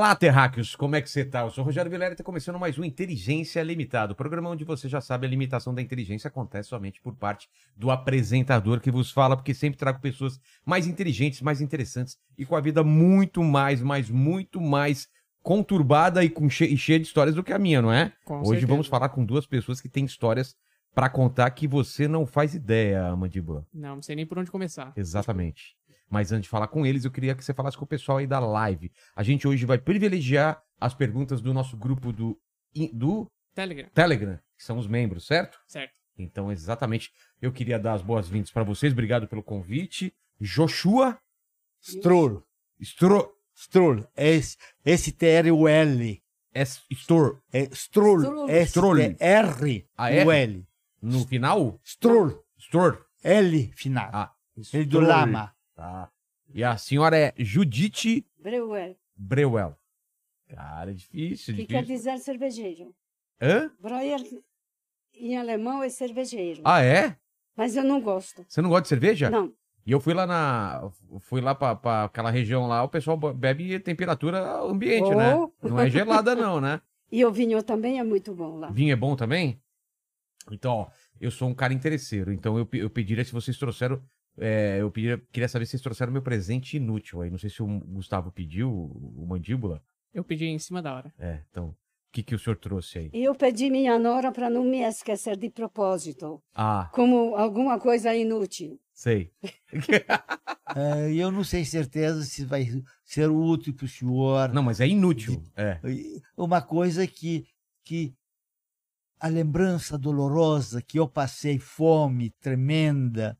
Olá, terráqueos! Como é que você tá? Eu sou o Rogério Vilela e está começando mais um Inteligência Limitada, o programa onde você já sabe a limitação da inteligência acontece somente por parte do apresentador que vos fala, porque sempre trago pessoas mais inteligentes, mais interessantes e com a vida muito mais, mas muito mais conturbada e, com che e cheia de histórias do que a minha, não é? Com Hoje certeza. vamos falar com duas pessoas que têm histórias para contar que você não faz ideia, Mandíbula. Não, não sei nem por onde começar. Exatamente. Mas antes de falar com eles, eu queria que você falasse com o pessoal aí da live. A gente hoje vai privilegiar as perguntas do nosso grupo do, do Telegram, Telegram, que são os membros, certo? certo. Então, exatamente, eu queria dar as boas-vindas para vocês. Obrigado pelo convite. Joshua Stroll. Stro... Stroll. S- S-T-R-U-L. É Stroll. Stroll. S-T-R-U-L. No final? Stroll. Stor... L final. Ah, Ele do Stroll. Lama. Tá. E a senhora é Judite Breuer, Breuel. Cara, é difícil, que quer difícil. dizer cervejeiro. Hã? Breuer em alemão é cervejeiro. Ah, é? Mas eu não gosto. Você não gosta de cerveja? Não. E eu fui lá na. Fui lá pra, pra aquela região lá, o pessoal bebe temperatura ambiente, né? Oh. Não é gelada, não, né? E o vinho também é muito bom lá. Vinho é bom também? Então, ó, eu sou um cara interesseiro, então eu, eu pediria se vocês trouxeram. É, eu pediria, queria saber se vocês trouxeram meu presente inútil aí. Não sei se o Gustavo pediu, o mandíbula. Eu pedi em cima da hora. É, então. O que, que o senhor trouxe aí? Eu pedi minha nora para não me esquecer de propósito, Ah, como alguma coisa inútil. sei. É, eu não sei certeza se vai ser útil para o senhor. Não, mas é inútil. É. Uma coisa que, que a lembrança dolorosa que eu passei fome tremenda,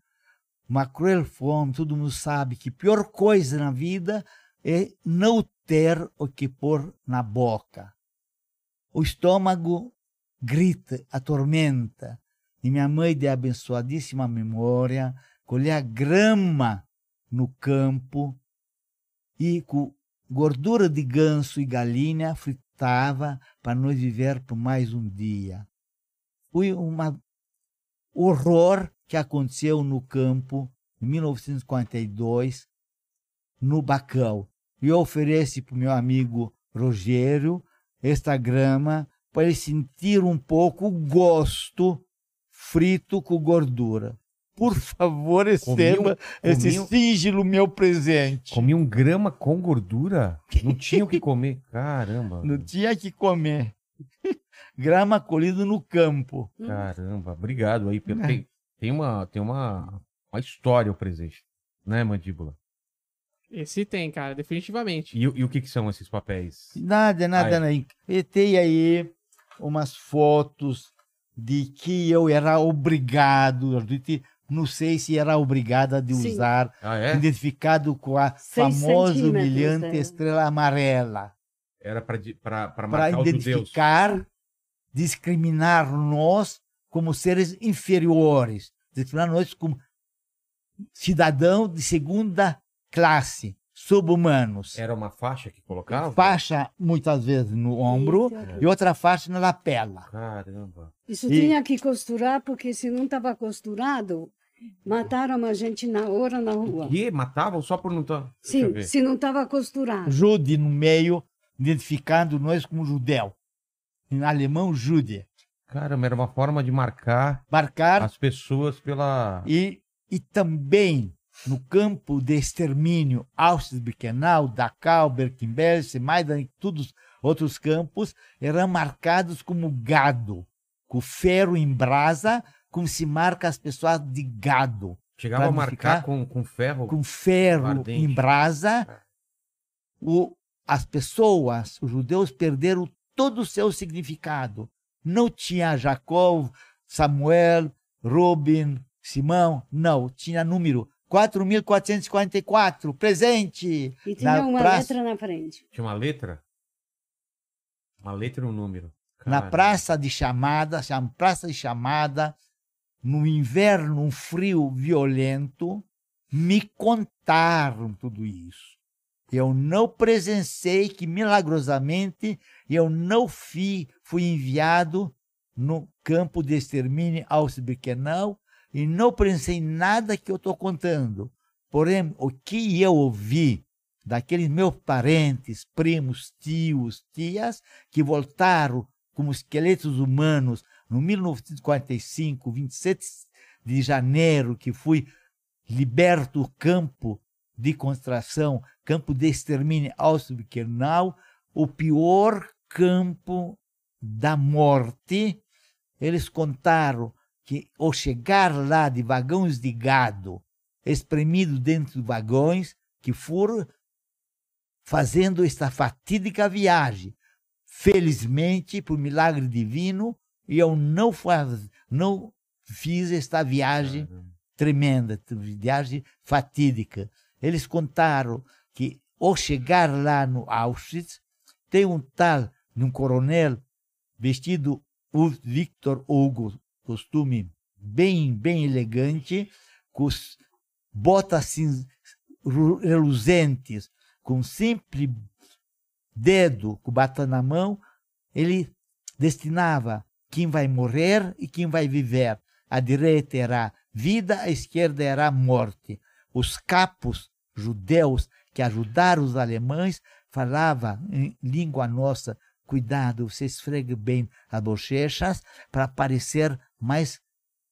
uma cruel fome, todo mundo sabe que pior coisa na vida é não ter o que pôr na boca. O estômago grita, atormenta. E minha mãe de abençoadíssima memória colhia grama no campo e com gordura de ganso e galinha fritava para nós viver por mais um dia. Foi um horror que aconteceu no campo em 1942, no Bacão. E eu ofereço para o meu amigo Rogério esta grama para ele sentir um pouco o gosto frito com gordura. Por favor, receba esse comi sigilo meu presente. Comi um grama com gordura? Não tinha o que comer. Caramba. Não tinha que comer. Grama colhido no campo. Caramba, obrigado aí. Pelo... Tem, tem, uma, tem uma, uma história o presente, né, mandíbula? Esse tem, cara, definitivamente. E, o- e o que, que são esses papéis? Nada, nada, Aí. não. E tem aí umas fotos de que eu era obrigado, não sei se era obrigada de Sim. usar, Ah, é? identificado com a Seis famosa humilhante é. estrela amarela, Era para marcar os judeus. identificar, discriminar nós como seres inferiores, nós como cidadão de segunda classe, sub-humanos. Era uma faixa que colocava? Faixa muitas vezes no ombro aqui. e outra faixa na lapela. Caramba. Isso E- tinha que costurar, porque se não estava costurado, mataram a gente na hora na rua. E matavam só por não estar. Deixa eu Sim, se não estava costurado. Jude no meio, identificando nós como judeu. Em alemão, Jude. Caramba, era uma forma de marcar Marcar as pessoas pela. e, e também no campo de extermínio Auschwitz-Birkenau, Dachau, Bergen-Belsen, Maidan e todos os outros campos eram marcados como gado, com ferro em brasa, como se marca as pessoas de gado, Chegava a marcar com, com ferro. com ferro Ardente. em brasa. O, as pessoas, os judeus, perderam todo o seu significado. Não tinha Jacob, Samuel, Robin, Simão, não, tinha número 4.444, presente. E tinha Na uma praça- letra na frente. Tinha uma letra? Uma letra e um número. Na praça de chamada, chama praça de chamada, no inverno, um frio violento, me contaram tudo isso. Eu não presenciei que milagrosamente eu não fui, fui enviado no campo de extermínio Auschwitz-Birkenau e não pensei nada que eu estou contando. Porém, o que eu ouvi daqueles meus parentes, primos, tios, tias, que voltaram como esqueletos humanos no 1945, 27 de janeiro, que fui liberto do campo de concentração, campo de extermínio Auschwitz-Birkenau, o pior campo da morte. Eles contaram que ao chegar lá de vagões de gado, espremido dentro de vagões, que foram fazendo esta fatídica viagem. Felizmente, por milagre divino, eu não, faz, não fiz esta viagem tremenda, viagem fatídica. Eles contaram que ao chegar lá no Auschwitz, tem um tal, um coronel, vestido o Victor Hugo, costume bem, bem elegante, com botas assim, reluzentes, com simples dedo, com bata na mão, ele destinava quem vai morrer e quem vai viver. A direita era vida, a esquerda era morte. Os capos judeus que ajudaram os alemães falavam em língua nossa, cuidado, você esfregue bem as bochechas para parecer mais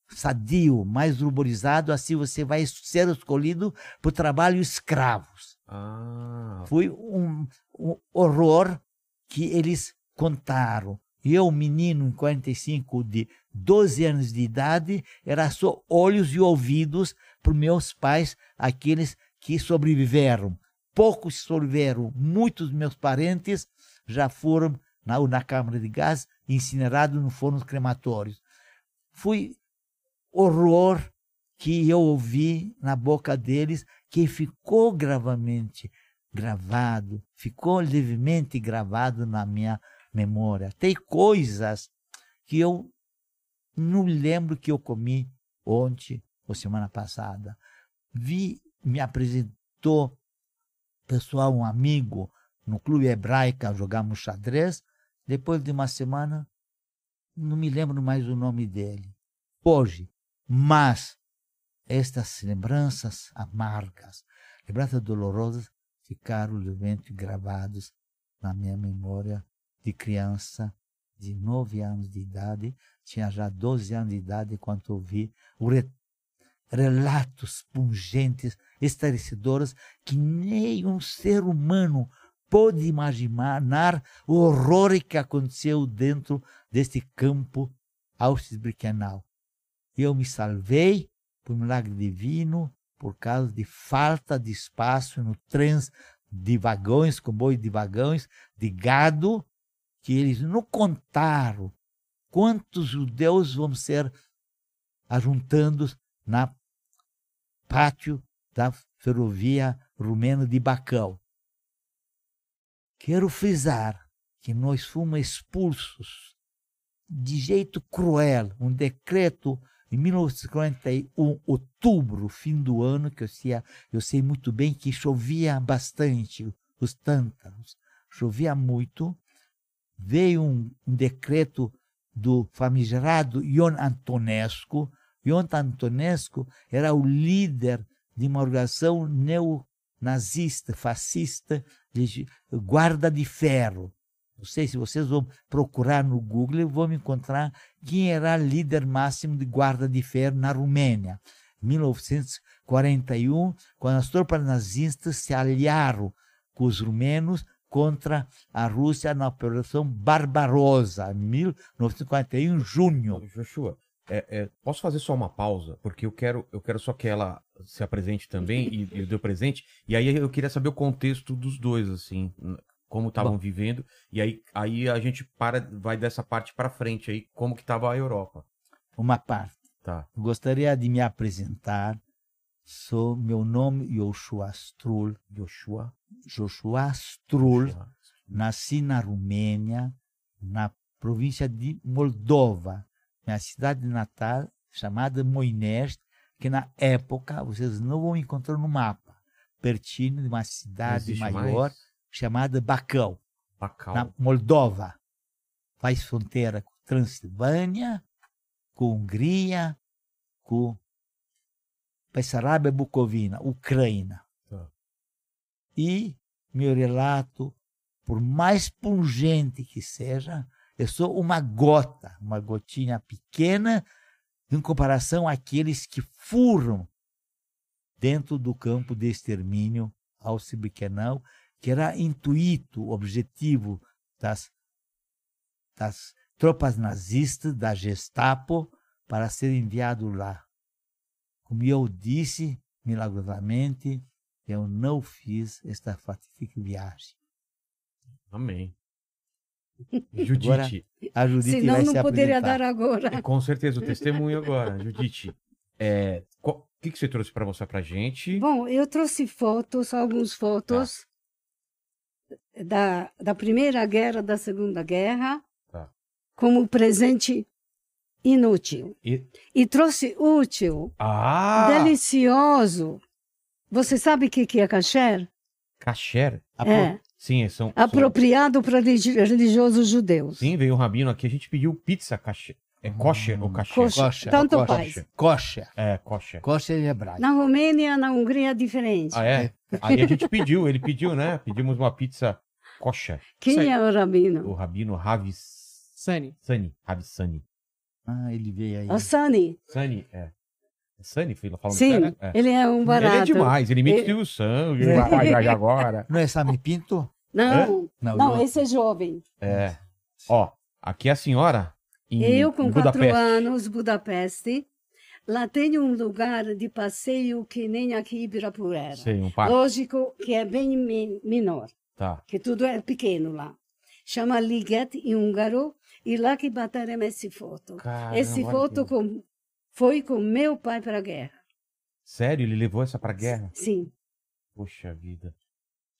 sadio, mais ruborizado, assim você vai ser escolhido para o trabalho escravos. Ah. Foi um, um horror que eles contaram. Eu, menino, em 45, de 12 anos de idade, era só olhos e ouvidos para meus pais, aqueles que sobreviveram. Poucos sobreviveram, muitos meus parentes já foram na, na câmara de gás, incinerados no forno crematórios. Foi horror que eu ouvi na boca deles, que ficou gravamente gravado, ficou levemente gravado na minha memória. Tem coisas que eu não lembro que eu comi ontem ou semana passada. Vi, me apresentou pessoal, um amigo, no clube hebraico, jogamos xadrez. Depois de uma semana, não me lembro mais o nome dele. Hoje, mas estas lembranças amargas, lembranças dolorosas, ficaram levemente gravadas na minha memória de criança de nove anos de idade, tinha já 12 anos de idade quando ouvi re relatos pungentes, esclarecedores, que nem um ser humano pôde imaginar o horror que aconteceu dentro deste campo Auschwitz-Birkenau. Eu me salvei por milagre divino, por causa de falta de espaço no trens de vagões, comboio de vagões, de gado, que eles não contaram quantos judeus vão ser ajuntados na pátio da ferrovia rumena de Bacão. Quero frisar que nós fomos expulsos de jeito cruel, um decreto em 1941, outubro, fim do ano, que eu sei, eu sei muito bem que chovia bastante, os tântaros, chovia muito, veio um, um decreto do famigerado Ion Antonescu. Ion Antonescu era o líder de uma organização neonazista, fascista, de guarda de ferro. Não sei se vocês vão procurar no Google, vão encontrar quem era líder máximo de guarda de ferro na Romênia. 1941, quando as tropas nazistas se aliaram com os rumenos contra a Rússia na Operação Barbarossa, em 1941, junho. Joshua, é, é, posso fazer só uma pausa? Porque eu quero, eu quero só que ela se apresente também e, e deu presente. E aí eu queria saber o contexto dos dois, assim como estavam vivendo, e aí, aí a gente para, vai dessa parte para frente aí, como que estava a Europa. Uma parte. Tá. Gostaria de me apresentar. Sou meu nome Joshua Strul. Joshua. Joshua Strul. Joshua. Nasci na Romênia, na província de Moldova, minha cidade natal chamada Moinest, que na época vocês não vão encontrar no mapa, pertinho de uma cidade maior mais? chamada Bacão, Bacau. na Moldova. Faz fronteira com Transilvânia, com Hungria, com Bessarabia Bucovina, Ucrânia. Tá. E meu relato, por mais pungente que seja, eu sou uma gota, uma gotinha pequena em comparação àqueles que foram dentro do campo de extermínio Auschwitz-Birkenau, que era intuito, o objetivo das, das tropas nazistas, da Gestapo, para ser enviado lá. Como eu disse, milagrosamente, eu não fiz esta fatídica viagem. Amém. Judite, A Judite Senão vai não se poderia apresentar. dar agora. com certeza o testemunho agora. Judite, é, o que, que você trouxe para mostrar pra gente? Bom, eu trouxe fotos, algumas fotos da, da Primeira Guerra, da Segunda Guerra, Tá. como presente inútil. E- E trouxe útil, Ah! delicioso. Você sabe o que, que é kasher? Kasher. É, Sim, são, são- apropriado para religiosos judeus. Sim, veio o Rabino aqui, a gente pediu pizza kasher. É kosher ou kasher? Kosher. Kosher, Tanto kosher. faz. Kosher. É, kosher. Kosher em hebraico. Na Romênia, na Hungria é diferente. Ah, é? Aí a gente pediu, ele pediu, né? Pedimos uma pizza kosher. Quem é o O rabino? Rabino Ravis... Sani. Sani. Ah, ele veio aí. O Sani. Sani, é. É Sani, falando Sim, sério? É. ele é um Ele barato. é demais, ele imita o Ele- Santos, ele vai viajar agora. Não é Sami Pinto? Não, Não, não, não. esse é jovem. É. Ó, aqui é a senhora em, Eu, com em quatro Budapeste. anos, Budapeste. Lá tem um lugar de passeio que nem aqui em Ibirapuera. Sei, um parque. Lógico que é bem menor, Tá. que tudo é pequeno lá. Chama Liget em húngaro, e lá que bateram esse foto. Caramba, esse foto que- com, foi com meu pai para a guerra. Sério, ele levou essa pra guerra? Sim. Poxa vida.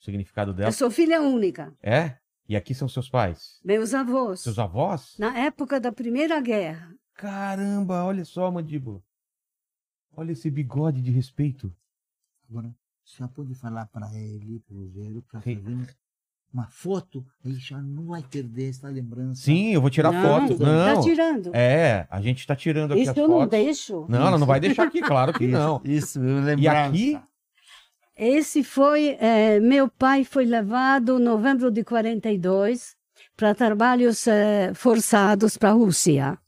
O significado dela. Eu sou filha única. É? E aqui são seus pais? Meus avós. Seus avós? Na época da Primeira Guerra. Caramba, olha só, mandíbula. Olha esse bigode de respeito. Agora, já pode falar para ele, para o Rogério, para Sim. fazer uma foto, aí já não vai perder essa lembrança. Sim, eu vou tirar não, foto. Não. Tá tirando. É, a gente tá tirando aqui Isso as eu não deixo. Não, ela não vai deixar aqui, claro que não. Isso, lembrança. E aqui, Esse foi, eh, meu pai foi levado em novembro de 42 para trabalhos eh, forçados para a Rússia.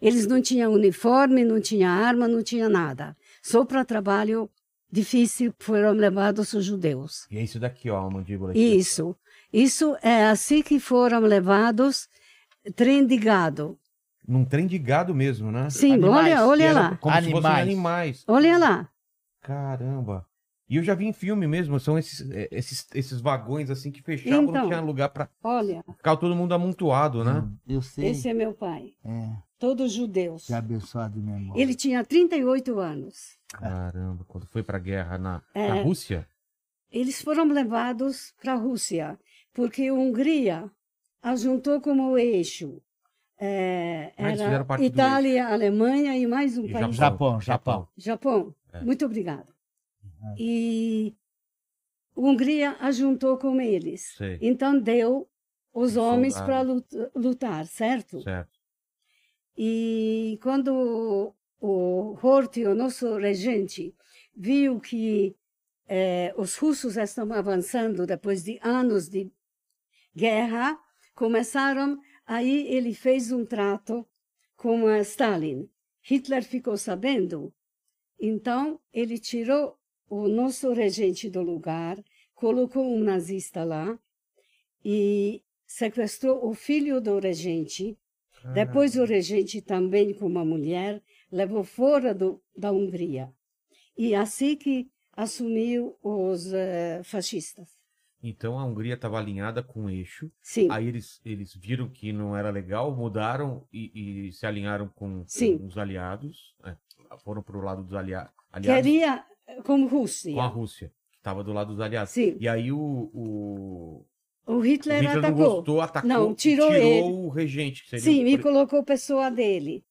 Eles não tinham uniforme, não tinham arma, não tinha nada. Só para trabalho difícil foram levados os judeus. E é isso daqui, ó, a mandíbula. aqui. Isso. Isso é assim que foram levados trem de gado. Num trem de gado mesmo, né? Sim, Animais, olha, olha lá. Como se fossem Animais. animais. Olha lá. Caramba. E eu já vi em filme mesmo, são esses, é, esses, esses vagões assim que fechavam, não Então. tinha lugar pra Olha, ficar todo mundo amontoado, né? Hum, Eu sei. esse é meu pai. É, Todos judeus. que abençoado memória. Ele tinha 38 anos. Caramba, quando foi pra guerra na, É. na Rússia? Eles foram levados para a Rússia, porque a Hungria ajuntou como eixo. É, Ah, era Itália, Alemanha e mais um E país. Japão, Japão. Japão. É. Muito obrigada. Uhum. E a Hungria ajuntou com eles. Sei, Então deu os homens para soldados. lutar, certo? certo. E quando o Horthy, o nosso regente, viu que eh, os russos estavam avançando depois de anos de guerra, começaram, aí ele fez um trato com Stalin. Hitler ficou sabendo, então ele tirou o nosso regente do lugar, colocou um nazista lá e sequestrou o filho do regente, depois o regente também com uma mulher levou fora do, da Hungria. E assim que assumiu os eh, fascistas. Então a Hungria estava alinhada com o eixo. Sim, Aí eles, eles viram que não era legal, mudaram e, e se alinharam com, Sim. com os aliados. é, foram para o lado dos alia aliados queria eh, como Rússia. com a Rússia, que estava do lado dos aliados. Sim, E aí o, o, o o Hitler, Hitler não atacou. gostou, atacou Não, e tirou ele. o regente. Que seria Sim, me pre- colocou pessoa dele.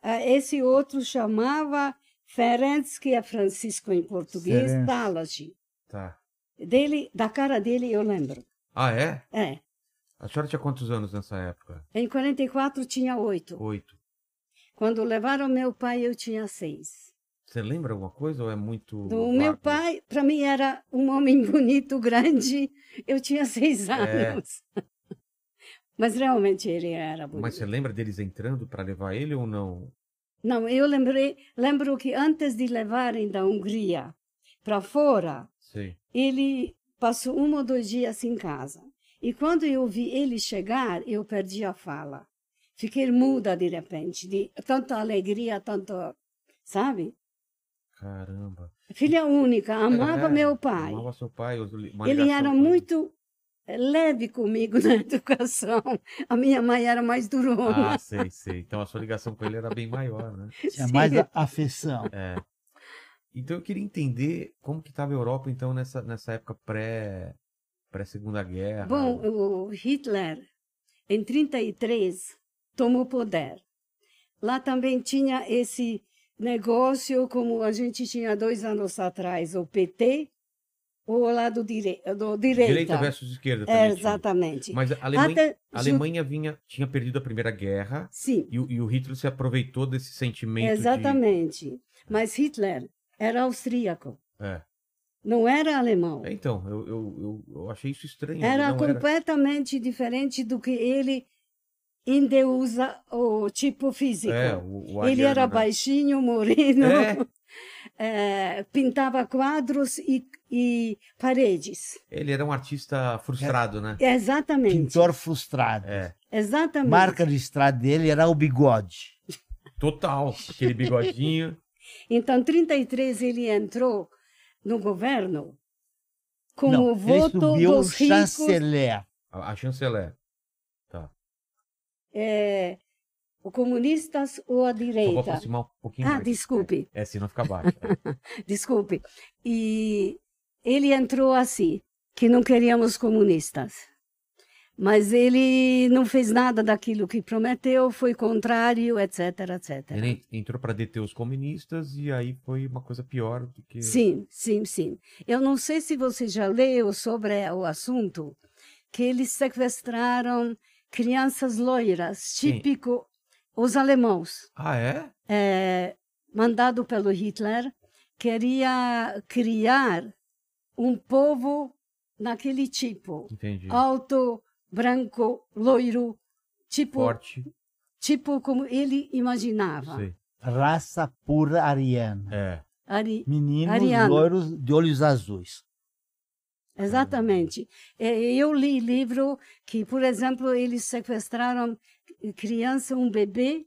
Ah, Esse outro chamava Ferenc, que é Francisco em português, Ferenc. Tá. Dele, da cara dele eu lembro. Ah, é? É. A senhora tinha quantos anos nessa época? Em 44 tinha oito. Oito. Quando levaram meu pai, eu tinha seis. Você lembra alguma coisa ou é muito. Do meu pai, para mim, era um homem bonito, grande. Eu tinha seis É. anos. Mas realmente ele era bonito. Mas você lembra deles entrando para levar ele ou não? Não, eu lembrei, lembro que antes de levarem da Hungria para fora, Sei. Ele passou um ou dois dias em casa. E quando eu vi ele chegar, eu perdi a fala. Fiquei muda de repente, de tanta alegria, tanto, sabe? Caramba. Filha única, amava É, meu pai. Amava seu pai. Ele era com muito eh, leve comigo na educação. A minha mãe era mais durona. Ah, sei, sei. Então a sua ligação com ele era bem maior, né? Tinha Sim. mais a- afeição. É. Então eu queria entender como que estava a Europa, então, nessa, nessa época pré, pré-segunda guerra. Bom, o Hitler, em 33, tomou poder. Lá também tinha esse negócio, como a gente tinha dois anos atrás, o PT, o lado dire... do direita. Direita versus esquerda também É, tinha. exatamente. Mas a Alemanha, Até a Alemanha vinha, tinha perdido a Primeira Guerra Sim, e, e o Hitler se aproveitou desse sentimento exatamente. Mas Hitler era austríaco. É. não era alemão. É, Então, eu, eu, eu, eu achei isso estranho. ele Era não completamente diferente do que ele endeusa o tipo físico. É, o, o Ele era né? baixinho, moreno, É. eh, pintava quadros e, e paredes. Ele era um artista frustrado, né? Exatamente. Pintor frustrado. É. Exatamente. Marca de estrada dele era o bigode. Total. Aquele bigodinho. Então, em 33 ele entrou no governo como Não, voto dos ricos, chanceler. A, a chanceler. Tá. eh, o comunistas ou a Só vou direita. aproximar um pouquinho Ah, mais. desculpe. É, senão fica baixo. É. Desculpe. E ele entrou assim, que não queríamos comunistas. Mas ele não fez nada daquilo que prometeu, foi contrário, etc, etc. Ele entrou para deter os comunistas e aí foi uma coisa pior do que. Sim, sim, sim. Eu não sei se você já leu sobre o assunto, que eles sequestraram crianças loiras, Sim. típico os alemãos. Ah, é? é, mandado pelo Hitler, queria criar um povo naquele tipo, Entendi. alto, branco, loiro, tipo, Forte. tipo como ele imaginava. Sei. Raça pura ariana. É. Ari- Meninos Ariano. loiros de olhos azuis. exatamente. É, Eu li livro que, por exemplo, eles sequestraram criança, um bebê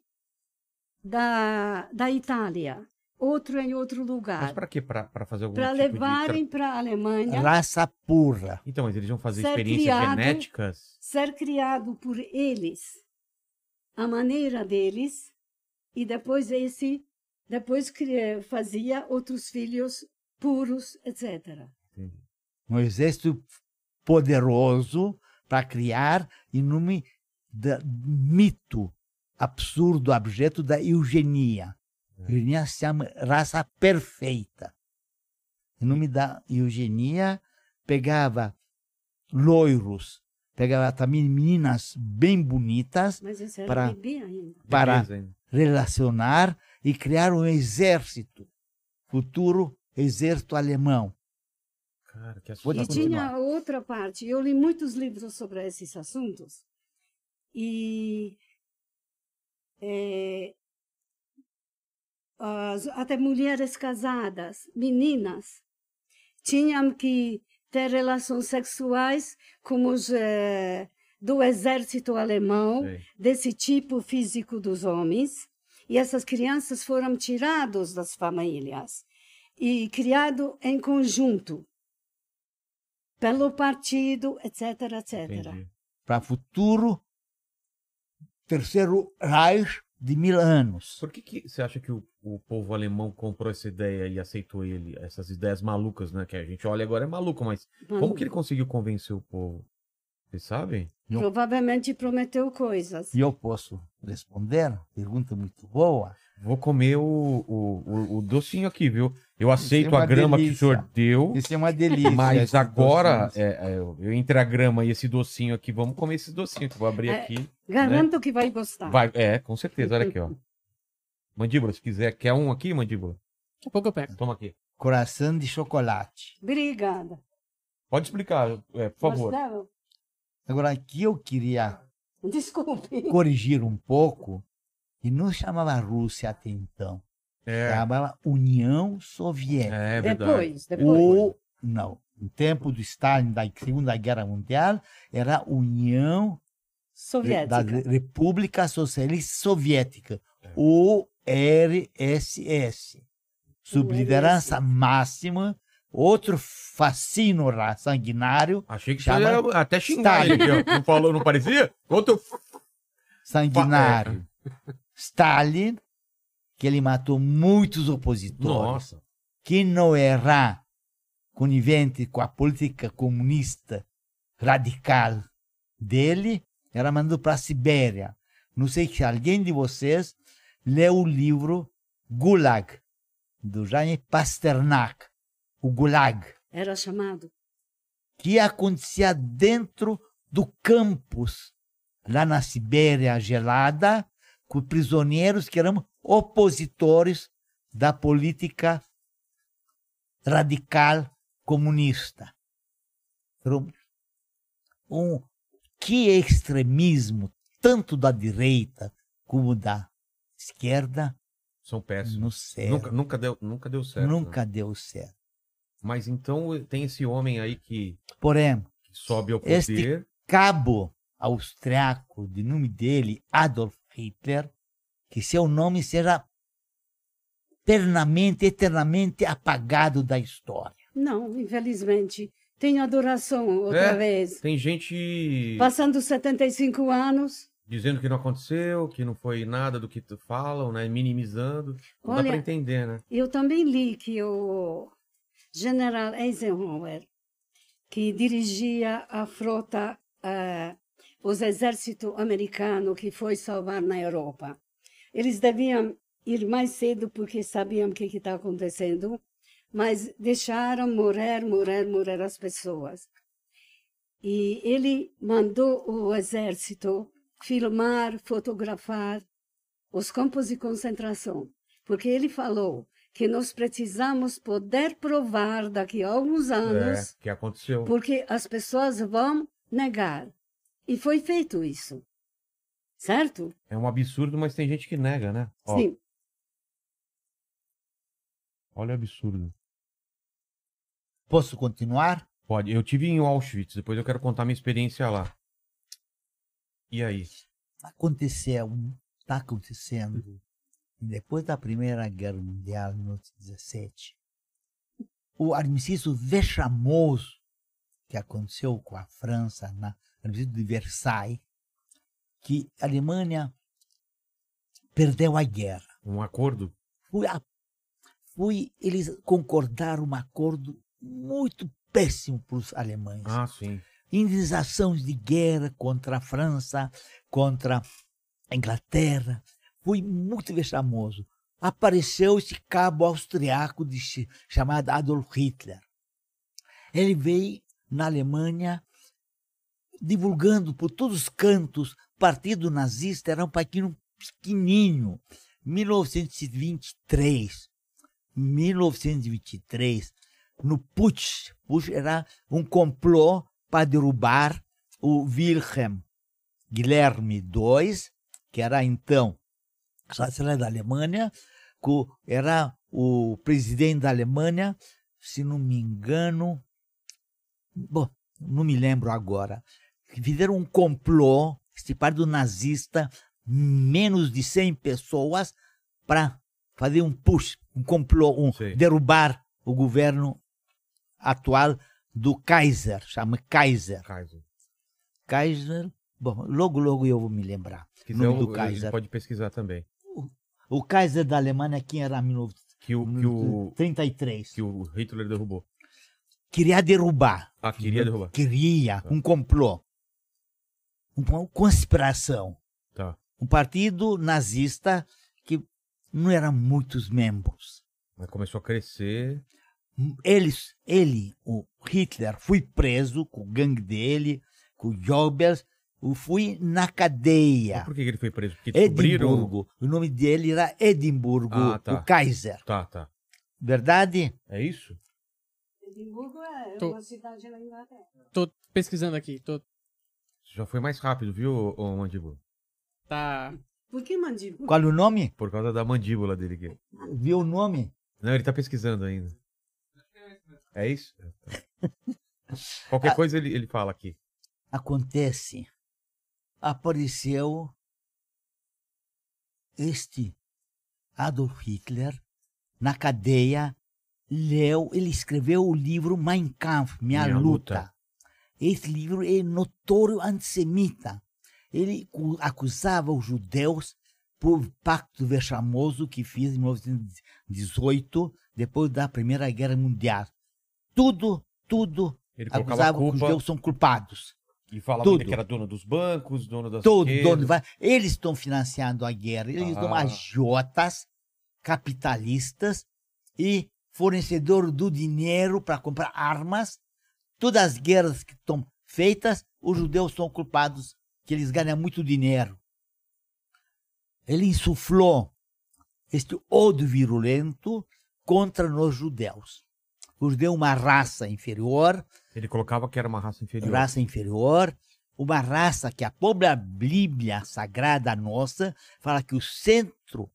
da, da Itália, outro em outro Mas lugar, para quê? Para fazer algum para tipo de. levarem para a Alemanha. Raça pura. Então, mas eles vão fazer Ser experiências criado- genéticas? ser criado por eles, a maneira deles, e depois esse, depois cri- fazia outros filhos puros, etc. Entendi. Um exército poderoso para criar em nome do mito absurdo, abjeto da eugenia. Eugenia se chama raça perfeita. Em nome da eugenia, pegava loiros, pegava também meninas bem bonitas Para- para relacionar e criar um exército, futuro exército alemão. Cara, que E tinha outra parte. Eu li muitos livros sobre esses assuntos. E eh, as- até mulheres casadas, meninas, tinham que ter relações sexuais como os eh, do exército alemão, desse tipo físico dos homens. E essas crianças foram tiradas das famílias e criado em conjunto pelo partido, etc, etc. Para futuro terceiro Reich de mil anos. Por que, que você acha que o, o povo alemão comprou essa ideia e aceitou ele, essas ideias malucas, né? Que a gente olha agora é maluco, mas como que ele conseguiu convencer o povo? Vocês sabem? Provavelmente prometeu coisas. E eu posso. responder? Pergunta muito boa. Vou comer o, o, o, o docinho aqui, viu? Eu aceito é a grama que o delícia. senhor deu, Isso é uma delícia. mas agora, é, é, eu- entre a grama e esse docinho aqui, vamos comer esse docinho que eu vou abrir É. aqui. Garanto que vai gostar. Vai, é, com certeza, olha aqui, ó. Mandíbula, se quiser, quer um aqui, mandíbula? Daqui a pouco eu pego. Toma aqui. Coração de chocolate. Obrigada. Pode explicar, é, por favor. Agora, aqui eu queria Desculpe. corrigir um pouco, que não chamava Rússia até então. É, Chamava União Soviética. é verdade. Depois, depois. Ou, não, no tempo do Stalin, da Segunda Guerra Mundial, era União da Soviética. República Socialista Soviética, É. o RSS. Subliderança máxima, outro fascínio ra- sanguinário, Achei que Chama ia até xingar Stalin. ele. Não falou, não parecia? Outro... sanguinário. Stalin, que ele matou muitos opositores. Nossa. que não era conivente com a política comunista radical dele, era mandado para a Sibéria. Não sei se alguém de vocês leu o livro Gulag, do Jaime Pasternak, o Gulag, Era chamado. que acontecia dentro do campus, lá na Sibéria gelada, com prisioneiros que eram opositores da política radical comunista. Era Um, que extremismo, tanto da direita como da esquerda, São péssimos. Nunca, nunca, deu, nunca deu certo. né? Nunca deu certo. Mas então tem esse homem aí que, Porém, que sobe ao poder. Este- cabo austriaco, de nome dele, Adolf Hitler, que seu nome seja eternamente, eternamente apagado da história. Não, infelizmente. Tenho adoração outra É? vez. Tem gente Passando 75 anos, dizendo que não aconteceu, que não foi nada do que tu falam, né? Minimizando. Não dá Olha- pra entender, né? eu também li que o general Eisenhower, que dirigia a frota, eh, os exércitos americanos que foi salvar na Europa, eles deviam ir mais cedo porque sabiam o que está acontecendo, mas deixaram morrer, morrer, morrer as pessoas. E ele mandou o exército filmar, fotografar os campos de concentração, porque ele falou que nós precisamos poder provar daqui a alguns anos, É, que aconteceu. porque as pessoas vão negar. E foi feito isso. Certo? É um absurdo, mas tem gente que nega, né? Ó, Sim. olha o absurdo. Posso continuar? Pode. Eu tive em Auschwitz, depois eu quero contar minha experiência lá. E aí? Aconteceu, está acontecendo, depois da Primeira Guerra Mundial, em 1917, o armistício vexamoso que aconteceu com a França na armistício de Versailles, que a Alemanha perdeu a guerra. Um acordo? Foi, a- foi eles concordaram um acordo muito péssimo para os alemães. Ah, sim. indenizações de guerra contra a França, contra a Inglaterra. Foi muito vexamoso. Apareceu esse cabo austriaco de, chamado Adolf Hitler. Ele veio na Alemanha divulgando por todos os cantos. Partido nazista era um partido pequenininho. 1923. 1923, no Putsch. Putsch era um complô para derrubar o Wilhelm Guilherme II, que era então chanceler da Alemanha, que era o presidente da Alemanha, se não me engano, bom, não me lembro agora, fizeram um complô, esse partido nazista, menos de 100 pessoas, para fazer um push, um complô, um, Sei. derrubar o governo atual do Kaiser, chama Kaiser. Kaiser. Kaiser, bom, logo, logo eu vou me lembrar. Se O quiser, nome do Kaiser. pode pesquisar também. O Kaiser da Alemanha, quem era em Que o, que o, 1933, que o Hitler derrubou. queria derrubar. Ah, queria derrubar. Queria, um complô. Uma conspiração. Tá. um partido nazista que não eram muitos membros. Mas começou a crescer. Eles, ele, o Hitler, foi preso com o gangue dele, com o Goebbels, fui na cadeia. Mas por que ele foi preso? Porque descobriram... Edimburgo. O nome dele era Edimburgo, Ah, tá. o Kaiser. Tá, tá. Verdade? É isso? Edimburgo é Tô- uma cidade na Inglaterra. Tô pesquisando aqui. Tô, Já foi mais rápido, viu, ô mandíbula? tá. Por que mandíbula? Qual o nome? Por causa da mandíbula dele aqui. Viu o nome? Não, ele tá pesquisando ainda. É isso? Qualquer coisa ele, ele fala aqui. Acontece, apareceu este Adolf Hitler na cadeia, leu, ele escreveu o livro Mein Kampf, Minha, Minha luta. Luta. Esse livro é notório antissemita. Ele cu- acusava os judeus por pacto vexamoso que fez em 1918, depois da Primeira Guerra Mundial. Tudo, tudo Ele acusava que os judeus são culpados. E falava tudo. ainda que era dono dos bancos, dono das Todo dono vai. Eles estão financiando a guerra. Eles são Ah. agiotas, capitalistas e fornecedor do dinheiro para comprar armas. Todas as guerras que estão feitas, os judeus são culpados, que eles ganham muito dinheiro. Ele insuflou este ódio virulento contra os judeus. Os judeus uma raça inferior, Ele colocava que era uma raça inferior. raça inferior, uma raça que a própria Bíblia sagrada nossa fala que o centro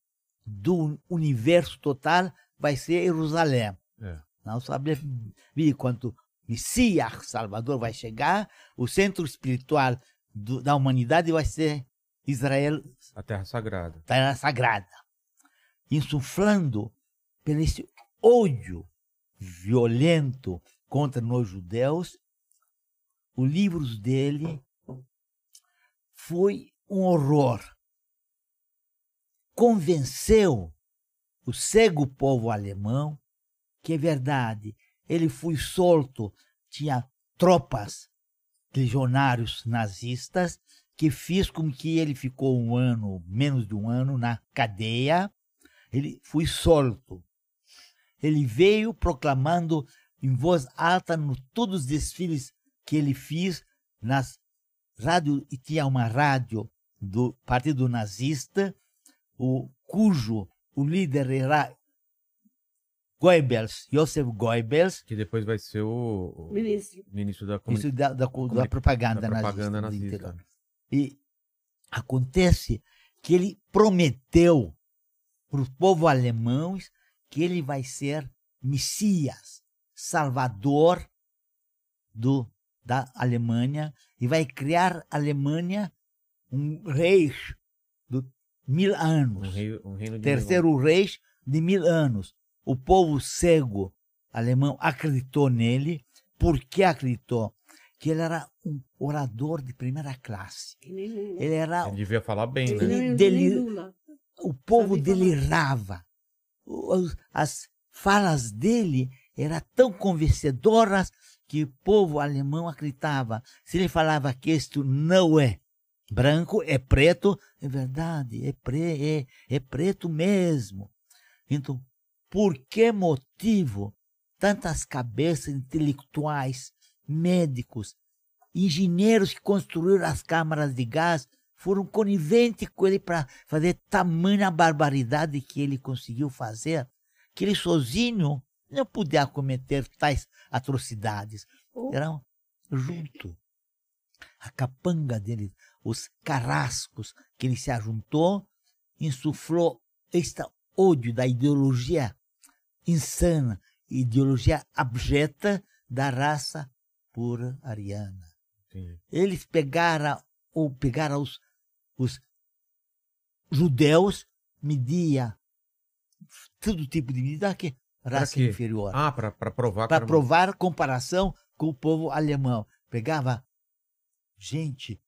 do universo total vai ser Jerusalém. É. Não sabe vi quando Messias Salvador vai chegar, o centro espiritual do- da humanidade vai ser Israel, A terra sagrada. terra sagrada, insuflando pelo esse ódio violento contra nós judeus, os livros dele foi um horror. Convenceu o cego povo alemão que é verdade. Ele foi solto, tinha tropas, legionários nazistas, que fez com que ele ficou um ano, menos de um ano, na cadeia. Ele foi solto. Ele veio proclamando em voz alta no todos os desfiles que ele fez nas rádio e tinha uma rádio do Partido Nazista, o cujo o líder era Goebbels, Joseph Goebbels, Que depois vai ser o, o Ministro. ministro da isso da, da, da Comuni- propaganda, da propaganda nazista. nazista. E acontece que ele prometeu para o povo alemão que ele vai ser Messias, Salvador do, da Alemanha e vai criar a Alemanha um rei de mil anos Um, rei, um reino de terceiro rei de mil anos. O povo cego alemão acreditou nele. Por que acreditou? Que ele era um orador de primeira classe. Ele era. Ele devia falar bem, né? ele- dele- Lula. O povo delirava. As falas dele eram tão convencedoras que o povo alemão acreditava. Se ele falava que isto não é branco, é preto, é verdade, é, pre, é, é preto mesmo. Então, por que motivo tantas cabeças intelectuais, médicos, engenheiros que construíram as câmaras de gás foram coniventes com ele para fazer tamanha barbaridade que ele conseguiu fazer, que ele sozinho não podia cometer tais atrocidades. Oh. Eram junto. A capanga dele, os carrascos que ele se ajuntou, insuflou este ódio da ideologia insana, ideologia abjeta da raça pura ariana. Entendi. Eles pegaram ou pegaram os, os judeus, media todo tipo de medida que raça quê? inferior Ah, pra provar para provar comparação com o povo alemão. Pegava gente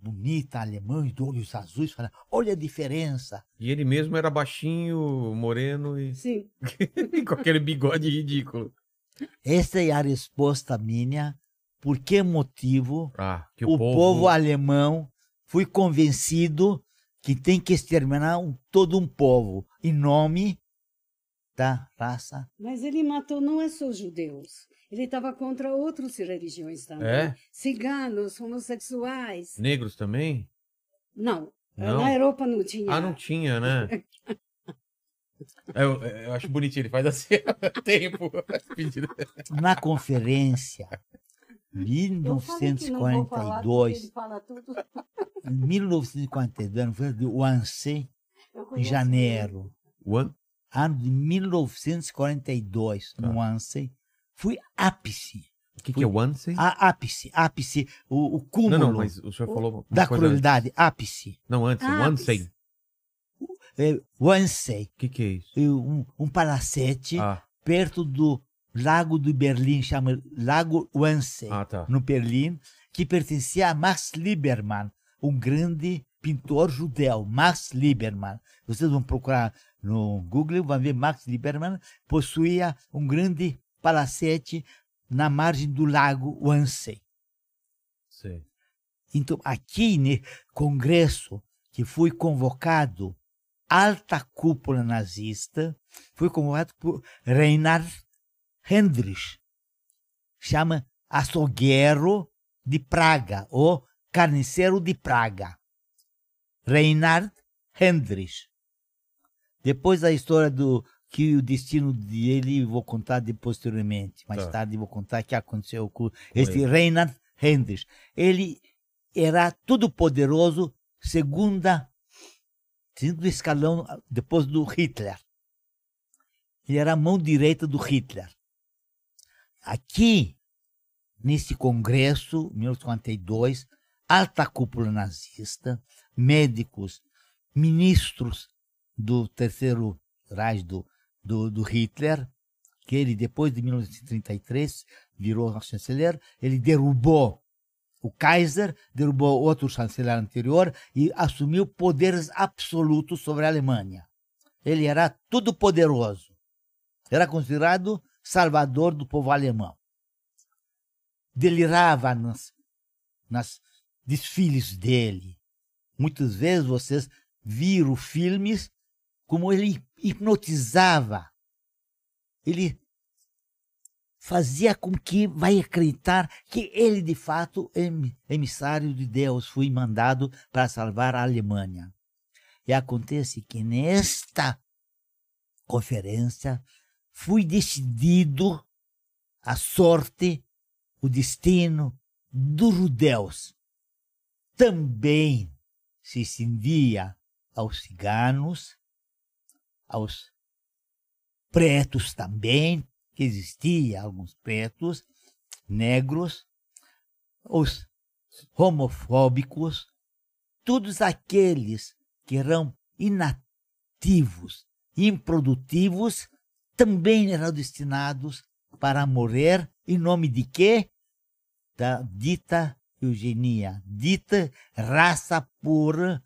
bonita, alemães, de olhos azuis, falava, olha a diferença. E ele mesmo era baixinho, moreno e Sim. com aquele bigode ridículo. Essa é a resposta minha, por que motivo Ah, que o, o, povo... alemão foi convencido que tem que exterminar um- todo um povo em nome da raça. Mas ele matou não é só judeus. Ele estava contra outras religiões também. É? Ciganos, homossexuais. Negros também? Não, Não? na Europa não tinha. Ah, não tinha, né? Eu, eu acho bonitinho, ele faz assim tempo. Na conferência, 1942, ele fala tudo. em 1942, no foi de Wannsee, Eu em janeiro, One? ano de 1942, no Tá. Wannsee, foi ápice. O que, que é One? A ápice, ápice, o, o Não, cúmulo não, mas o senhor falou. da crueldade, ápice. Não, antes, Ah, One ápice. É, Wannsee, O que, que é isso? é um, um palacete Ah, perto do Lago de Berlim, chama Lago Wannsee. ah, tá. no Berlim, que pertencia a Max Liebermann, um grande pintor judeu, Max Liebermann. Vocês vão procurar no Google, vão ver Max Liebermann possuía um grande palacete na margem do lago Wannsee. Sei. Então, aqui no congresso que foi convocado alta cúpula nazista, foi convocado por Reinhard Hendrich. Chama açougueiro de Praga, ou carniceiro de Praga. Reinhard Hendrich. Depois a história do que o destino dele vou contar de posteriormente. Mais Tá. tarde vou contar o que aconteceu com este. Reinhard Hendrich. Ele era todo poderoso, segunda, segundo escalão depois do Hitler. Ele era a mão direita do Hitler. Aqui, nesse congresso, 1942, alta cúpula nazista, médicos, ministros do terceiro Reich do, do, do Hitler, que ele, depois de 1933, virou chanceler, ele derrubou o Kaiser, derrubou outro chanceler anterior e assumiu poderes absolutos sobre a Alemanha. Ele era todo poderoso. Era considerado salvador do povo alemão. Delirava nas, nas desfiles dele. Muitas vezes vocês viram filmes como ele hipnotizava. Ele fazia com que vai acreditar que ele de fato é em- emissário de Deus, foi mandado para salvar a Alemanha. E acontece que nesta conferência foi decidido a sorte, o destino dos judeus. Também se estendia aos ciganos, aos pretos também, que existia alguns pretos, negros, os homofóbicos, todos aqueles que eram inativos, improdutivos, também eram destinados para morrer em nome de quê? Da dita eugenia, dita raça pura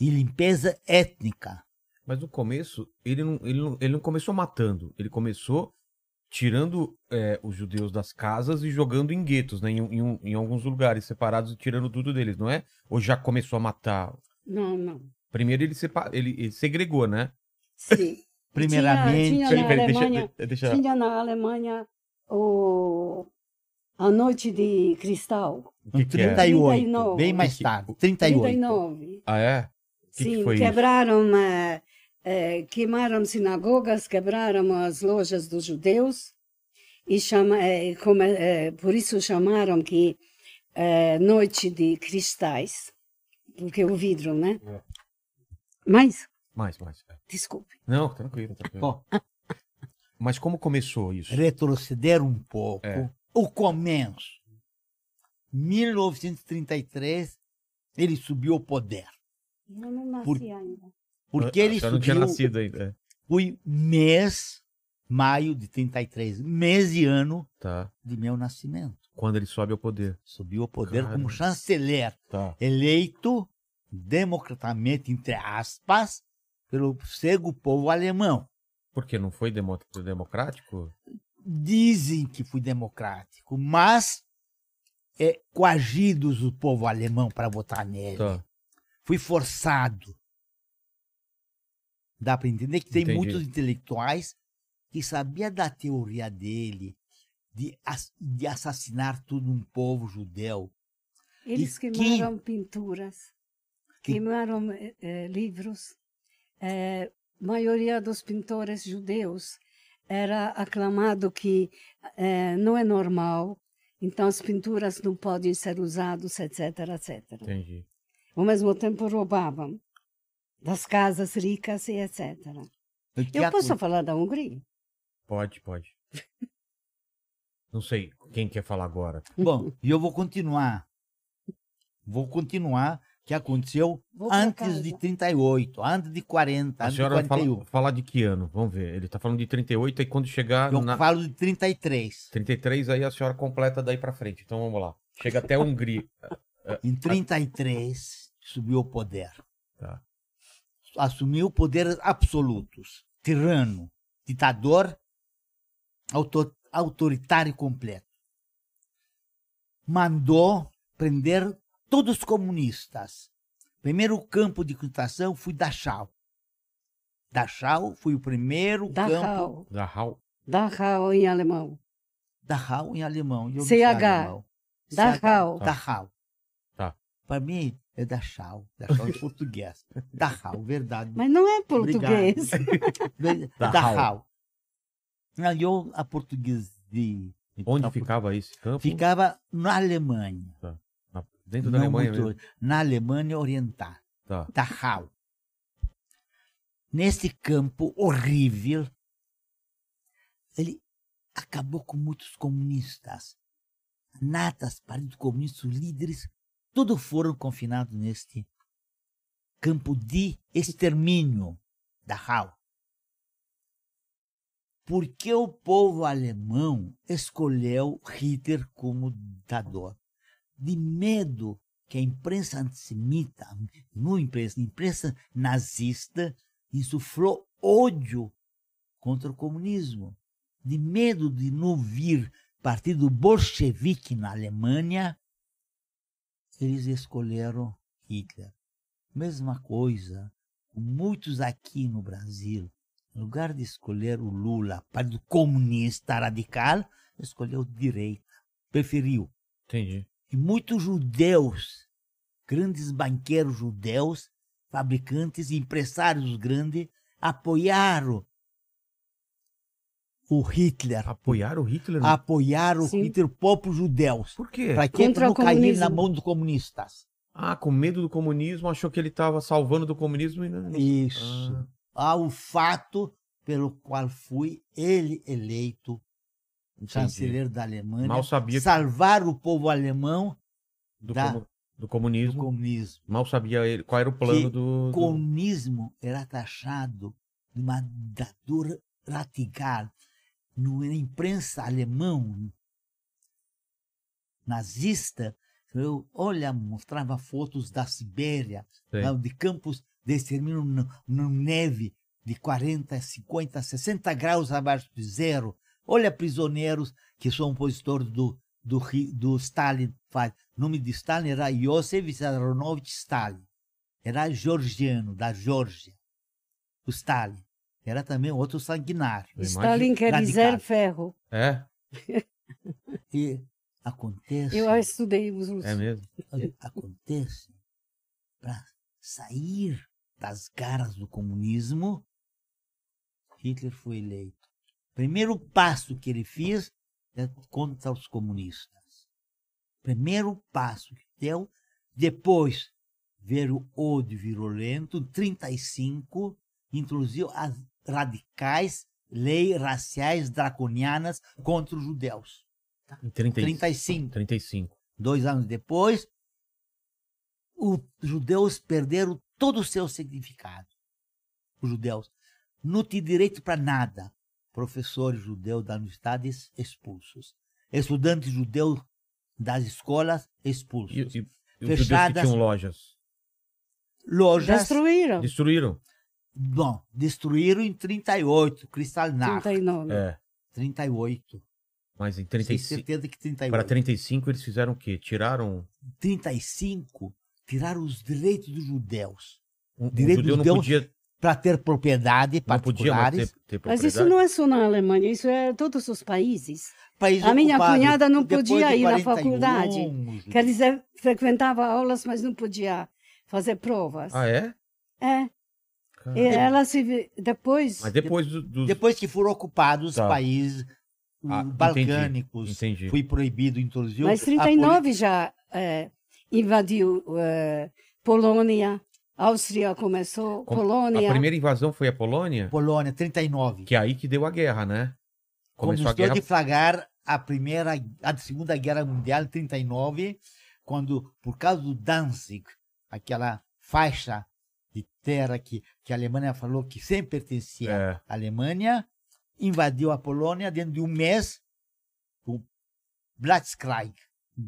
e limpeza étnica. Mas no começo, ele não, ele não, ele não começou matando. Ele começou tirando é, os judeus das casas e jogando em guetos, né? Em, em um- em alguns lugares separados e tirando tudo deles, não é? Ou já começou a matar? Não, não. Primeiro ele, sepa, ele, ele segregou, né? Sim. Primeiramente, Tinha, Peraí, na peraí, deixa, Alemanha, de- deixa... tinha na Alemanha o, a Noite de Cristal. O que, que é? 38, 39. bem mais Que- tarde, 38. 39. Ah, é? Que, que Sim, foi isso? quebraram, eh, eh, queimaram sinagogas, quebraram as lojas dos judeus e chama, eh, como, por isso chamaram que Noite de Cristais, porque o vidro, né? É. Mas, Mais, mais. é. desculpe. Não, tranquilo, tranquilo. Ó, Mas como começou isso? retroceder um pouco, É. o começo. 1933, ele subiu ao poder. Eu não nasci Por- ainda. Porque Ah, ele já não tinha subiu, nascido ainda. é. foi mês, maio de 33, mês e ano Tá. de meu nascimento. Quando ele sobe ao poder. Subiu ao poder Cara. como chanceler, Tá. eleito democraticamente, entre aspas, pelo cego povo alemão. Porque não foi demo- democrático? Dizem que foi democrático, mas é, coagidos o povo alemão para votar nele. Tá. Foi forçado. Dá para entender que tem Entendi. muitos intelectuais que sabia da teoria dele de, de assassinar todo um povo judeu. Eles que- queimaram pinturas, que- queimaram eh, eh, livros. Eh, maioria dos pintores judeus era aclamado que eh, não é normal, então as pinturas não podem ser usadas, etc, etc. Entendi. Ao mesmo tempo roubavam das casas ricas e etc. Eu posso acon- falar da Hungria? Pode, pode. Não sei quem quer falar agora. Bom, e eu vou continuar. Vou continuar que aconteceu Vou antes casa. de 38, antes de 40, A antes de senhora vai 41. falar, falar de que ano? Vamos ver. Ele tá falando de 38 e quando chegar Eu na falo de 33. 33, aí a senhora completa daí pra frente. Então vamos lá. Chega até a Hungria. Em 33, subiu ao poder. Tá. Assumiu poderes absolutos. Tirano, ditador, auto- autoritário completo. Mandou prender todos os comunistas. Primeiro campo de concentração foi Dachau. Dachau foi o primeiro campo. Dachau. Dachau. Dachau em alemão. Dachau em alemão. eu CH. Dachau. CH. Dachau. Tá. Para mim é Dachau. Dachau em português. Dachau, verdade. Mas não é português. Dachau. Dachau. Não, eu, a português de... Onde a- ficava esse campo? Ficava na Alemanha. Na- Dentro da Não Alemanha muito- mesmo. Na Alemanha Oriental. Tá. Dachau. Nesse campo horrível, ele acabou com muitos comunistas. Natas, Partido Comunista, os líderes, todos foram confinados neste campo de extermínio, Dachau. Porque o povo alemão escolheu Hitler como ditador. De medo que a imprensa antissemita, não imprensa, imprensa nazista, insuflou ódio contra o comunismo. De medo de não vir partido bolchevique na Alemanha, eles escolheram Hitler. Mesma coisa, muitos aqui no Brasil, em lugar de escolher o Lula, partido comunista radical, escolheu direita, preferiu. Entendi. E muitos judeus, grandes banqueiros judeus, fabricantes e empresários grandes, apoiaram o Hitler. Apoiaram o Hitler? Apoiaram Sim. o Hitler, o povo judeus. Por quê? Para que não cair na mão dos comunistas. Ah, com medo do comunismo, achou que ele estava salvando do comunismo e não. Isso. Ah, Há o fato pelo qual foi ele eleito entendi. chanceler da Alemanha. Mal sabia que- salvar o povo alemão do, da- comu- do do comunismo. comunismo. Mal sabia ele qual era o plano Que do, O comunismo era taxado de uma ditadura radical. No- Na imprensa alemão nazista, eu, olha, mostrava fotos da Sibéria, lá de campos de extermínio no, no neve de 40, 50, 60 graus abaixo de zero. Olha prisioneiros que são opositores do, do, do Stalin. Faz. O nome de Stalin era Iosif Vissarionovich Stalin. Era georgiano, da Geórgia. O Stalin. Era também outro sanguinário. Stalin quer Radical. dizer ferro. É, E acontece, Eu estudei os russos. é mesmo. acontece para sair das garras do comunismo, Hitler foi eleito. Primeiro passo que ele fez é contra os comunistas. Primeiro passo que deu. Depois veio o ódio virulento. Em 35, introduziu as radicais leis raciais draconianas contra os judeus. Em 30, 35. 35. Dois anos depois, os judeus perderam todo o seu significado. Os judeus não têm direito para nada. Professores judeus da universidade expulsos. Estudantes judeus das escolas expulsos. E, e, e os judeus que Fechadas. tinham lojas? Lojas, Destruíram. Destruíram? bom, destruíram em 38, Kristallnacht. 39. É. 38. Mas em Tenho 35. certeza que 38. Para 35 eles fizeram o quê? Tiraram. 35, tiraram os direitos dos judeus. Um, o Direito judeu dos não judeus- podia para ter propriedade particulares. ter, ter Mas isso propriedade? não é só na Alemanha, isso é todos os países. País A minha cunhada não podia de ir na 41, faculdade. Quer dizer, frequentava aulas, mas não podia fazer provas. Ah, é? É. E ela se depois Mas depois do, dos... Depois que foram ocupados os Tá. países Ah, uh, entendi, balcânicos, Entendi. foi proibido introduzir. Mas a 39 já é, invadiu é, Polônia, Áustria começou, Com- Polônia. A primeira invasão foi a Polônia? Polônia, 39. Que é aí que deu a guerra, né? Começou Começou a guerra. a deflagrar a primeira, a segunda guerra mundial, em 39, quando por causa do Danzig, aquela faixa de terra que, que a Alemanha falou que sempre pertencia É, à Alemanha, invadiu a Polônia dentro de um mês, o Blitzkrieg,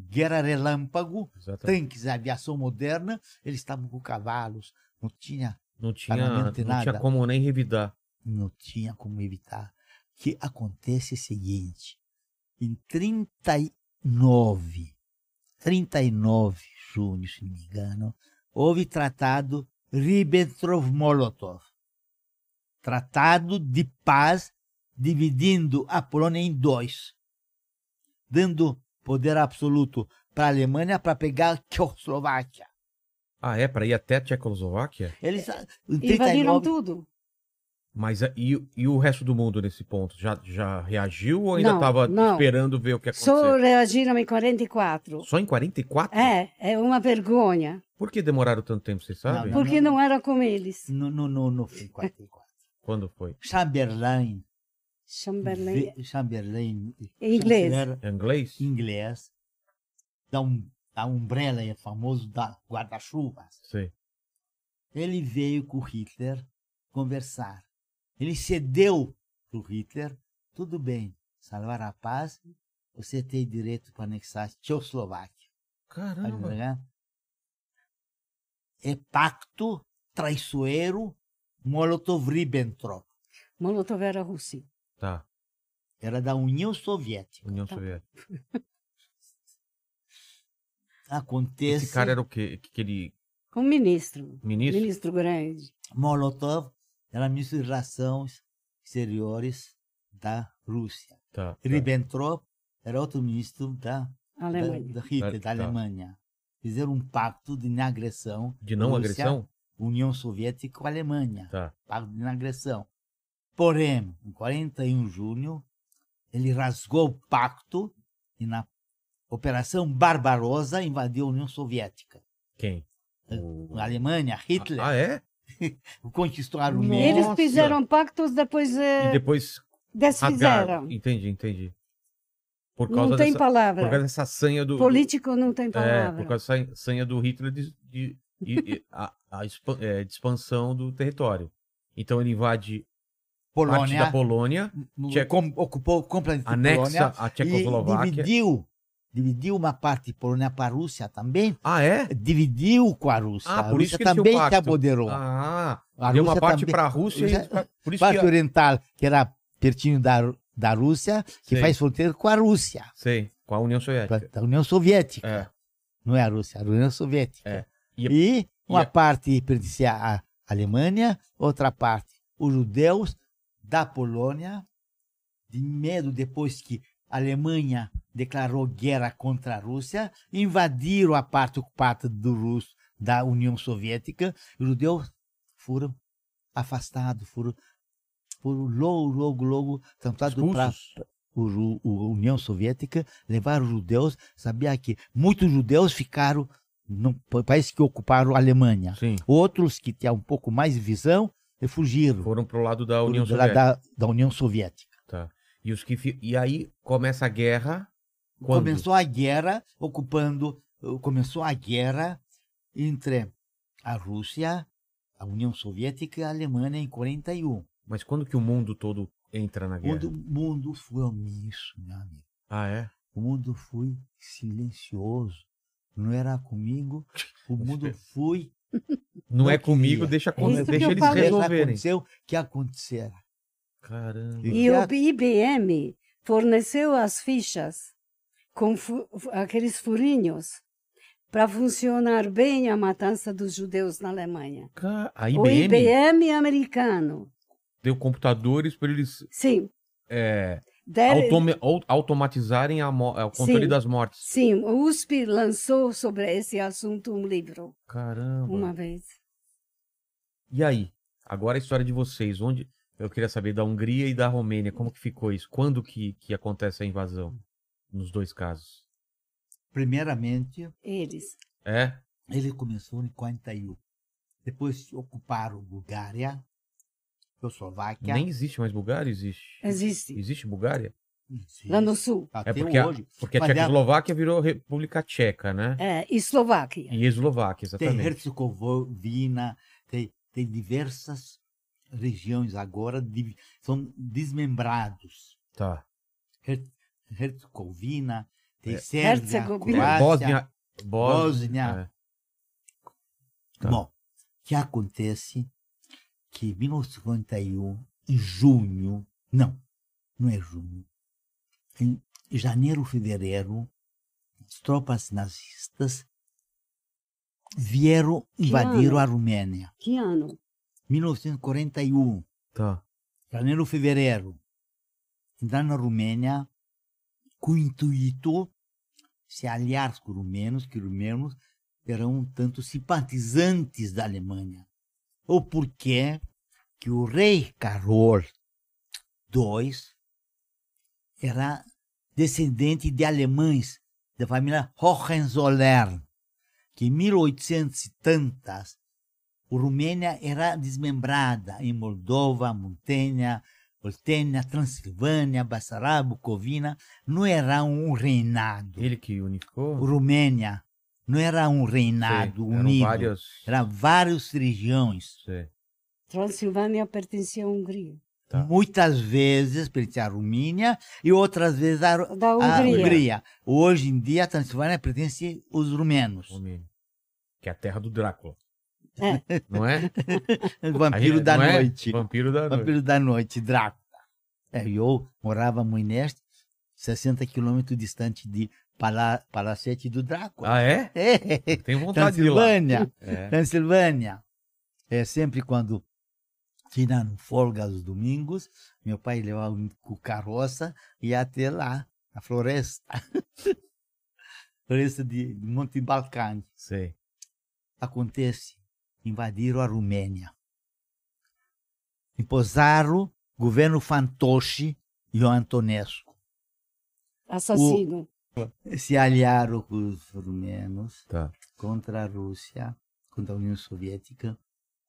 guerra relâmpago, exatamente. tanques, aviação moderna, eles estavam com cavalos, não tinha Não tinha, não tinha como nem revidar. não tinha como evitar. Que acontece o seguinte, em 39, 39 de junho, se não me engano, houve tratado Ribbentrop-Molotov. Tratado de paz dividindo a Polônia em dois, dando poder absoluto para a Alemanha para pegar a Tchecoslováquia. Ah, é? Pra ir até a Tchecoslováquia? Eles em Invadiram 39, tudo. Mas a- e, e o resto do mundo nesse ponto? Já, já reagiu ou ainda Não, estava não. esperando ver o que ia acontecer? Só reagiram em 44. Só em 44? É, é uma vergonha, Por que demoraram tanto tempo, você sabe? Não, porque não era com eles. no, no, no, no, foi 44. Quando foi? Chamberlain Chamberlain, Chamberlain, Em inglês. chanceler É inglês? inglês, da, um, da Umbrella, é famoso da guarda-chuva. Sei. Ele veio com o Hitler conversar. Ele cedeu para o Hitler, tudo bem, salvar a paz, você tem direito para anexar a Tchecoslováquia. Tá Caramba. É pacto traiçoeiro Molotov-Ribbentrop. Molotov era Rússia. Tá. Era da União Soviética. União Tá. Soviética. Acontece. Esse cara era o quê? Aquele Como ministro. ministro? Ministro grande. Molotov era ministro de Relações Exteriores da Rússia. Tá. tá. Ribbentrop era outro ministro da, da, Alemanha. da Hitler, Tá, da tá. Alemanha. Fizeram um pacto de não agressão. De não Rússia, agressão? União Soviética com a Alemanha. Tá. Pacto de não agressão. Porém, em 41 de junho, ele rasgou o pacto e na Operação Barbarossa invadiu a União Soviética. Quem? É, O- A Alemanha, Hitler, Ah, é? conquistou a Nossa. Romênia. Eles fizeram pactos, depois eh, E depois desfizeram. Entendi, entendi. Por Não causa tem dessa, palavra. por causa dessa sanha do. Político não tem é, palavra. por causa dessa sanha do Hitler de, de- e- e- a, a é, de expansão do território. Então ele invade parte Polônia, da Polônia, no- Tcheco- com- ocupou completamente Polônia a e Tchecoslováquia. dividiu, dividiu uma parte de Polônia para a Rússia também. Ah, é? Dividiu com a Rússia. Ah, a por isso Rússia que eles tinham também se apoderou. Ah, a deu uma parte para a Rússia e Rússia- por isso parte que... oriental, que era pertinho da, da Rússia, que Sei. faz fronteira com a Rússia, Sei, com a União Soviética. da União Soviética. É. Não é a Rússia, a União Soviética. É. E E, a- uma e a- parte pertencia à Alemanha, outra parte os judeus da Polônia, de medo depois que a Alemanha declarou guerra contra a Rússia, invadiram a parte ocupada do russo da União Soviética, os judeus foram afastados, foram, foram logo, logo, logo tentados para o União Soviética, levaram os judeus, sabia que muitos judeus ficaram no país que ocuparam a Alemanha. Sim, Outros que tinham um pouco mais de visão e fugiram foram pro lado da União Soviética. da, da União Soviética. Tá. E, os que e aí começa a guerra. Quando? Começou a guerra ocupando, eh, começou a guerra entre a Rússia, a União Soviética e a Alemanha em 41. Mas quando que o mundo todo entra na O guerra? mundo, o mundo foi omisso, meu amigo. Ah, é? O mundo foi silencioso. Não era comigo. O mundo foi. Não, Não é comigo, queria. deixa, É isso deixa eu eles falo. resolverem. Aconteceu o que aconteceu. Caramba. E o IBM forneceu as fichas com fu- aqueles furinhos para funcionar bem a matança dos judeus na Alemanha. A O IBM, IBM americano. deu computadores para eles Sim. é, Automatizarem a mo- é, o controle Sim. das mortes. Sim, o USP lançou sobre esse assunto um livro Caramba. uma vez. E aí? Agora a história de vocês. Onde eu queria saber da Hungria e da Romênia, como que ficou isso? Quando que, que acontece a invasão? Nos dois casos. Primeiramente, Eles. É? ele começou em 41. Depois ocuparam Bulgária, Eslováquia. Nem existe mais Bulgária? Existe. Existe. Existe Bulgária? Existe. Lá no sul. Até É porque a- hoje. Porque a Mas é- Tchecoslováquia virou República Tcheca, né? É, Eslováquia. E Eslováquia, Tem exatamente. Herzegovina, tem, tem diversas regiões agora, div- são desmembrados. Tá. Her- Herzegovina, tem É. Sérvia, Herzegovina. Croácia. Bósnia. Bósnia. é. Tá. Bom, o que acontece que em 1951, em junho, não, não é junho, em janeiro, fevereiro, as tropas nazistas vieram invadir a Romênia. Que ano? 1941, Tá. janeiro, fevereiro, entrar na Romênia com o intuito se aliar com os rumenos, que os rumenos eram um tanto simpatizantes da Alemanha. Ou porque que o rei Carol II era descendente de alemães da família Hohenzollern, que em 1800 e tantas a Romênia era desmembrada em Moldova, Montanha, Oltênia, Transilvânia, Bassará, Bucovina. Não era um reinado. Ele que unificou? Romênia não era um reinado eram unido. várias. Eram várias regiões. Sei. Transilvânia pertencia à Hungria. Tá. Muitas vezes pertencia à Romênia e outras vezes à, Da à Hungria. Hungria. Hoje em dia, a Transilvânia pertence aos rumenos. Romênia. Que é a terra do Drácula. É. Não é? Vampiro Aí, da não é? noite. Vampiro da noite. Vampiro da noite, Drácula. É, eu morava muito neste, 60 quilômetros distante de Pala Palacete do Drácula. Ah, é? É, Tem vontade de ir lá. Transilvânia. É. Transilvânia. É sempre quando tiraram folga aos domingos, meu pai levava com carroça e ia até lá, na floresta. floresta de Monte Balcãs. Sei. Acontece, invadiram a Romênia. Imposaram o governo fantoche e o Antonescu. Assassino. Se aliaram com os rumenos. Tá. contra a Rússia, contra a União Soviética,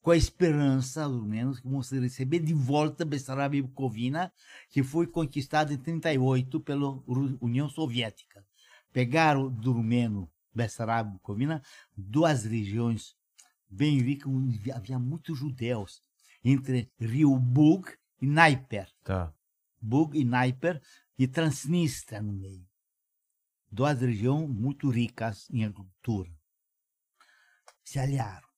com a esperança, ao menos, que vão receber de volta Bessarabia e Bucovina, que foi conquistada em 38 pela União Soviética. Pegaram do rumeno Bessarabia e Bucovina, duas regiões bem ricas, onde havia muitos judeus, entre Rio Bug e Dnieper. Tá. Bug e Dnieper e Transnistria no meio. Duas regiões muito ricas em agricultura. Se aliaram.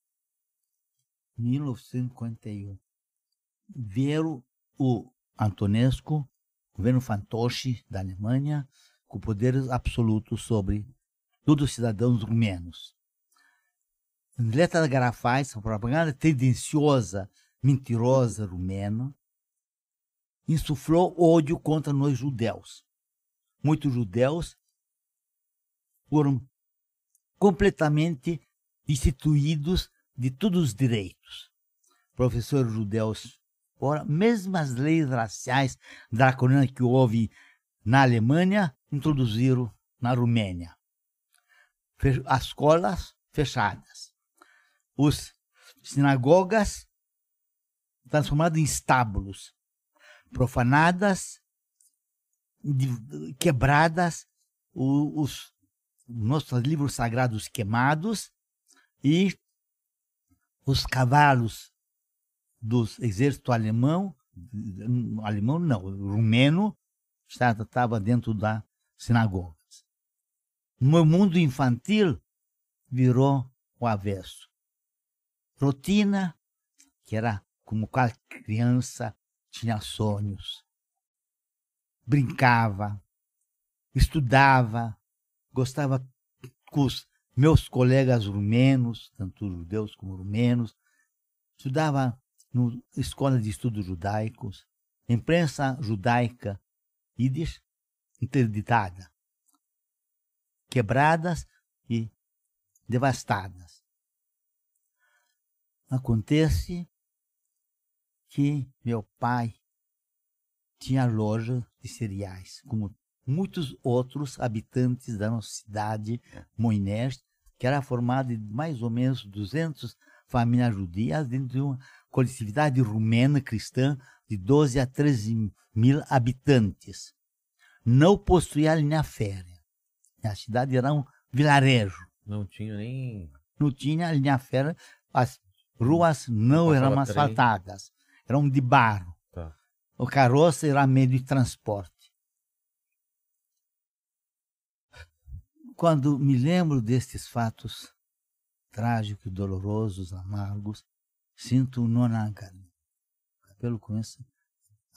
Em 1951, vieram o Antonescu, governo fantoche da Alemanha, com poderes absolutos sobre todos os cidadãos rumenos. Em letras garrafais, a propaganda tendenciosa, mentirosa rumena, insuflou ódio contra nós judeus. Muitos judeus foram completamente destituídos de todos os direitos. Professores judeus, ora, mesmo as leis raciais draconianas que houve na Alemanha, introduziram na Romênia. As escolas fechadas. Os sinagogas transformadas em estábulos profanadas, quebradas, os nossos livros sagrados queimados e os cavalos dos exército alemão, alemão não, rumeno, estava dentro da sinagoga. No mundo infantil virou o avesso. Rotina, que era como qualquer criança tinha sonhos. Brincava, estudava, gostava com os meus colegas rumenos, tanto judeus como rumenos, estudava na escola de estudos judaicos, imprensa judaica, Yiddish, interditada, quebradas e devastadas. Acontece que meu pai tinha loja de cereais, como muitos outros habitantes da nossa cidade, Moinés, que era formada de mais ou menos 200 famílias judias dentro de uma coletividade rumena cristã de 12 a 13 mil habitantes. Não possuía linha férrea. A cidade era um vilarejo. Não tinha nem. Não tinha linha férrea. As ruas não passava eram asfaltadas. Eram de barro. Tá. O carroça era meio de transporte. Quando me lembro destes fatos trágicos, dolorosos, amargos, sinto um garganta. O cabelo começa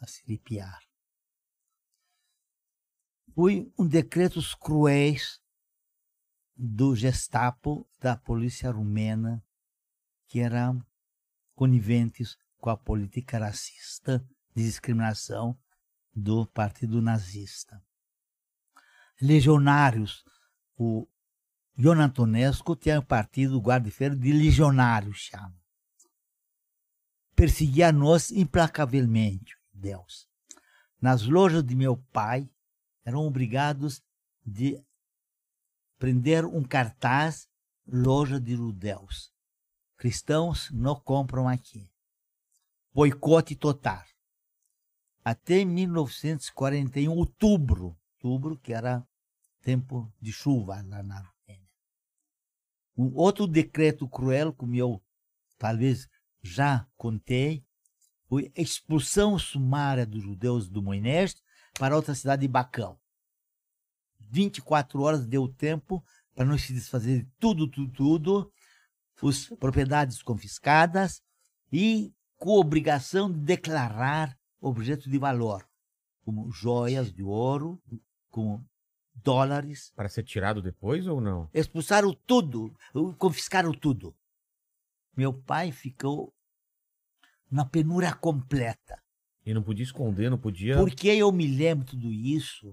a se arrepiar. Foi um decretos cruéis do Gestapo, da polícia rumena, que eram coniventes com a política racista de discriminação do partido nazista. Legionários, o Ion Antonescu tinha partido guarda-feira de legionários, chama. Perseguia nós implacavelmente, Deus. Nas lojas de meu pai, eram obrigados de prender um cartaz, loja de judeus. Cristãos não compram aqui. Boicote total até 1941, outubro, outubro que era tempo de chuva lá na Romênia. Um outro decreto cruel, como eu talvez já contei, foi a expulsão sumária dos judeus do Moinés para outra cidade de Bacão. 24 horas deu tempo para nós se desfazer de tudo, tudo, tudo, as propriedades confiscadas e com obrigação de declarar objetos de valor, como joias de ouro, como dólares. Para ser tirado depois ou não? Expulsaram tudo, confiscaram tudo. Meu pai ficou na penúria completa. E não podia esconder, não podia. Por que eu me lembro tudo isso?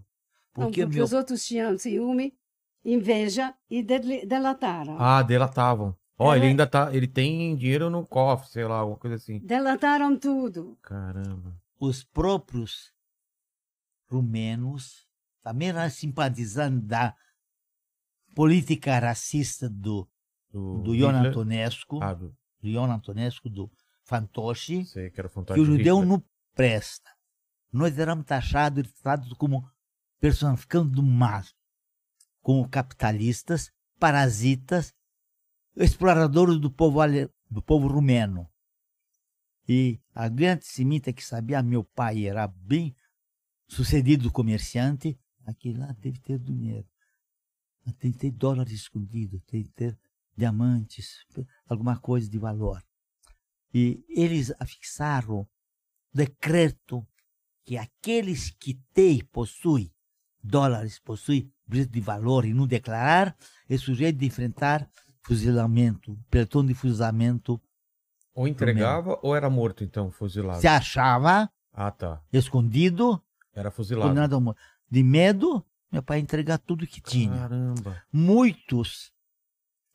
Não, Porque, porque meu os outros tinham ciúme, inveja e del- delataram. Ah, delatavam. Ó, É. ele ainda tá. Ele tem dinheiro no cofre, sei lá, alguma coisa assim. Delataram tudo. Caramba. os próprios rumenos também eram simpatizantes da política racista do, Do, do Ion Hitler. Antonescu, Ah, do, do Ion Antonescu, do Fantoche, sei que era que o judeu não presta. Nós éramos taxados e tratados como personificantes do mal, como capitalistas, parasitas, exploradores do povo, ale- do povo rumeno. E a grande antissemita que sabia, meu pai era bem sucedido comerciante, aquele lá deve ter dinheiro. Tem que ter dólares escondidos, tem que ter diamantes, alguma coisa de valor. E eles afixaram decreto que aqueles que têm, possuem dólares, possuem objeto de valor e não declarar, é sujeito de enfrentar fuzilamento, pelotão de fuzilamento. Ou entregava ou era morto, então, fuzilado. Se achava Ah, tá. escondido, Era fuzilado. De medo, meu pai entregar tudo que tinha. Caramba. Muitos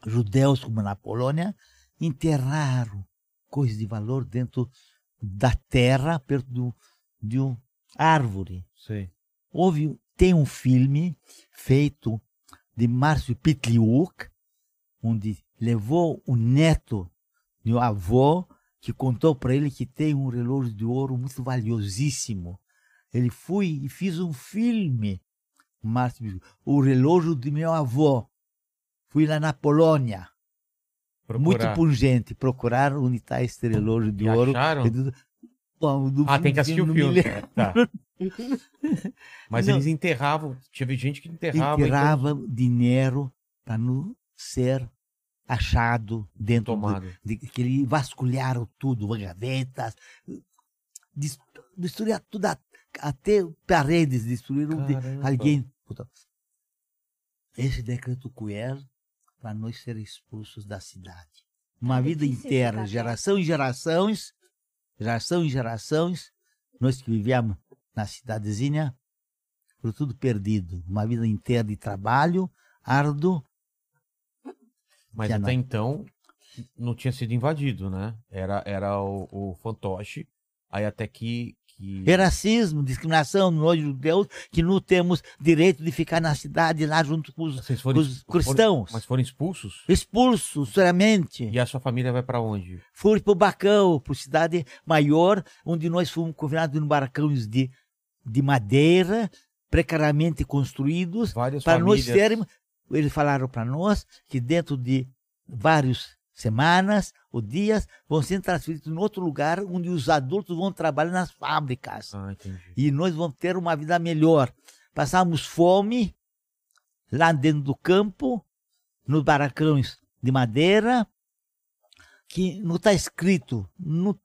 judeus, como na Polônia, enterraram coisas de valor dentro da terra, perto do, de uma árvore. Sei. Houve, tem um filme feito de Márcio Pitliuk, onde levou o neto de um avô que contou para ele que tem um relógio de ouro muito valiosíssimo. Ele foi e fez um filme, o relógio de meu avô. Fui lá na Polônia, muito Procurar. pungente, procurar onde está esse relógio de E ouro. acharam? Bom, do Ah, tem que assistir o filme. lembro. Tá. Mas Não. eles enterravam. Tinha gente que enterrava. então, enterrava dinheiro para não ser achado dentro do, tomado. de, que eles vasculharam tudo, gavetas, des- destruíram tudo, a- até paredes, destruíram de alguém. Esse decreto cruel para nós ser expulsos da cidade. Uma Ah, vida inteira, geração em gerações, geração em gerações, nós que vivíamos na cidadezinha, por tudo perdido. Uma vida inteira de trabalho árduo. Mas é até não. então não tinha sido invadido, né? Era, era o, o fantoche. Aí até que. Que... Racismo, discriminação, nós judeus, que não temos direito de ficar na cidade lá junto com os foram, os ex- cristãos. Foram, mas foram expulsos? expulsos, seriamente. E a sua família vai pra onde? Fui para o Bacão, para cidade maior, onde nós fomos confinados em barracões de, de madeira, precariamente construídos, Várias para nós famílias. sermos. Eles falaram para nós que dentro de várias semanas ou dias vão ser transferidos em outro lugar onde os adultos vão trabalhar nas fábricas Ah, e nós vamos ter uma vida melhor. Passamos fome lá dentro do campo, nos barracões de madeira, que não está escrito, não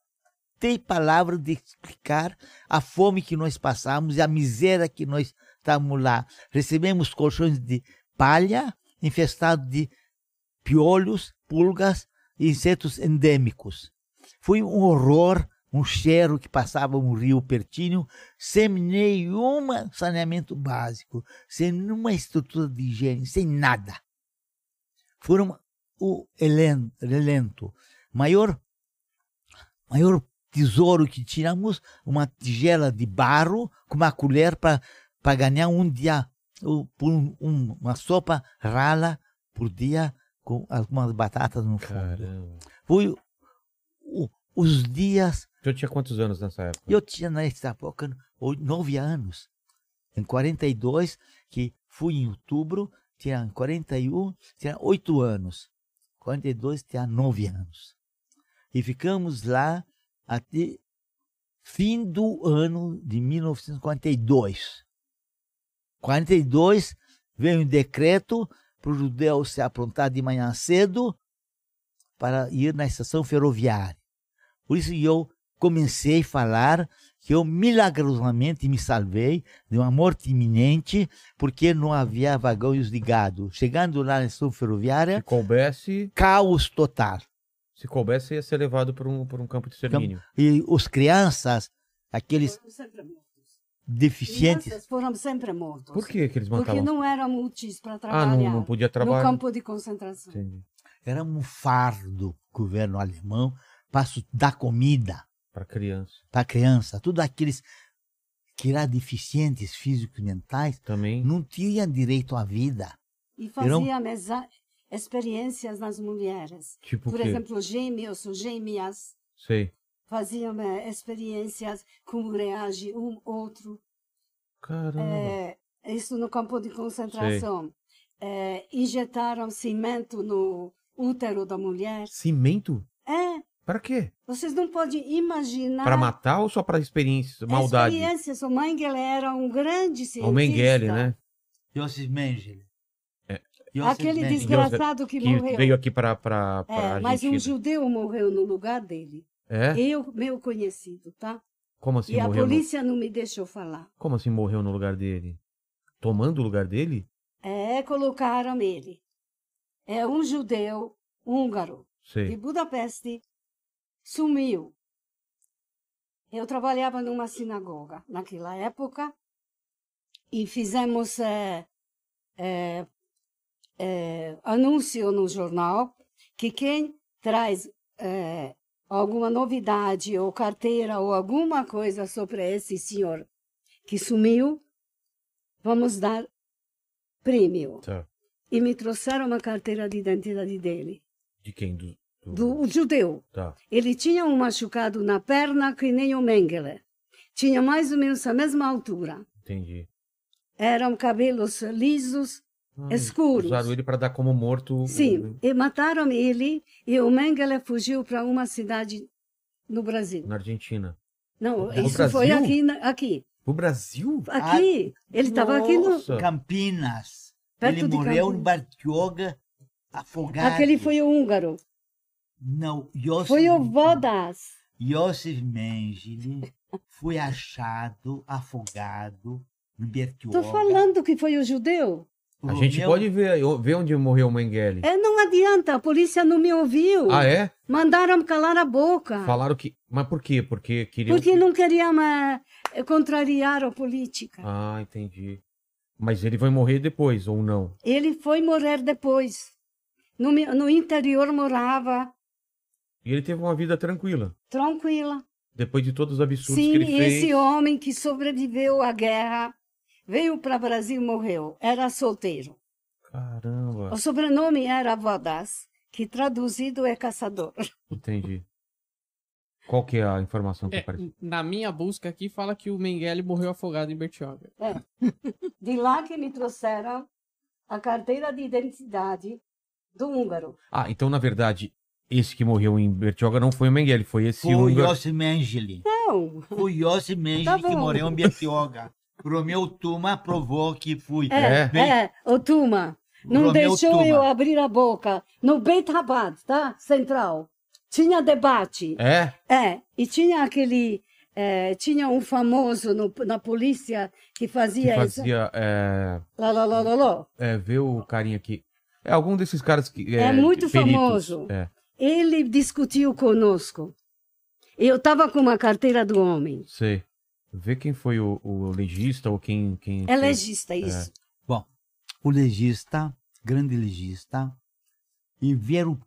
tem palavra de explicar a fome que nós passamos e a miséria que nós estamos lá. Recebemos colchões de palha infestados de piolhos, pulgas e insetos endêmicos. Foi um horror, um cheiro que passava um rio pertinho, sem nenhum saneamento básico, sem nenhuma estrutura de higiene, sem nada. Foram o elen- relento. Maior, maior tesouro que tínhamos, uma tigela de barro com uma colher para ganhar um dia, por um- uma sopa rala por dia com algumas batatas no fundo. Caramba. Foi o- os dias Então tinha quantos anos nessa época? eu tinha nessa época nove anos. Em 42, que fui em outubro, tinha 41, tinha oito anos. 42 tinha nove anos. E ficamos lá até fim do ano de 1942. 42 veio um decreto para os judeus se aprontar de manhã cedo para ir na estação ferroviária. Por isso eu comecei a falar que eu milagrosamente me salvei de uma morte iminente porque não havia vagões de gado. Chegando lá na estação Se ferroviária, coubesse, caos total. se coubesse, ia ser levado para um, por um campo de extermínio. E os crianças, aqueles. Deficientes, Crianças foram sempre mortos. Por que, que eles Porque não eram úteis para ah, trabalhar não, não podia no trabalhar. campo de concentração. Entendi. era um fardo do governo alemão para dar comida Para criança. para criança. Todos aqueles que eram deficientes físicos e mentais Também. não tinham direito à vida. E Eram- fazia mesa- experiências nas mulheres. Tipo Por quê? exemplo, gêmeos ou gêmeas Sei. Faziam experiências como reage um outro. Caramba. É, isso no campo de concentração. É, injetaram cimento no útero da mulher. Cimento? É, Para quê? vocês não podem imaginar. Para matar ou só para experiência? Maldade? Experiências. O Mengele era um grande cientista. O Mengele, né? Josef Mengele. É. Aquele Mengele. desgraçado que, Que morreu. veio aqui para para É, mas um judeu morreu no lugar dele. É? Eu, meu conhecido, tá? Como assim e a morreu? no- polícia não me deixou falar. Como assim morreu no lugar dele? Tomando o lugar dele? É, colocaram ele. É um judeu húngaro de Sei. Budapeste, sumiu. Eu trabalhava numa sinagoga naquela época e fizemos é, é, é, anúncio no jornal que quem traz é, alguma novidade ou carteira ou alguma coisa sobre esse senhor que sumiu, vamos dar prêmio. Tá. E me trouxeram uma carteira de identidade dele, De quem? Do, do- do judeu. Tá. Ele tinha um machucado na perna que nem o Mengele. Tinha mais ou menos a mesma altura. Entendi. Eram cabelos lisos, escuros. Usaram ele para dar como morto. o- Sim, e mataram ele e o Mengele fugiu para uma cidade no Brasil. Na Argentina. Não, No isso foi Brasil? aqui, na- aqui. O Brasil? Aqui, ele estava aqui no... Nossa. Campinas. Perto ele morreu Campinas. em Bartioga, afogado. Aquele foi o húngaro. Não, Josef, Foi o Vodas. Josef Mengele foi achado afogado em Bertioga. Estou falando que foi o judeu. A gente Romeu- pode ver, ver onde morreu o Mengele. É, não adianta, a polícia não me ouviu. Ah, é? Mandaram calar a boca. Falaram que. Mas por quê? Porque queriam. Porque que- não queriam eh, contrariar a política. Ah, entendi. Mas ele vai morrer depois, ou não? Ele foi morrer depois. No, no interior morava E ele teve uma vida tranquila. tranquila. Depois de todos os absurdos Sim, que ele fez. esse homem que sobreviveu à guerra veio para o Brasil e morreu. Era solteiro. Caramba, O sobrenome era Vodas, que traduzido é caçador. entendi. Qual que é a informação que É, apareceu? na minha busca aqui fala que o Mengele morreu afogado em Bertioga. De lá que me trouxeram a carteira de identidade do húngaro. Ah, então na verdade, esse que morreu em Bertioga não foi o Mengele, foi esse Foi o húngaro. Yossi Mengele. Não, Foi o Yossi Mengele Tá que morreu em Bertioga. O Romeu Tuma provou que foi. é, É? Bem, é, o Tuma. Não Romeu deixou Tuma. eu abrir a boca. No Beit Rabad, tá? Central. Tinha debate. É? É, e tinha aquele. eh, tinha um famoso no- na polícia que Que fazia, isso. fazia. É, Lá, lá, lá, lá, lá. é, vê o carinha aqui. É algum desses caras que. É muito peritos. famoso. É, Ele discutiu conosco. Eu estava com uma carteira do homem. sei. Vê quem foi o, o legista ou quem. quem É fez. legista, isso. Bom, o legista, grande legista, e vieram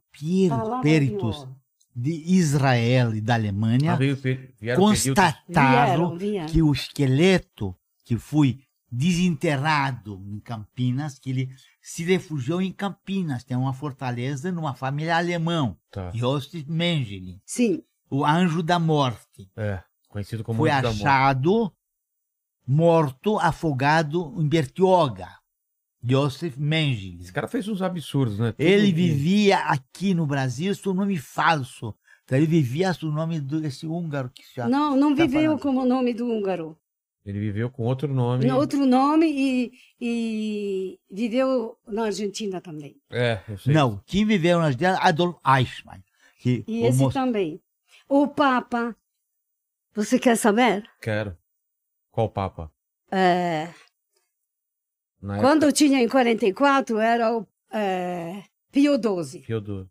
Falava peritos de Israel e da Ah, Alemanha veio, per- vieram constataram Vieram, vieram. que o esqueleto que foi desenterrado em Campinas, que ele se refugiou em Campinas, tem uma fortaleza numa família alemã, Tá. Josef Mengele, Sim, o anjo da morte. É, conhecido como foi achado morto, afogado em Bertioga. Josef Mengele. Esse cara fez uns absurdos, né? Tudo- Ele vivia aqui no Brasil sob nome falso. Então, ele vivia sob o nome desse húngaro que já. não, não tá viveu falando. como nome do húngaro. Ele viveu com outro nome. No outro nome e, e viveu na Argentina também. É, eu sei. Não, quem viveu na Argentina Adolf Eichmann. Que E o esse moço- também. O Papa, você quer saber? Quero. Qual Papa? É, Na época, quando tinha em 44, era o é, Pio XII, Fiodor.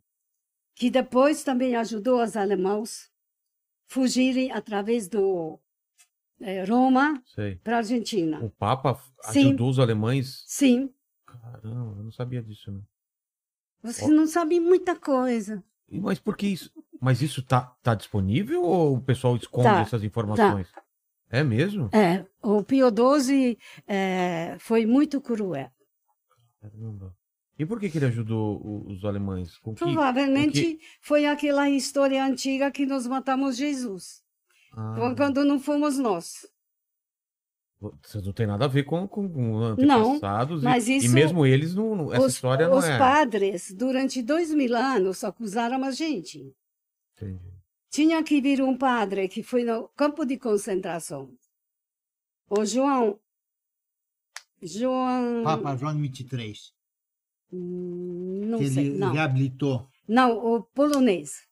que depois também ajudou os alemãos fugirem através do é, Roma para a Argentina. O Papa Sim. ajudou os alemães. Sim, Caramba, eu não sabia disso, né? você não sabe muita coisa. Mas por que isso? Mas isso tá, tá disponível ou o pessoal esconde Tá, essas informações? É mesmo? É, o Pio XII é, foi muito cruel. Caramba. E por que, que ele ajudou os alemães? Que... Provavelmente foi aquela história antiga que nós matamos Jesus, Ah, quando não fomos nós. Vocês não tem nada a ver com, com, com antepassados. e- mas e, isso- não eles, não, não- essa os história não os é. padres, durante dois mil anos, acusaram a gente. Entendi. Tinha que vir um padre que foi no campo de concentração. O João. João. Papa João 23. Hum, Não que sei, ele não. reabilitou. Não, o polonês.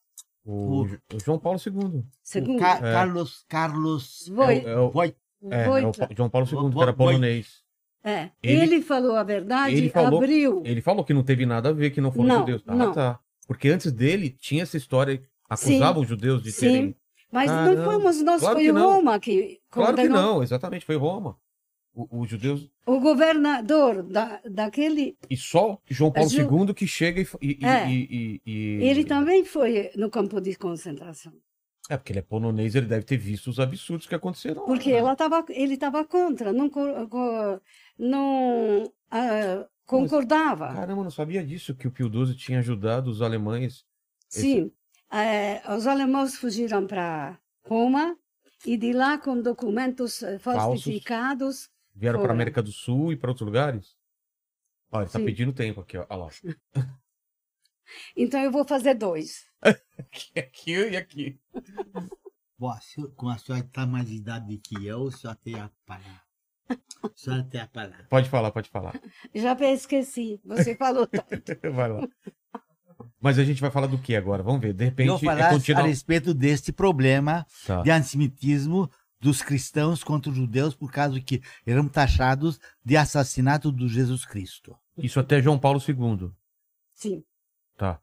O, O- João Paulo II. Segundo. O Ca- É. Carlos. Carlos. Foi. É o- Voit- É, Foi- é o Pa- João Paulo II, que era polonês. É, Ele- ele, falou a verdade, ele falou- abriu. Ele falou que não teve nada a ver, que não foram Não, judeus. Ah, não. tá. Porque antes dele tinha essa história, acusavam os judeus de Sim. terem. Mas Caramba, não fomos nós, claro foi que. Roma que Claro que não, exatamente, foi Roma. O- Os judeus. O governador da, daquele, E só João Paulo Ju- II que chega e. e, e- É. e- e- e- ele também foi no campo de concentração. É, porque ele é polonês, ele deve ter visto os absurdos que aconteceram. Porque né? ela tava, ele estava contra, não, não ah, concordava. Caramba, eu não sabia disso, que o Pio XII tinha ajudado os alemães. Sim, eh, os alemães fugiram para Roma e de lá com documentos eh, falsificados. Vieram para Foram. América do Sul e para outros lugares. Olha, ele tá Sim. pedindo tempo aqui, ó. Olha lá. Então eu vou fazer dois. Aqui, aqui e aqui. Bom, a senhora- como a senhora está mais de idade que eu, a senhora tem a palavra. A senhora tem a palavra. Pode falar, pode falar. Já esqueci. Você falou tanto. Vai lá. Mas a gente vai falar do que agora? Vamos ver. De repente Eu vou é falar a continuar. respeito deste problema Tá. de antissemitismo dos cristãos contra os judeus por causa que eram taxados de assassinato de Jesus Cristo. Isso até João Paulo II. Sim. Tá.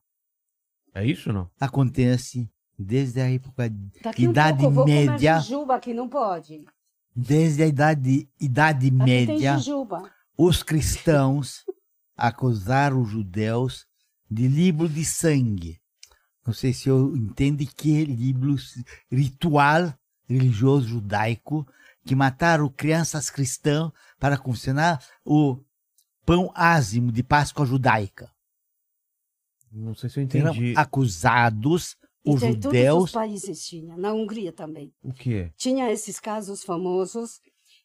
É isso ou não? Acontece desde a época, Daqui um Idade pouco eu vou comer média. jujuba que não pode. desde a idade, idade Aqui tem média, jujuba. os cristãos acusaram os judeus de livro de sangue. Não sei se eu entende que é livro ritual religioso judaico que mataram crianças cristãs para confeccionar o pão ázimo de Páscoa judaica. Não sei se eu Eram entendi. acusados os Isso em todos os judeus países tinha. Na Hungria também. O que é? Tinha esses casos famosos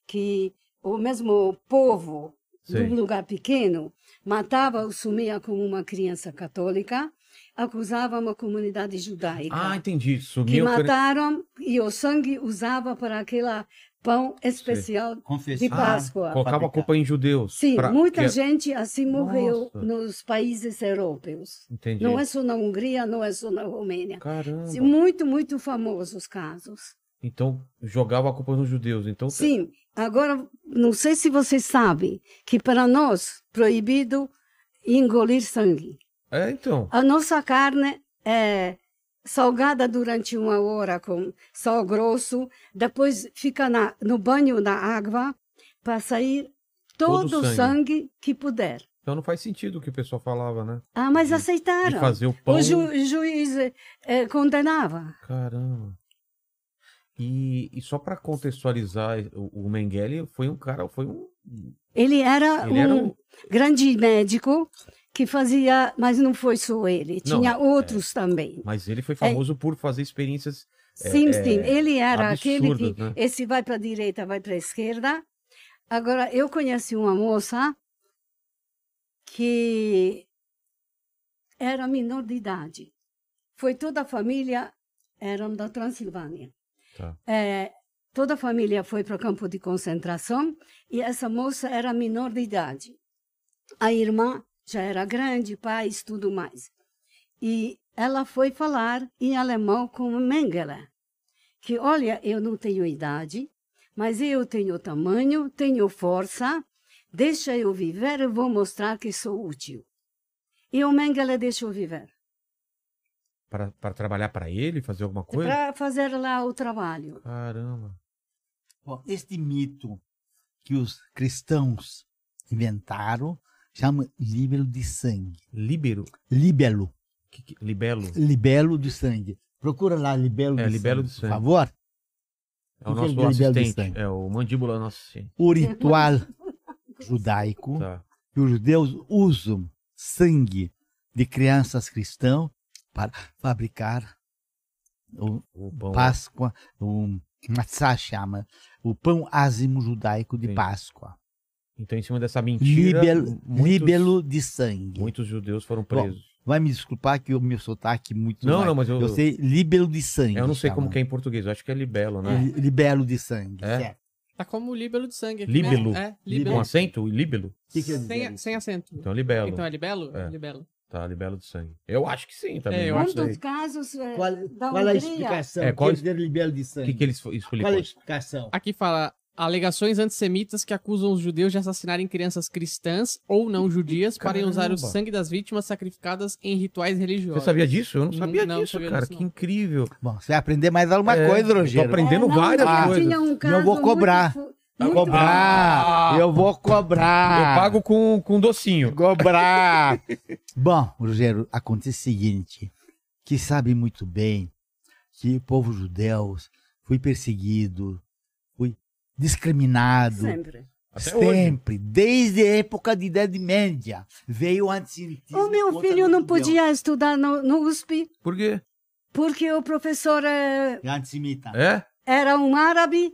que o mesmo povo Sei. de um lugar pequeno matava ou sumia como uma criança católica, acusava uma comunidade judaica. Ah, entendi. que Sumiu. mataram e o sangue usava para aquele pão especial de confessaram. Páscoa. Colocava a culpa em judeus. Sim, pra- muita que- gente assim morreu Nossa. nos países europeus. Entendi. Não é só na Hungria, não é só na Romênia. Caramba. Sim, muito, muito famosos os casos. Então jogava a culpa nos judeus. Então Sim, agora, não sei se vocês sabem que para nós proibido engolir sangue. É, então. A nossa carne é salgada durante uma hora com sal grosso, depois fica na, no banho da água para sair todo, Todo o o sangue que puder. Então não faz sentido o que o pessoal falava, né? Ah, mas De- De aceitaram. fazer o pão. O ju- juiz eh, condenava. Caramba. E, e só para contextualizar, o, o Mengele foi um cara, foi um. Ele era Ele era um um. grande médico que fazia, mas não foi só ele, Não, tinha é. outros também. Mas ele foi famoso por fazer experiências. É, Sim, é, sim, ele era aquele que né? esse vai para a direita, vai para a esquerda. Agora, eu conheci uma moça que era menor de idade. Foi toda a família, eram da Transilvânia. Tá. É, toda a família foi para o campo de concentração e essa moça era menor de idade. A irmã já era grande, pais, tudo mais. E ela foi falar em alemão com Mengele, que olha, eu não tenho idade, mas eu tenho tamanho, tenho força, deixa eu viver, eu vou mostrar que sou útil. E o Mengele deixou viver, Para trabalhar para ele, fazer alguma coisa? para fazer lá o trabalho. Caramba. Bom, este mito que os cristãos inventaram chama líbelo de sangue. Líbero. Líbelo. Que, que- libelo. Libelo de sangue. Procura lá libelo É, de libelo sangue, de por sangue. favor. É o O nosso é libelo de assistente. É o mandíbula nosso assistente. O ritual judaico Tá. que os judeus usam sangue de crianças cristãs para fabricar o O pão. Páscoa, o matzá chama, o pão ázimo judaico de Sim. Páscoa. Então, em cima dessa mentira, Líbelo, muitos, líbelo de sangue. muitos judeus foram presos. Vai me desculpar que o meu sotaque muito não, mais- não, mas eu, Eu sei líbelo de sangue. eu não sei como chama. que é em português. Eu acho que é libelo, né? Li- Libelo de sangue. É? certo. Tá como líbelo de sangue aqui. Líbelo? Né? É, Com líbelo. acento? Líbelo? O que dizer Sem, sem acento. Então, libelo. Então é libelo? É. Libelo. Tá, libelo de sangue. Eu acho que sim também. É, eu não acho. Muitos casos eh, Qual, da qual a explicação? É, qual Quer dizer libelo de O sangue? que, que eles Qual explicam? a explicação? Aqui fala alegações antissemitas que acusam os judeus de assassinarem crianças cristãs ou não judias para usar o sangue das vítimas sacrificadas em rituais religiosos. Você sabia disso? Eu não Não- sabia não disso, sabia cara. disso, que não. incrível. Bom, você vai aprender mais alguma É, coisa, eu tô Rogério. aprendendo não, várias tinha- coisas. Tinha um caso vou cobrar. muito muito- cobrar! Eu vou cobrar! Eu pago com, com docinho. Cobrar! Bom, Rogério, acontece o seguinte, que sabe muito bem que o povo judeu foi perseguido, foi discriminado, Sempre. Até hoje. sempre, desde a época da Idade Média, veio o antissemitismo. O meu filho não podia estudar no, no USP Por quê? porque o professor eh, É antissemita. É? era um árabe,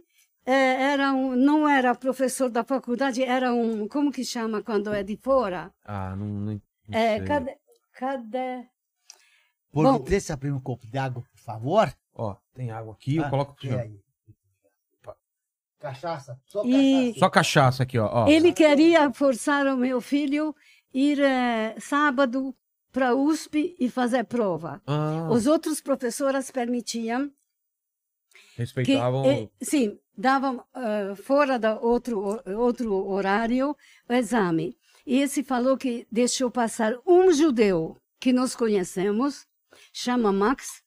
era um, não era professor da faculdade, era um, como que chama quando é de fora? Ah, não, não, não É, sei. cadê, cadê? Por Bom. abrir um copo de água, por favor? Ó, tem água aqui, eu Ah, coloco pro senhor. Cachaça, só E- cachaça. Só cachaça aqui, ó. ó. Ele queria forçar o meu filho ir eh, sábado para a USP e fazer prova. Ah, Os outros professores permitiam. Que Respeitavam. eh, sim, davam eh, fora do outro, outro horário o exame. E esse falou que deixou passar um judeu que nós conhecemos, chama Max,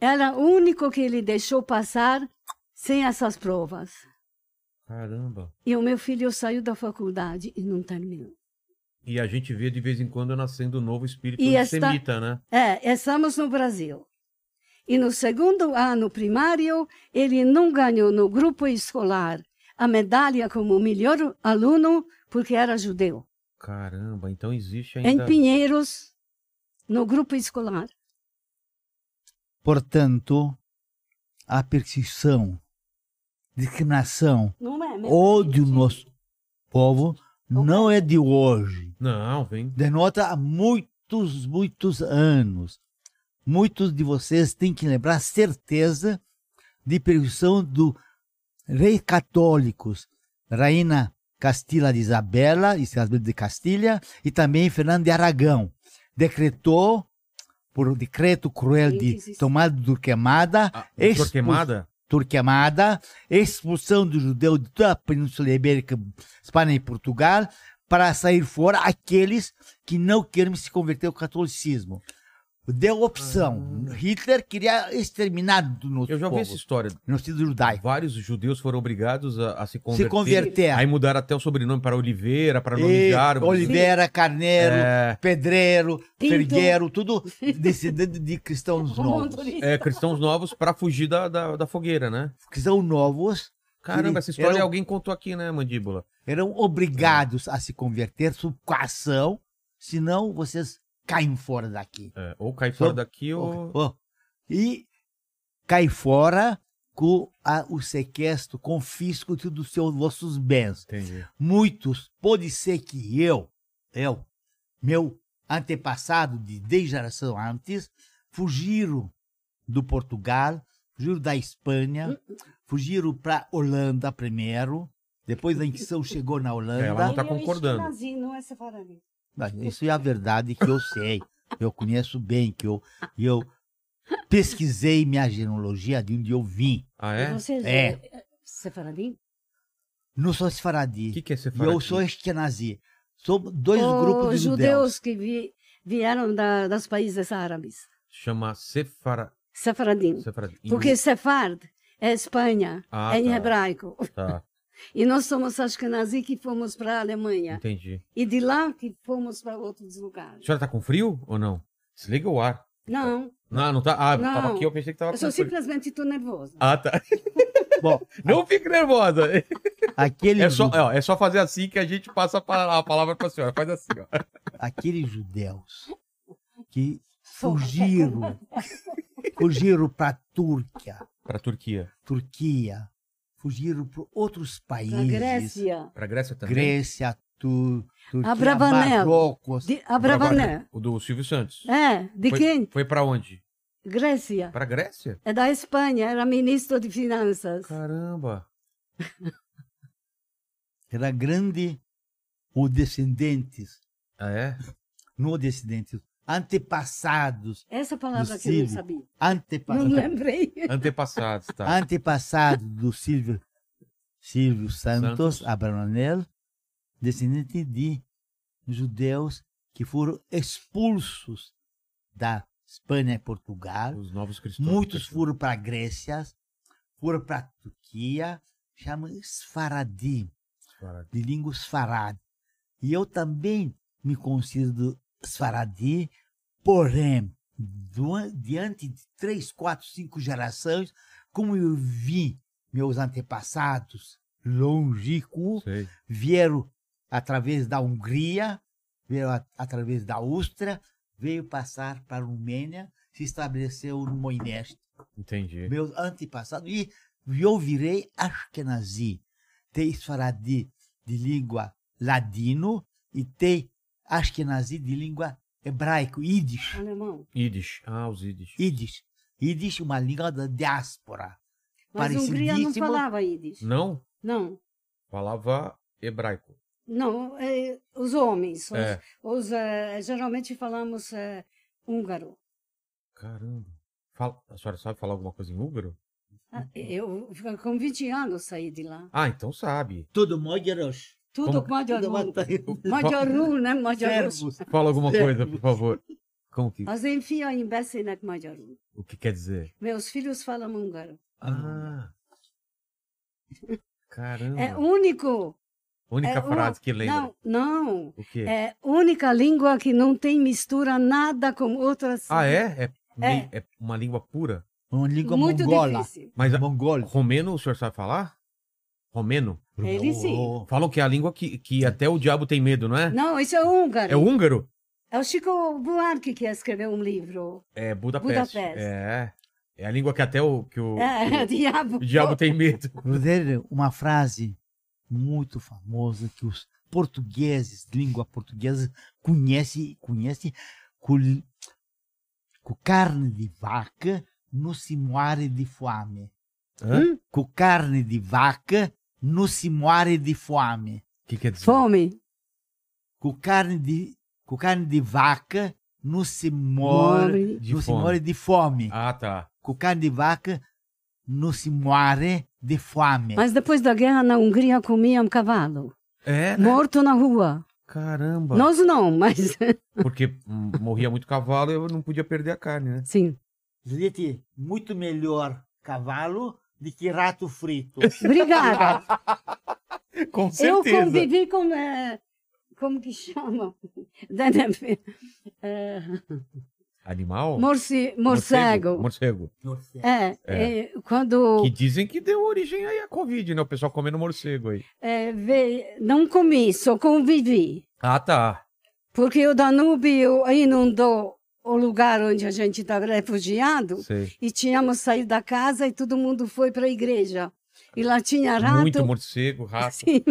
era o único que ele deixou passar sem essas provas. Caramba. E o meu filho saiu da faculdade e não terminou. E a gente vê de vez em quando nascendo um novo espírito E antissemita, né? É, estamos no Brasil. E no segundo ano primário, ele não ganhou no grupo escolar a medalha como melhor aluno porque era judeu. Caramba, então existe Em ainda. Pinheiros, no grupo escolar. Portanto, a perseguição, discriminação, é? ódio no nosso povo não é de hoje. Não, vem. Denota há muitos, muitos anos. Muitos de vocês têm que lembrar certeza de perseguição do rei católicos, Rainha Castila de Isabela, Isabel de Castilha, e também Fernando de Aragão. Decretou, por decreto cruel de tomada de Turquemada, A expul- Torquemada? Turquemada, expulsão do judeu de toda a Península Ibérica, Espanha e Portugal, para sair fora aqueles que não querem se converter ao catolicismo. Deu opção. Hitler queria exterminar do nosso Eu já ouvi povo, essa história. no sentido judaico. Vários judeus foram obrigados a, a se converter. Se converter. Aí mudaram até o sobrenome para Oliveira, para nome de árvore. Oliveira, Carneiro, É, Pedreiro, Pinto. Fergueiro, tudo descendente de cristãos novos. é, cristãos novos para fugir da, da, da fogueira, né? Cristãos novos Caramba, essa história Eram- alguém contou aqui, né, Mandíbula? eram obrigados a se converter sob coação, senão vocês caem fora daqui. É, ou cai fora daqui ou. E cai fora com a- o sequestro, confisco de dos seus vossos bens. Entendi. Muitos, pode ser que eu, eu, meu antepassado de 10 gerações antes, fugiram do Portugal, fugiram da Espanha, fugiram para Holanda primeiro, depois a Inquisição chegou na Holanda. Ela não tá é concordando. é Isso é a verdade que eu sei. Eu conheço bem, que eu, eu pesquisei minha genealogia de onde eu vim. Ah, é? Você É. é sefaradi? Não sou O esfaradi. que, que é E sefaradi? eu sou Ashkenazi. Somos dois Os grupos de judeus. judeus que vi- vieram da, dos países árabes. Chama sefara... Sefaradim. sefaradi. Porque Sefard é Espanha, Ah, é em tá. hebraico. Tá, E nós somos Ashkenazi que fomos para a Alemanha. entendi. E de lá que fomos para outros A lugares. senhora tá com frio ou não? Desliga o ar. Não, Não, não tá. Ah, Não. tava aqui, eu pensei que tava eu com sou frio. simplesmente tô nervosa. Ah, tá. Bom, Não fique nervosa. aquele, É só, ó, é só fazer assim que a gente passa a pa- a palavra pra senhora. Faz assim, ó. aqueles judeus que fugiram, fugiram para a Turquia, Pra Turquia. Turquia, fugiram para outros países. Na Grécia. Pra Grécia também? Grécia, tu, Turquia. Marrocos. De Abravanel. O do Silvio Santos. É, de foi, quem? Foi pra onde? Grécia. Pra Grécia? É da Espanha, era ministro de Finanças. Caramba. Era grande os descendentes, Ah, é? não descendentes, antepassados, Essa palavra Do que eu não sabia. Não antepassados, lembrei. Antepassados, tá. antepassados do Silvio, Silvio Santos, Santos. Abravanel, descendente de judeus que foram expulsos da Espanha e Portugal. Os novos cristãos. Muitos foram para a Grécia, foram para a Turquia, chamam Sfaradi, de língua Sfarad. E eu também me considero Sfaradi, porém, diante de três, quatro, cinco gerações, como eu vi meus antepassados longínquos vieram através da Hungria, veio a- através da Áustria, veio passar para a Romênia, se estabeleceu no Moineste. Entendi. Meus antepassados. E eu virei Ashkenazi. Tem Sfaradi de língua ladino e tem Ashkenazi de língua hebraico, Yiddish. Alemão. Yiddish. Ah, os Yiddish. Yiddish. Yiddish é uma língua da diáspora. Mas a Hungria não falava Yiddish. Não? Não. Falava hebraico. Não, é, os homens. Os, É. os, eh, geralmente falamos eh, húngaro. Caramba. Fala... A senhora sabe falar alguma coisa em húngaro? Ah, Eu com 20 anos saí de lá. Ah, então sabe. Tudo magyaros. Tudo Como- Magyarul. Tudo Magyarul, né? Magyarul. Servos. Fala alguma coisa, por favor. Como que, Az én fiaim beszélnek magyarul. o que quer dizer? Meus filhos falam húngaro. Ah. Caramba. É único. Única é uma- frase que lembra. Não, não. O quê? É única língua que não tem mistura nada com outras. Ah, é? É, mei- é uma língua pura? Uma língua Muito mongola. difícil. Mas a- Mongol. romeno o senhor sabe falar? Romeno? Ele sim. Falam que é a língua que, que até o diabo tem medo, não é? Não, isso é húngaro. É o húngaro? É o Chico Buarque que escreveu um livro. É Budapeste. Budapeste. É. É a língua que até o, que o, É, diabo. o diabo tem medo. Brother, uma frase muito famosa que os portugueses, língua portuguesa, conhecem, conhecem com, com carne de vaca não se morre de fome. Hã? O Com carne de vaca não se morre de fome. que quer dizer? Fome. Com carne de, com carne de vaca não se morre, Morre. De não se fome. morre de fome. Ah, tá. Com carne de vaca não se morre de fome. Mas depois da guerra na Hungria comiam cavalo. É, né? Morto na rua. Caramba. Nós não, mas Porque morria muito cavalo e eu não podia perder a carne, né? sim. Gente, muito melhor cavalo do que rato frito. Obrigada. Com Eu convivi com. eh, como que chama? Eh, Animal? morci, morcego. Morcego. É, eh, quando Que dizem que deu origem aí à Covid, né? O pessoal comendo morcego aí. eh, veio- não comi, só convivi. Ah, tá. Porque o Danúbio inundou o lugar onde a gente está refugiado Sei. e tínhamos saído da casa e todo mundo foi para a igreja. E lá tinha rato. Muito morcego, rato. Sim,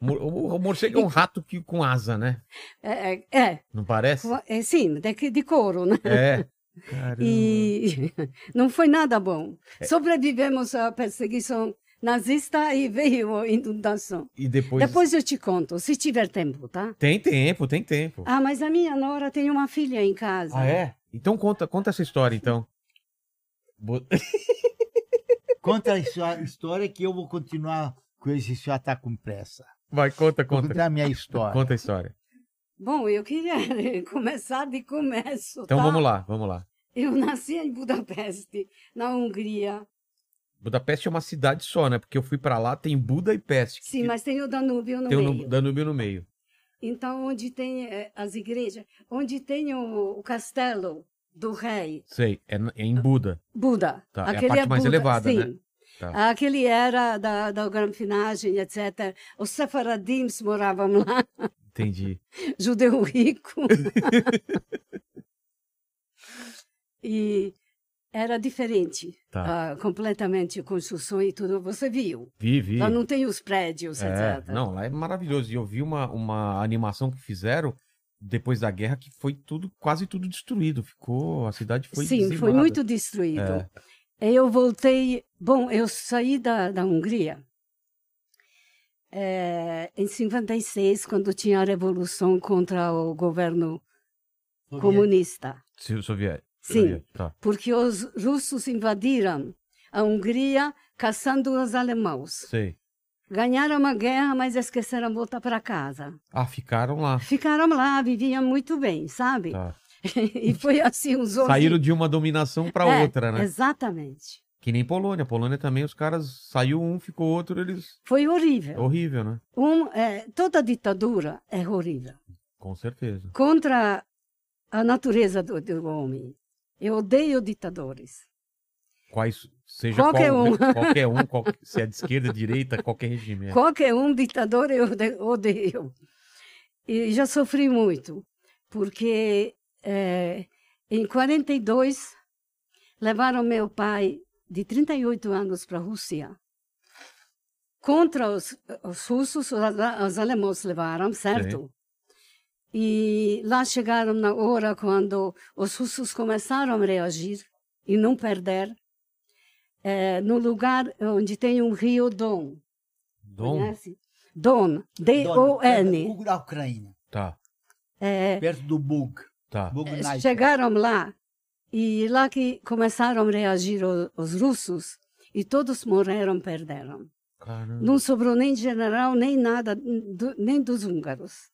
O, morcego é um rato que, com asa, né? é, é, é, Não parece? é, sim, de, de couro, né? É. Caramba. E não foi nada bom. Sobrevivemos à perseguição nazista e veio a inundação. E depois... Depois eu te conto, se tiver tempo, tá? Tem tempo, tem tempo. Ah, mas a minha nora tem uma filha em casa. Ah, é? Então conta, conta essa história, então. Conta a sua história que eu vou continuar com esse senhor está com pressa. Vai, conta, Vou conta. contar a minha história. Conta a história. Bom, eu queria começar de começo, Então tá? vamos lá, vamos lá. Eu nasci em Budapeste, na Hungria. Budapeste é uma cidade só, né? Porque eu fui pra lá, tem Buda e Peste. Sim, mas tem o Danúbio no tem o meio. Nu- Danúbio no meio. Então, onde tem eh, as igrejas, onde tem o, o castelo do rei Sei, é, é em Buda. Buda. Tá, é a parte mais elevada, sim. né? Tá. Aquele era da, da granfinagem, etc. Os sefaradims moravam lá, Entendi. judeu rico. e era diferente, Tá. ah, completamente construção e tudo. Você viu. Vi, vi. Lá não tem os prédios, É, etc. não, lá é maravilhoso. E eu vi uma, uma animação que fizeram depois da guerra que foi tudo, quase tudo destruído. Ficou, a cidade foi Sim, foi muito destruído. É. Eu voltei. Bom, eu saí da, da Hungria eh, em 56, quando tinha a revolução contra o governo comunista. Se- Soviético. Sim. Tá. Porque os russos invadiram a Hungria caçando os alemãos. Sei. Ganharam a guerra, mas esqueceram voltar para casa. Ah, ficaram lá. Ficaram lá, viviam muito bem, sabe? Tá. e foi assim os outros. Saíram de uma dominação pra É, outra, né? Exatamente. Que nem Polônia. Polônia também, os caras saiu um, ficou outro, eles. Foi horrível. Horrível, né? Um, é, toda ditadura é horrível. Com certeza. Contra a natureza do, do homem. Eu odeio ditadores. Quais, seja Qualquer qual, um. qualquer um, qual- se é de esquerda, direita, qualquer regime. é. Qualquer um ditador eu ode- odeio. E já sofri muito, porque é, em 42 levaram meu pai de 38 anos para a Rússia. Contra os, os russos, os, os alemães levaram, certo? E lá chegaram na hora quando os russos começaram a reagir e não perder, é, no lugar onde tem um rio Don. Dom? Conhece? Don, D-O-N. Da Ucrânia, Tá, É, perto do Bug. tá. Bug chegaram lá e lá que começaram a reagir o- os russos E todos morreram, perderam. Caramba. Não sobrou nem general, nem nada, do- nem dos húngaros.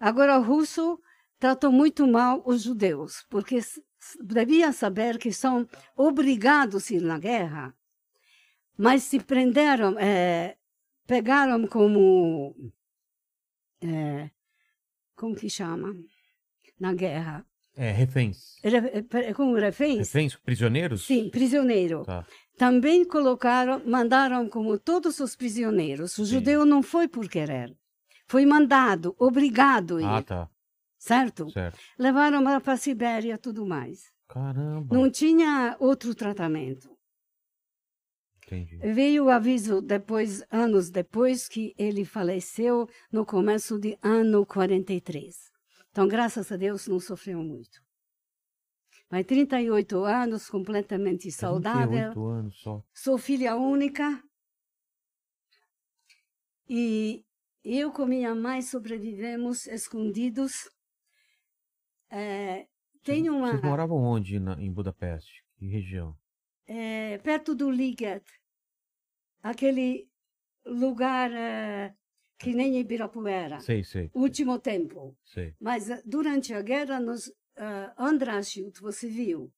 Agora, o russo tratou muito mal os judeus, porque s- s- devia saber que são obrigados a ir na guerra, mas se prenderam, eh, pegaram como. eh, como que chama? Na guerra. É, reféns. Re- pre- Como reféns? Reféns? Prisioneiros? Sim, prisioneiro. Tá. Também colocaram, mandaram como todos os prisioneiros. O Sim. judeu não foi por querer. Foi mandado, obrigado ir, Ah, tá. certo? Certo. Levaram para a Sibéria tudo mais. Caramba. Não tinha outro tratamento. Entendi. Veio o aviso depois, anos depois, que ele faleceu no começo de ano 43. Então, graças a Deus, não sofreu muito. Mas 38 anos, completamente saudável. 38 anos só. Sou filha única. E eu com minha mãe sobrevivemos escondidos. É, tem uma. Vocês moravam onde na- em Budapeste? Que região? é, perto do Liget, aquele lugar é, que nem Ibirapuera, Sei, sei, último tempo. sei. Mas eh, durante a guerra, nos uh, você viu,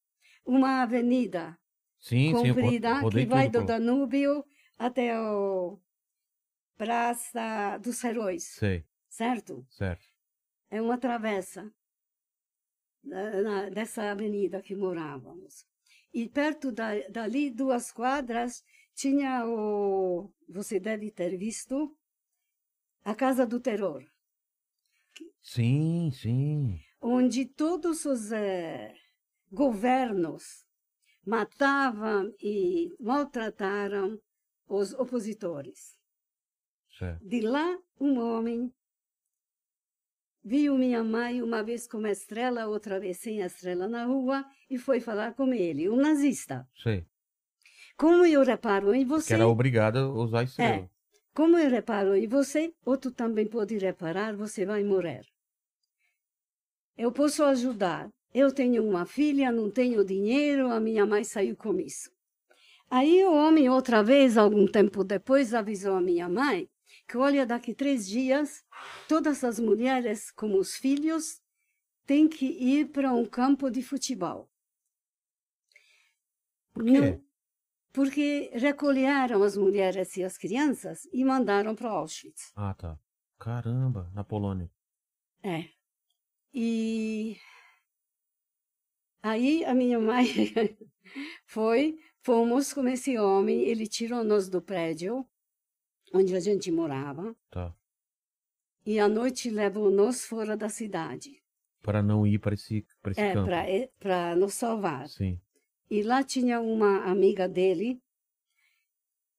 uma avenida Sim, sim. comprida rodei que vai do Danúbio até o Praça dos Heróis, Sei, certo? certo. É uma travessa dessa avenida que morávamos. E perto da, dali, duas quadras, tinha o. Você deve ter visto a Casa do Terror, Sim, sim. onde todos os eh, governos matavam e maltrataram os opositores. Certo. De lá, um homem viu minha mãe uma vez com uma estrela, outra vez sem a estrela na rua, e foi falar com ele, um nazista. Sei. Como eu reparo em Que você, era obrigado a usar estrela. como eu reparo em você, outro também pode reparar, você vai morrer. Eu posso ajudar. Eu tenho uma filha, não tenho dinheiro, a minha mãe saiu com isso. Aí o homem, outra vez, algum tempo depois, avisou a minha mãe que, olha, daqui três dias, todas as mulheres, como os filhos, têm que ir para um campo de futebol. Por quê? Não- porque recolheram as mulheres e as crianças e mandaram para Auschwitz. Ah, tá. Caramba, na Polônia. É. E aí a minha mãe foi, fomos com esse homem, ele tirou-nos do prédio onde a gente morava Tá. e à noite levou-nos fora da cidade. Para não ir para esse, para esse É, campo. para nos salvar. Sim. E lá tinha uma amiga dele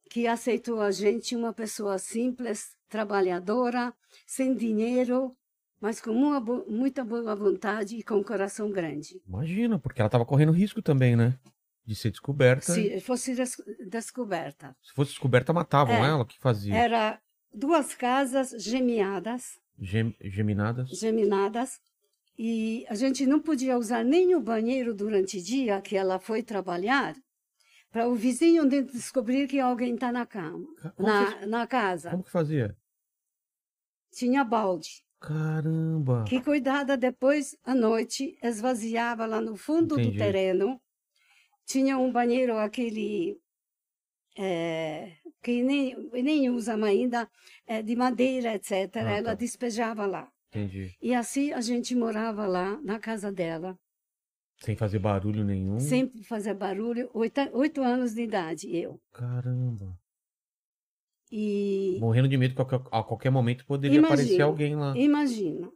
que aceitou a gente, uma pessoa simples, trabalhadora, sem dinheiro, mas com uma muita boa vontade e com um coração grande. Imagina, porque ela estava correndo risco também, né? De ser descoberta. Se fosse des- descoberta. Se fosse descoberta, matavam É. ela. O que fazia? Era duas casas gemeadas, Gem- geminadas. geminadas, e a gente não podia usar nem o banheiro durante o dia que ela foi trabalhar, para o vizinho de- descobrir que alguém está na cama, Como, na, na casa. como que fazia? Tinha balde, Caramba. que cuidada depois, à noite, esvaziava lá no fundo Entendi. do terreno. Tinha um banheiro, aquele eh, que nem, nem usam ainda, eh, de madeira, etc. Ah, Ela tá. despejava lá. Entendi. E assim a gente morava lá, na casa dela, Sem fazer barulho nenhum. sem fazer barulho, oito, oito anos de idade, eu. Caramba. E Morrendo de medo qualquer, a qualquer momento poderia Imagina. aparecer alguém lá. imagina,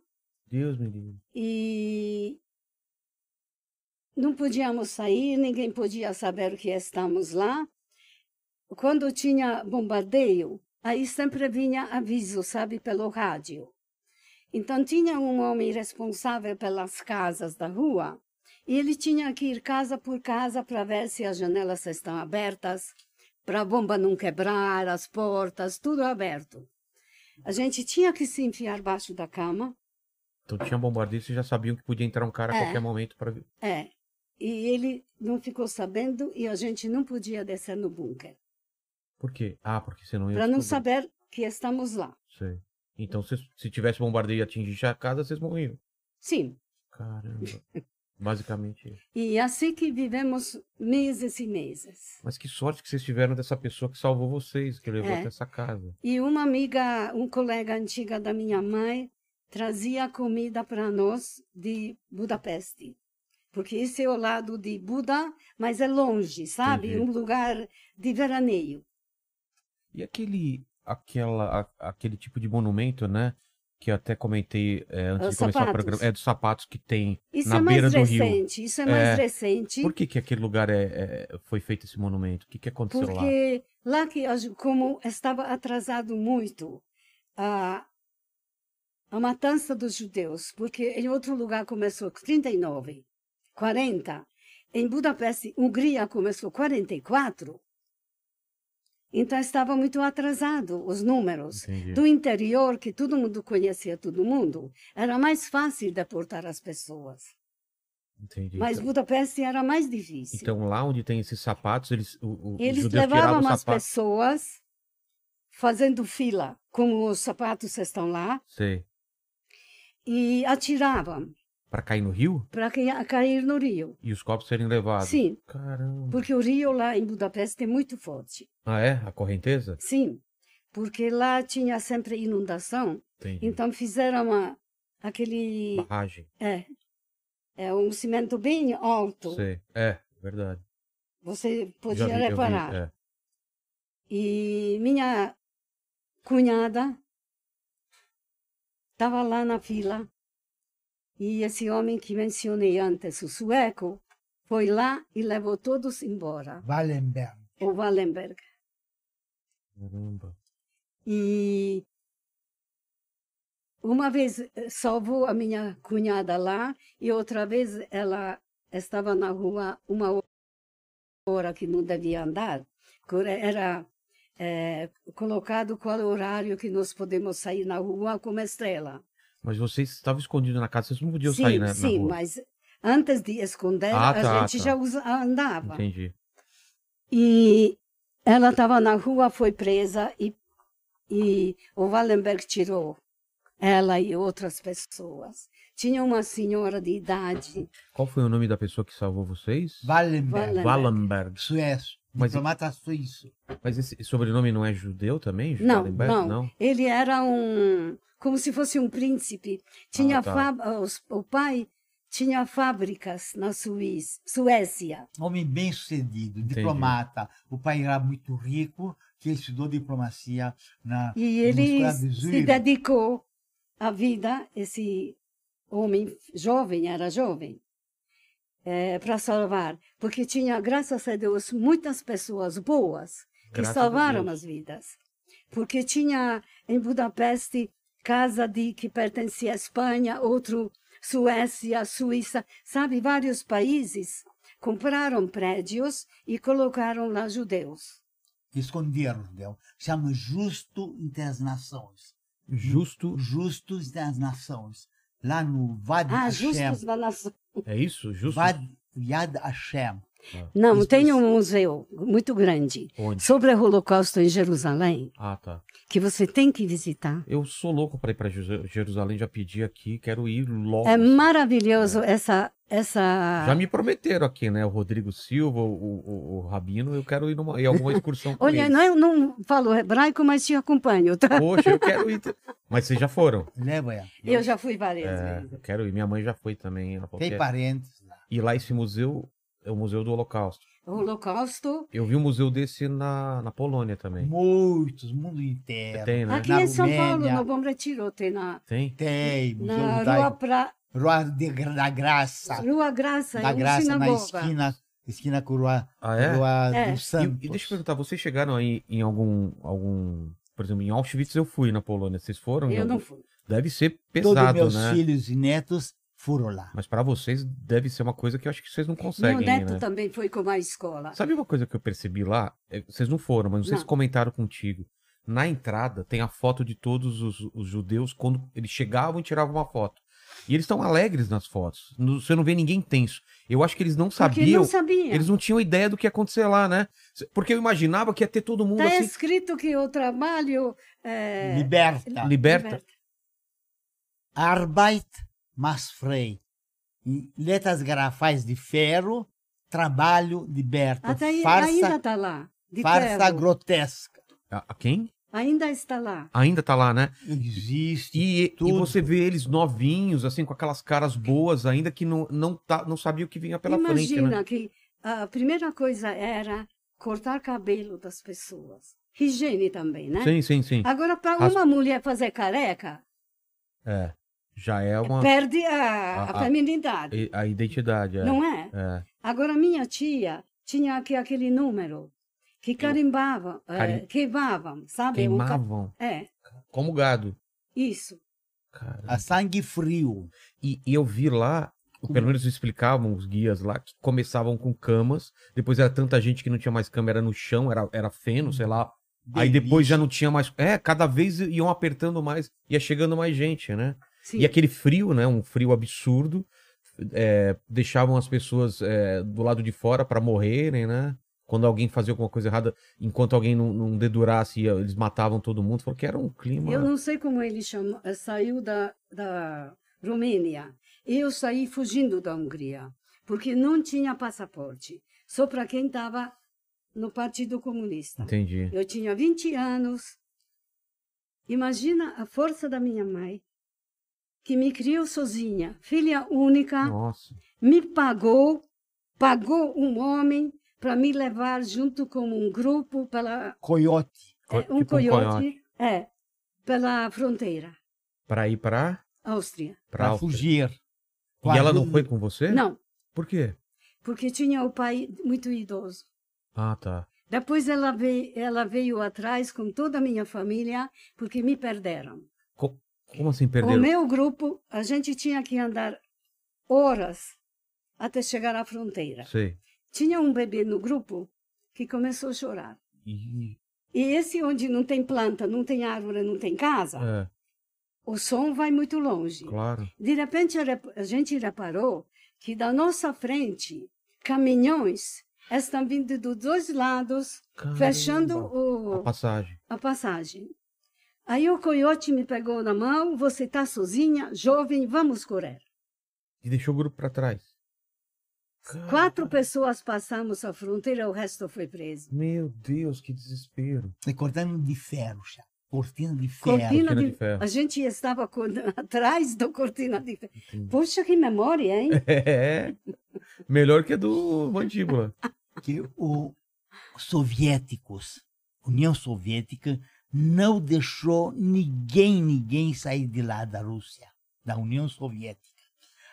Deus me livre. e não podíamos sair, ninguém podia saber que estamos lá. Quando tinha bombardeio, aí sempre vinha aviso, sabe, pelo rádio. Então tinha um homem responsável pelas casas da rua e ele tinha que ir casa por casa para ver se as janelas estão abertas, para a bomba não quebrar, as portas, tudo aberto. A gente tinha que se enfiar baixo da cama, Então tinha bombardeio, vocês já sabiam que podia entrar um cara a É. qualquer momento para É. E ele não ficou sabendo e a gente não podia descer no bunker. Por quê? Ah, porque você não ia para não saber que estamos lá. Sei. Então, se, se tivesse bombardeio e atingisse a casa, vocês morriam. Sim. Caramba. Basicamente isso. E assim que vivemos meses e meses. Mas que sorte que vocês tiveram dessa pessoa que salvou vocês, que levou É. até essa casa. E uma amiga, um colega antiga da minha mãe, trazia comida para nós de Budapeste. Porque esse é o lado de Buda, mas é longe, sabe? Entendi. Um lugar de veraneio. E aquele, aquela, a- aquele tipo de monumento, né? Que eu até comentei é, antes Os de começar o sapatos. programa. É dos sapatos que tem Isso na é beira do rio. recente, isso é mais É. recente. Por que, que aquele lugar é, é- foi feito esse monumento? O que, que aconteceu lá? Porque lá que como estava atrasado muito a a matança dos judeus, porque em outro lugar começou 39, 40, em Budapeste, Hungria começou 44. Então estava muito atrasado os números. Entendi. Do interior, que todo mundo conhecia todo mundo, era mais fácil deportar as pessoas. Entendi. Mas então, Budapeste era mais difícil. então, lá onde tem esses sapatos, eles, o, o, Eles levavam as pessoas fazendo fila, como os sapatos estão lá, Sei. e atiravam Pra cair no rio? para cair no rio. E os copos serem levados? Sim, Caramba. porque o rio lá em Budapeste é muito forte. Ah, é? A correnteza? Sim, porque lá tinha sempre inundação, Entendi. então fizeram uma, aquele Barragem. é, é um cimento bem alto. Sei. É, verdade. Você podia vi, eu vi, reparar. é. E minha cunhada estava lá na fila. E esse homem que mencionei antes, o sueco, foi lá e levou todos embora, Wallenberg. o Wallenberg. Caramba. E uma vez eh, salvou a minha cunhada lá e outra vez ela estava na rua uma hora que não devia andar. Era eh, colocado qual horário que nós podemos sair na rua como estrela. Mas vocês estavam escondidos na casa, vocês não podiam sim, sair né, sim, mas antes de esconder, Ah, a tá, gente tá. já usa- andava. Entendi. E ela estava na rua, foi presa e, e o Wallenberg tirou ela e outras pessoas. Tinha uma senhora de idade, Qual foi o nome da pessoa que salvou vocês? Wallenberg. Wallenberg. Suécio. Mas- Diplomata suíço. Mas esse sobrenome não é judeu também? Não, Wallenberg? não. ele era um, como se fosse um príncipe. Tinha Ah, tá. fá- os- o pai tinha fábricas na Suíça, Suécia. Homem bem sucedido, diplomata. O pai era muito rico, que estudou diplomacia na E ele se dedicou à vida, esse homem jovem, era jovem, para salvar. Porque tinha, graças a Deus, muitas pessoas boas que Graças salvaram as vidas. Porque tinha em Budapeste casa de que pertencia à Espanha, outro Suécia, Suíça, sabe, vários países compraram prédios e colocaram lá judeus. Esconderam, entendeu? Chama justo entre as nações. Justo. Justos das nações. Lá no Vad Ah, Hashem. justos da nação. É isso? Justo? Vad Yad Hashem. Não, Isso, tem isso. um museu muito grande Onde? sobre o Holocausto em Jerusalém Ah, tá. que você tem que visitar. Eu sou louco para ir para Jerusalém, já pedi aqui, quero ir logo. É maravilhoso essa essa. Já me prometeram aqui, né? O Rodrigo Silva, o, o, o Rabino, eu quero ir numa, em alguma excursão com Olha, eles. não, eu não falo hebraico, mas te acompanho, tá? Poxa, eu quero ir. Mas vocês já foram? Leva ela. Eu já fui várias É, vezes. eu quero ir. Minha mãe já foi também. Tem é- parentes lá. E lá esse museu é o Museu do Holocausto. O Holocausto. Eu vi um museu desse na, na Polônia também. Muitos, mundo inteiro. Tem, né? Aqui Na em São Paulo, no Bom Retiro, tem na, Tem? Tem, Museu na da, Rua, pra, Rua de, da Graça. Rua Graça, Da em Graça, na esquina, esquina com Rua, Ah, é? Rua É. do E, Santos. e deixa eu perguntar, vocês chegaram aí em algum, algum. Por exemplo, em Auschwitz eu fui na Polônia. Vocês foram? Eu não fui. Deve ser Todos pesado, meus né? filhos e netos foram lá. Mas pra vocês deve ser uma coisa que eu acho que vocês não Meu conseguem, neto né? também foi com a escola. Sabe uma coisa que eu percebi lá? É, Vocês não foram, mas não sei se Não. comentaram contigo. Na entrada tem a foto de todos os, os judeus quando eles chegavam e tiravam uma foto. E eles estão alegres nas fotos. No- Você não vê ninguém tenso. Eu acho que eles não sabiam. não sabia. Eles não tinham ideia do que ia acontecer lá, né? Porque eu imaginava que ia ter todo mundo Está assim. escrito que o trabalho é, Liberta. Liberta. Arbeit mas frei. Em letras garrafais de ferro, trabalho liberta. Até aí- farsa ainda está lá. De farsa ferro. grotesca. A quem? Ainda está lá. Ainda tá lá, né? Existe. E, e você vê eles novinhos, assim, com aquelas caras boas, ainda que não, não, tá, não sabia o que vinha pela frente, Imagina né? que a primeira coisa era cortar cabelo das pessoas. Higiene também, né? Sim, sim, sim. Agora, para uma mulher fazer careca, É. Já é uma. perde a, A- a, a- feminidade, A identidade, é. não é? É. Agora, minha tia tinha aqui aquele número que carimbava, eh, Carim- queimavam, sabe? Um ca- Queimavam. É, Como gado. isso. Cara. A sangue frio. E, e eu vi lá, pelo menos explicavam os guias lá, que começavam com camas, depois era tanta gente que não tinha mais cama, era no chão, era, era feno, sei lá. Aí depois já não tinha mais. É, cada vez iam apertando mais, ia chegando mais gente, né? Sim. E aquele frio, né? Um frio absurdo. é, deixavam as pessoas é, do lado de fora para morrerem, né? Quando alguém fazia alguma coisa errada, enquanto alguém não, não dedurasse, eles matavam todo mundo. Falou que era um clima. Eu não sei como ele chamou, eh, saiu da, da Romênia. Eu saí fugindo da Hungria, porque não tinha passaporte, só para quem estava no Partido Comunista. Entendi. Eu tinha 20 anos. Imagina a força da minha mãe, que me criou sozinha, filha única, Nossa. me pagou, pagou um homem para me levar junto com um grupo pela Coiote. Co- é, um tipo um coiote, coiote. é, pela fronteira, Para ir para Áustria. para fugir. E ela não foi com você? Não, Por quê? porque tinha o pai muito idoso. Ah, tá. Depois ela veio, ela veio atrás com toda a minha família, porque me perderam. Co- como assim O perderam? meu grupo, a gente tinha que andar horas até chegar à fronteira. Sei. Tinha um bebê no grupo que começou a chorar. E esse onde não tem planta, não tem árvore, não tem casa, É, o som vai muito longe. claro. De repente, a gente reparou que da nossa frente, caminhões estão vindo dos dois lados, fechando Caramba. o, a passagem. a passagem. Aí o coiote me pegou na mão, você está sozinha, jovem, vamos correr. E deixou o grupo para trás. Quatro pessoas passamos a fronteira, o resto foi preso. Meu Deus, que desespero. É cortina de ferro, já. Cortina de ferro. Cortina cortina de, de ferro. A gente estava atrás da cortina de ferro. Entendi. Poxa, que memória, hein? É. Melhor que a do mandíbula. que os soviéticos, União Soviética, não deixou ninguém, ninguém sair de lá da Rússia, da União Soviética.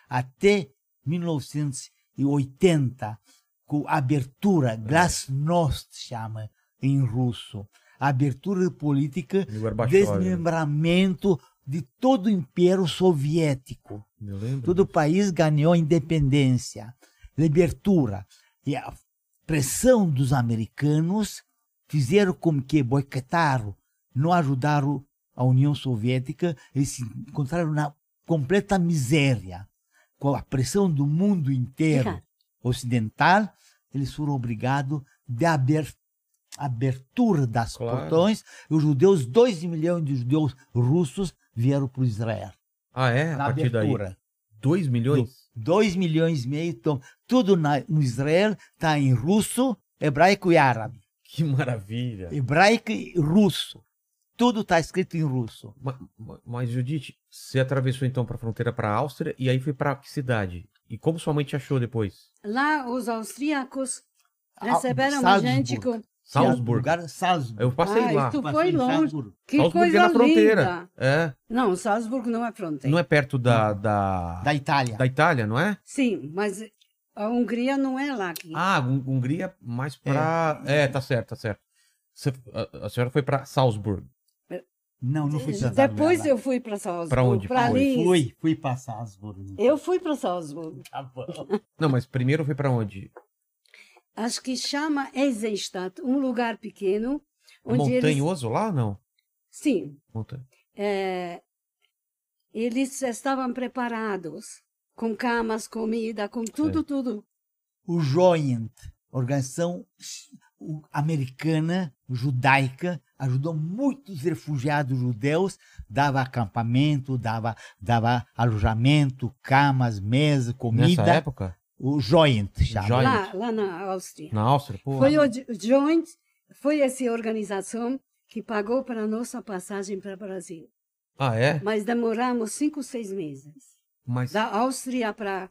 Até 1980, com a abertura, Glasnost chama em russo, abertura política, né? desmembramento de todo o Império Soviético. Todo o país ganhou independência, libertura. E a pressão dos americanos fizeram com que boicotaram, não ajudaram a União Soviética, eles se encontraram na completa miséria. Com a pressão do mundo inteiro Fica. ocidental, eles foram obrigados de aber, abertura das Claro. portões. E os judeus, 2 milhões de judeus russos vieram para Israel. Ah, é? A Na partir daí. abertura. 2 milhões? 2 milhões e meio, então, tudo na, no Israel está em russo, hebraico e árabe. Que maravilha. Hebraico e russo. Tudo está escrito em russo. Ma- ma- Mas, Judite, você atravessou então para a fronteira para a Áustria e aí foi para que cidade? E como sua mãe te achou depois? Lá, os austríacos Ah, receberam a Salzburg. gente com... Salzburg. Salzburg. Eu passei Ah, lá. Passei foi longe. Salzburg. Que Salzburg coisa é na fronteira. linda. É. Não, Salzburgo não é fronteira. Não é perto da, da, Da Itália. da Itália, não é? Sim, mas a Hungria não é lá aqui. Ah, Hun- Hungria mais pra. É, tá certo, tá certo. Você- a, a senhora foi pra Salzburg. Não, não fui para Depois eu fui para Salzburgo. Onde? Para Foi, Linz. Fui, fui para Salzburg. Eu fui para Salzburgo. Tá bom. Não, mas primeiro foi pra onde? Acho que chama Eisenstadt, um lugar pequeno. É Onde eles... montanhoso lá ou não? Sim. Montanha. é, eles estavam preparados, com camas, comida, com tudo, Sim. tudo. O Joint, organização americana, judaica, ajudou muitos refugiados judeus, dava acampamento, dava, dava alojamento, camas, mesa, comida. Nessa época? O Joint chama. Joint. Lá, lá na Áustria. Na Áustria? Pô, Foi o Jo- Joint, foi essa organização que pagou para a nossa passagem para o Brasil. Ah, é? Mas demoramos cinco, seis meses. Mas... Da Áustria para.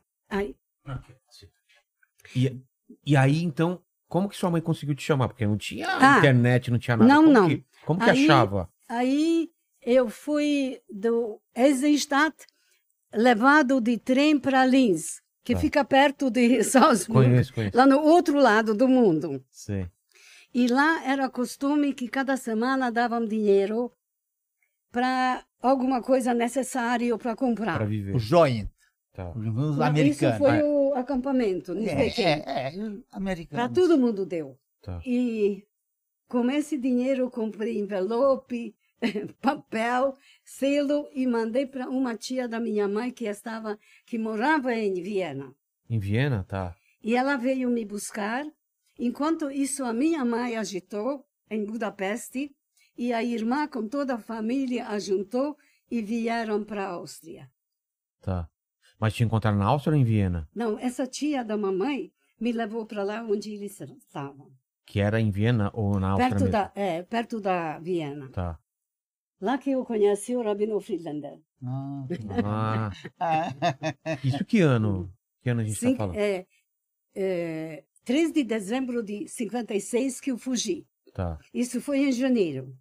E, e aí, então, como que sua mãe conseguiu te chamar? Porque não tinha Ah, internet, não tinha nada. não, como não. Que, como que Aí- achava? Aí eu fui do Eisenstadt levado de trem para Linz, que Tá. fica perto de Salzburg, Conheço, conheço. lá no outro lado do mundo. Sei. E lá era costume que cada semana davam dinheiro para alguma coisa necessária para comprar. Pra viver. O Joint, Tá. os americanos. Isso foi o acampamento, não sei quem. É, é, é, americano. Para todo mundo deu. Tá. E com esse dinheiro eu comprei envelope, papel, selo e mandei para uma tia da minha mãe que estava que morava em Viena. Em Viena? Tá. E ela veio me buscar. Enquanto isso, a minha mãe agitou em Budapeste e a irmã com toda a família ajuntou e vieram para a Áustria. Tá. Mas te encontraram na Áustria ou em Viena? Não, essa tia da mamãe me levou para lá onde eles estavam. Que era em Viena ou na Áustria Perto mesmo? da, é, perto da Viena. Tá. Lá que eu conheci o Rabino Friedlander. Ah. Ah, isso que ano? Que ano a gente Sim, tá falando? é, é, 3 de dezembro de 56 que eu fugi. Tá, Isso foi em janeiro,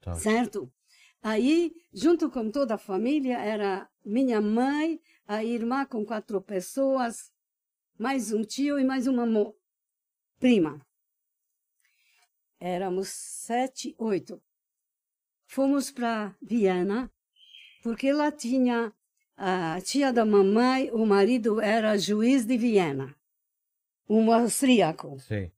tá. certo? Aí, junto com toda a família, era minha mãe, a irmã com quatro pessoas, mais um tio e mais uma prima. Éramos sete, oito. Fomos para Viena, porque lá tinha a tia da mamãe, o marido era juiz de Viena, um austríaco. Sei.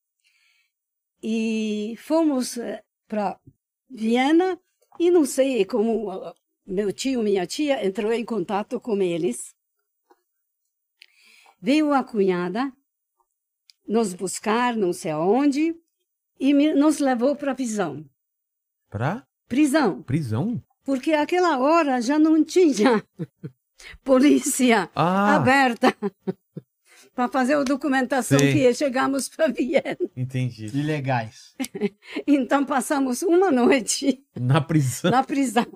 E fomos para Viena e não sei como meu tio, minha tia entrou em contato com eles. Veio a cunhada nos buscar, não sei aonde, e me- nos levou para prisão. Pra Prisão, prisão? porque aquela hora já não tinha polícia Ah, aberta para fazer a documentação Sei. que chegamos para Viena. entendi. Ilegais. Então passamos uma noite Na prisão. na prisão.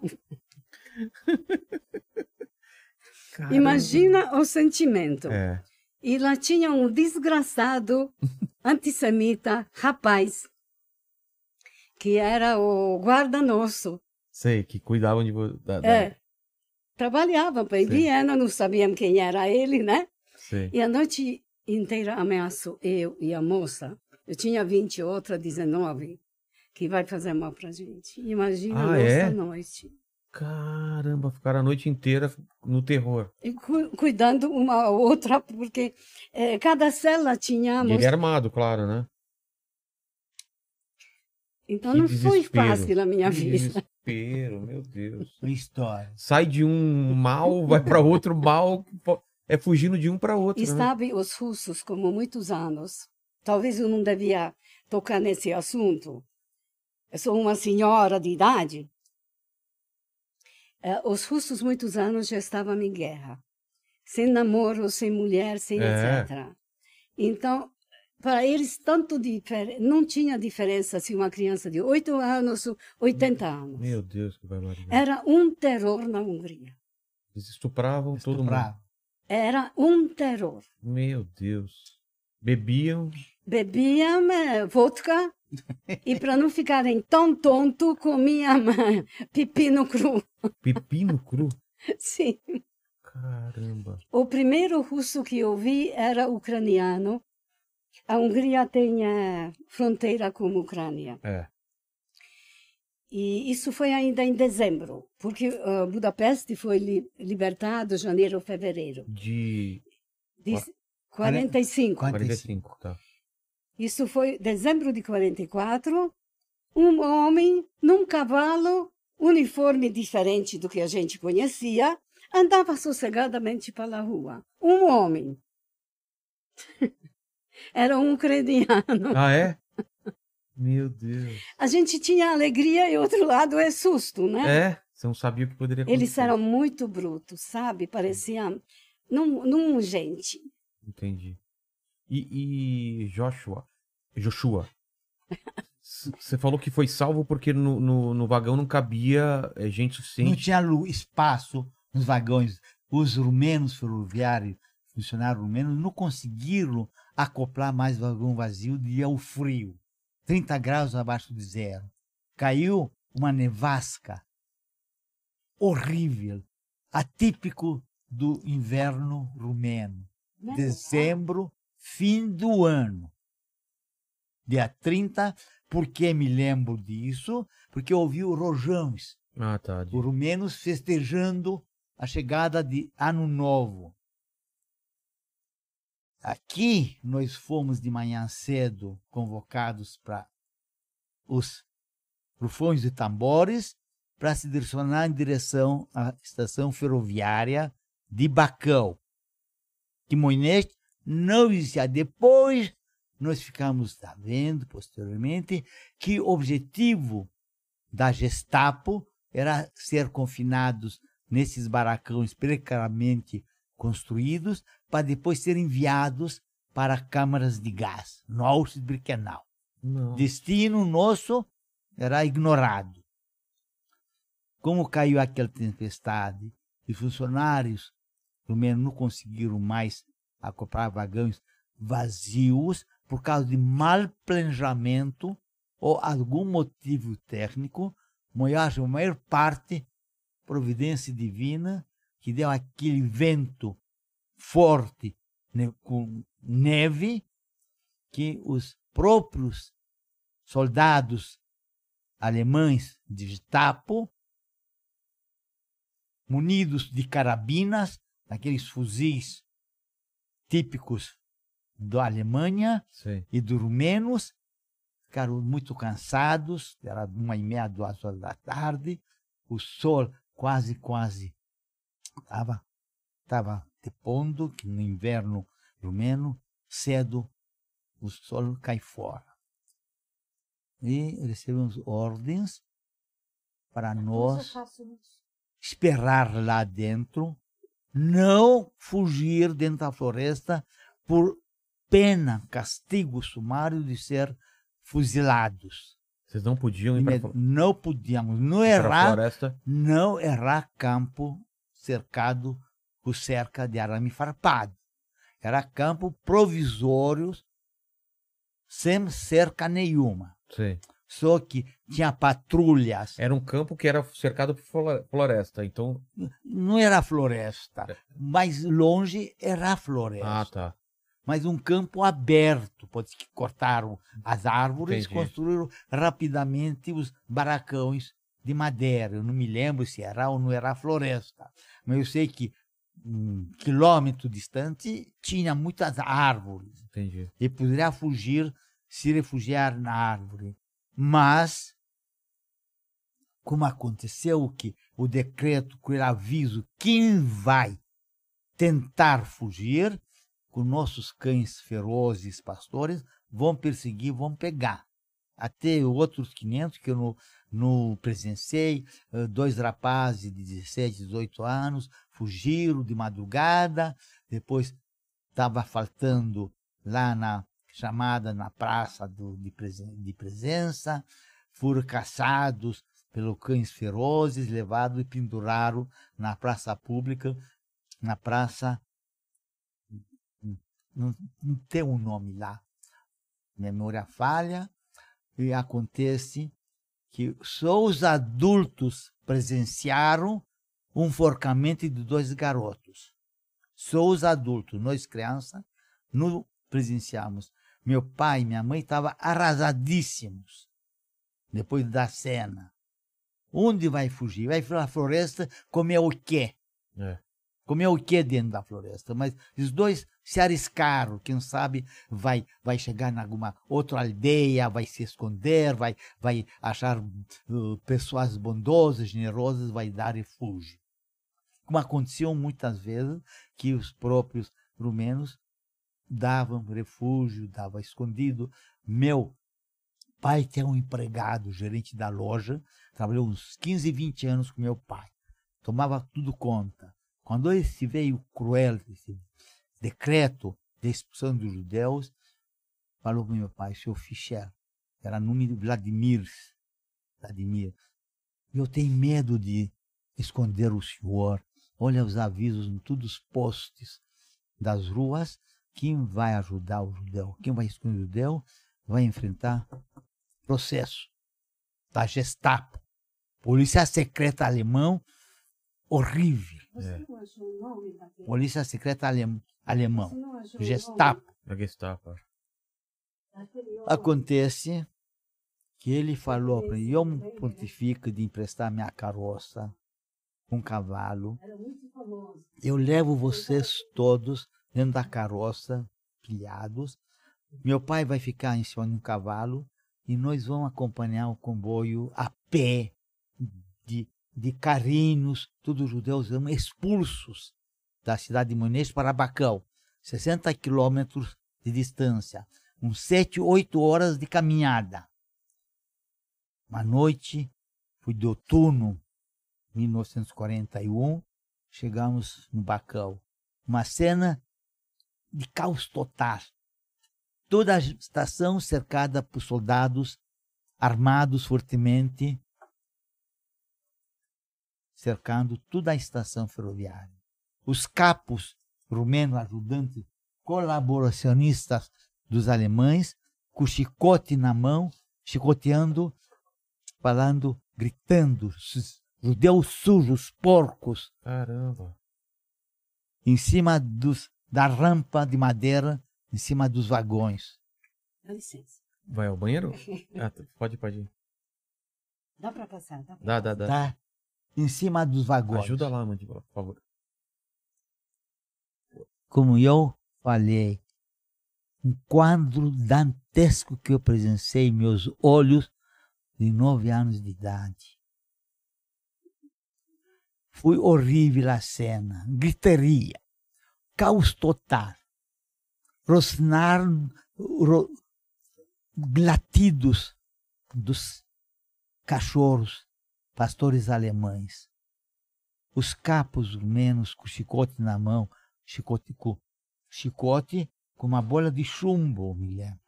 Caramba. Imagina o sentimento. É. E lá tinha um desgraçado antissemita, rapaz, que era o guarda nosso. Sei, que cuidavam de você. Da, É. Trabalhava para. Viena, não sabíamos quem era ele, né? Sei. E a noite inteira ameaçou eu e a moça. Eu tinha 20, outra 19, que vai fazer mal pra gente. Imagina Ah, a nossa é? noite. Caramba, ficaram a noite inteira no terror. E cu- cuidando uma outra, porque eh, cada cela E tínhamos. ele é armado, claro, né? Então Que não foi fácil a minha Que vida. Desespero, meu Deus. História. Sai de um mal, vai para outro mal. É fugindo de um para outro. E né? sabe, os russos, como muitos anos, talvez eu não devia tocar nesse assunto. Eu sou uma senhora de idade. Eh, os russos, muitos anos, já estavam em guerra. Sem namoro, sem mulher, sem É. etc. Então, para eles, tanto difer... não tinha diferença se uma criança de 8 anos ou 80 anos. Meu Deus, que barbaridade. Era um terror na Hungria. Eles estupravam todo mundo. Era um terror. Meu Deus. Bebiam. bebiam eh, vodka e para não ficarem tão tonto comiam eh, pepino cru. Pepino cru. Sim. Caramba. O primeiro russo que eu vi era ucraniano. A Hungria tem eh, fronteira com a Ucrânia. É. E isso foi ainda em dezembro, porque eh, Budapeste foi li libertado janeiro, fevereiro. De De Qua- 45. 45, tá. Isso foi dezembro de 44. Um homem num cavalo uniforme diferente do que a gente conhecia, andava sossegadamente pela rua. Um homem. Era um ucraniano. Ah, é? Meu Deus. A gente tinha alegria e outro lado é susto, né? É? Você não sabia o que poderia acontecer. Eles eram muito brutos, sabe? Parecia não, não gente. Entendi. E, e Joshua, Joshua, você falou que foi salvo porque no, no, no vagão não cabia é, gente Não suficiente. tinha lu- espaço nos vagões. Os rumenos ferroviários, funcionários rumenos, não conseguiram acoplar mais vagão vazio devido ao frio. 30 graus abaixo de zero. Caiu uma nevasca horrível, atípico do inverno rumeno. Né? Dezembro, fim do ano. Dia 30, por que me lembro disso? Porque eu ouvi o rojões Ah, tá. de- rumenos festejando a chegada de Ano Novo. Aqui nós fomos de manhã cedo convocados para os rufões de tambores para se direcionar em direção à estação ferroviária de Bacão. Que Moinete não existia. Depois nós ficamos sabendo, posteriormente, que o objetivo da Gestapo era ser confinados nesses baracões precariamente construídos para depois serem enviados para câmaras de gás no Auschwitz-Birkenau. Destino nosso era ignorado. Como caiu aquela tempestade e funcionários rumenos não conseguiram mais acoplar vagões vazios por causa de mal planejamento ou algum motivo técnico, mas a maior parte providência divina que deu aquele vento forte ne- com neve que os próprios soldados alemães de Gestapo, munidos de carabinas, aqueles fuzis típicos da Alemanha Sei. e dos rumenos, ficaram muito cansados, era uma e meia, duas horas da tarde, o sol quase, quase estava tava depondo, que no inverno rumeno, cedo o sol cai fora. E recebemos ordens para nós esperar lá dentro, não fugir dentro da floresta por pena, castigo sumário de ser fuzilados. Vocês não podiam ir Imed- Não podíamos, não errar, floresta. não errar campo cercado com cerca de arame farpado. Era campo provisórios, sem cerca nenhuma. Sei. Só que tinha patrulhas. Era um campo que era cercado por flo- floresta. Então. Não era floresta. Mais longe era floresta. Ah, tá. mas um campo aberto. Pode que cortaram as árvores Entendi. e construíram rapidamente os barracões de madeira. Eu não me lembro se era ou não era floresta, mas eu sei que um quilômetro distante tinha muitas árvores Entendi. e poderia fugir, se refugiar na árvore. Mas, como aconteceu que o decreto, com o aviso, quem vai tentar fugir, com nossos cães ferozes pastores, vão perseguir, vão pegar. Até outros 500 que eu não, não presenciei, eh, dois rapazes de 17, 18 anos, fugiram de madrugada, depois estava faltando lá na chamada na praça do, de, presen- de presença, foram caçados pelos cães ferozes, levados e penduraram na praça pública, na praça. Não, não tem um nome lá, memória falha, e acontece que só os adultos presenciaram um forcamento de dois garotos. Só os adultos, nós crianças, não presenciamos. Meu pai e minha mãe estavam arrasadíssimos depois da cena. Onde vai fugir? Vai para a floresta comer o quê? É. Comeu o que dentro da floresta? Mas os dois se arriscaram. Quem sabe vai vai chegar em alguma outra aldeia, vai se esconder, vai vai achar uh, pessoas bondosas, generosas, vai dar refúgio. Como aconteceu muitas vezes que os próprios rumenos davam refúgio, davam escondido. Meu pai que é um empregado, gerente da loja, trabalhou uns 15, 20 anos com meu pai. Tomava tudo conta. Quando esse veio cruel, esse decreto de expulsão dos judeus, falou para meu pai, seu Fischer, era nome de Vladimir, Vladimir, eu tenho medo de esconder o senhor. Olha os avisos em todos os postes das ruas. Quem vai ajudar o judeu, quem vai esconder o judeu, vai enfrentar processo da Gestapo, polícia secreta alemão, horrível. É. Polícia secreta alem, alemão, Gestapo. A Gestapo. daquele homem? Acontece que ele falou para mim, eu me pontifico de emprestar minha carroça, um cavalo, eu levo vocês todos dentro da carroça, pilhados. Meu pai vai ficar em cima de um cavalo e nós vamos acompanhar o comboio a pé, de, de carrinhos, todos os judeus expulsos da cidade de Muniz para Bacão, 60 quilômetros de distância, uns 7, 8 horas de caminhada. Uma noite, foi de outono, 1941, chegamos no Bacão. Uma cena de caos total. Toda a estação cercada por soldados armados fortemente, cercando toda a estação ferroviária. Os capos rumenos ajudantes, colaboracionistas dos alemães, com chicote na mão, chicoteando, falando, gritando, "Sus- judeus sujos, porcos, Caramba. em cima dos, da rampa de madeira, em cima dos vagões. Dá licença. Vai ao banheiro? Ah, tá. pode, pode ir. Dá pra passar, dá pra Dá, dá, dá. Tá? Em cima dos vagões. Ajuda lá, mandíbula, por favor. Como eu falei, um quadro dantesco que eu presenciei em meus olhos de nove anos de idade. Foi horrível a cena, gritaria, caos total, rosnar, ro, latidos dos cachorros, pastores alemães, os capos rumenos com chicote na mão, chicote com chicote com uma bola de chumbo, me lembro.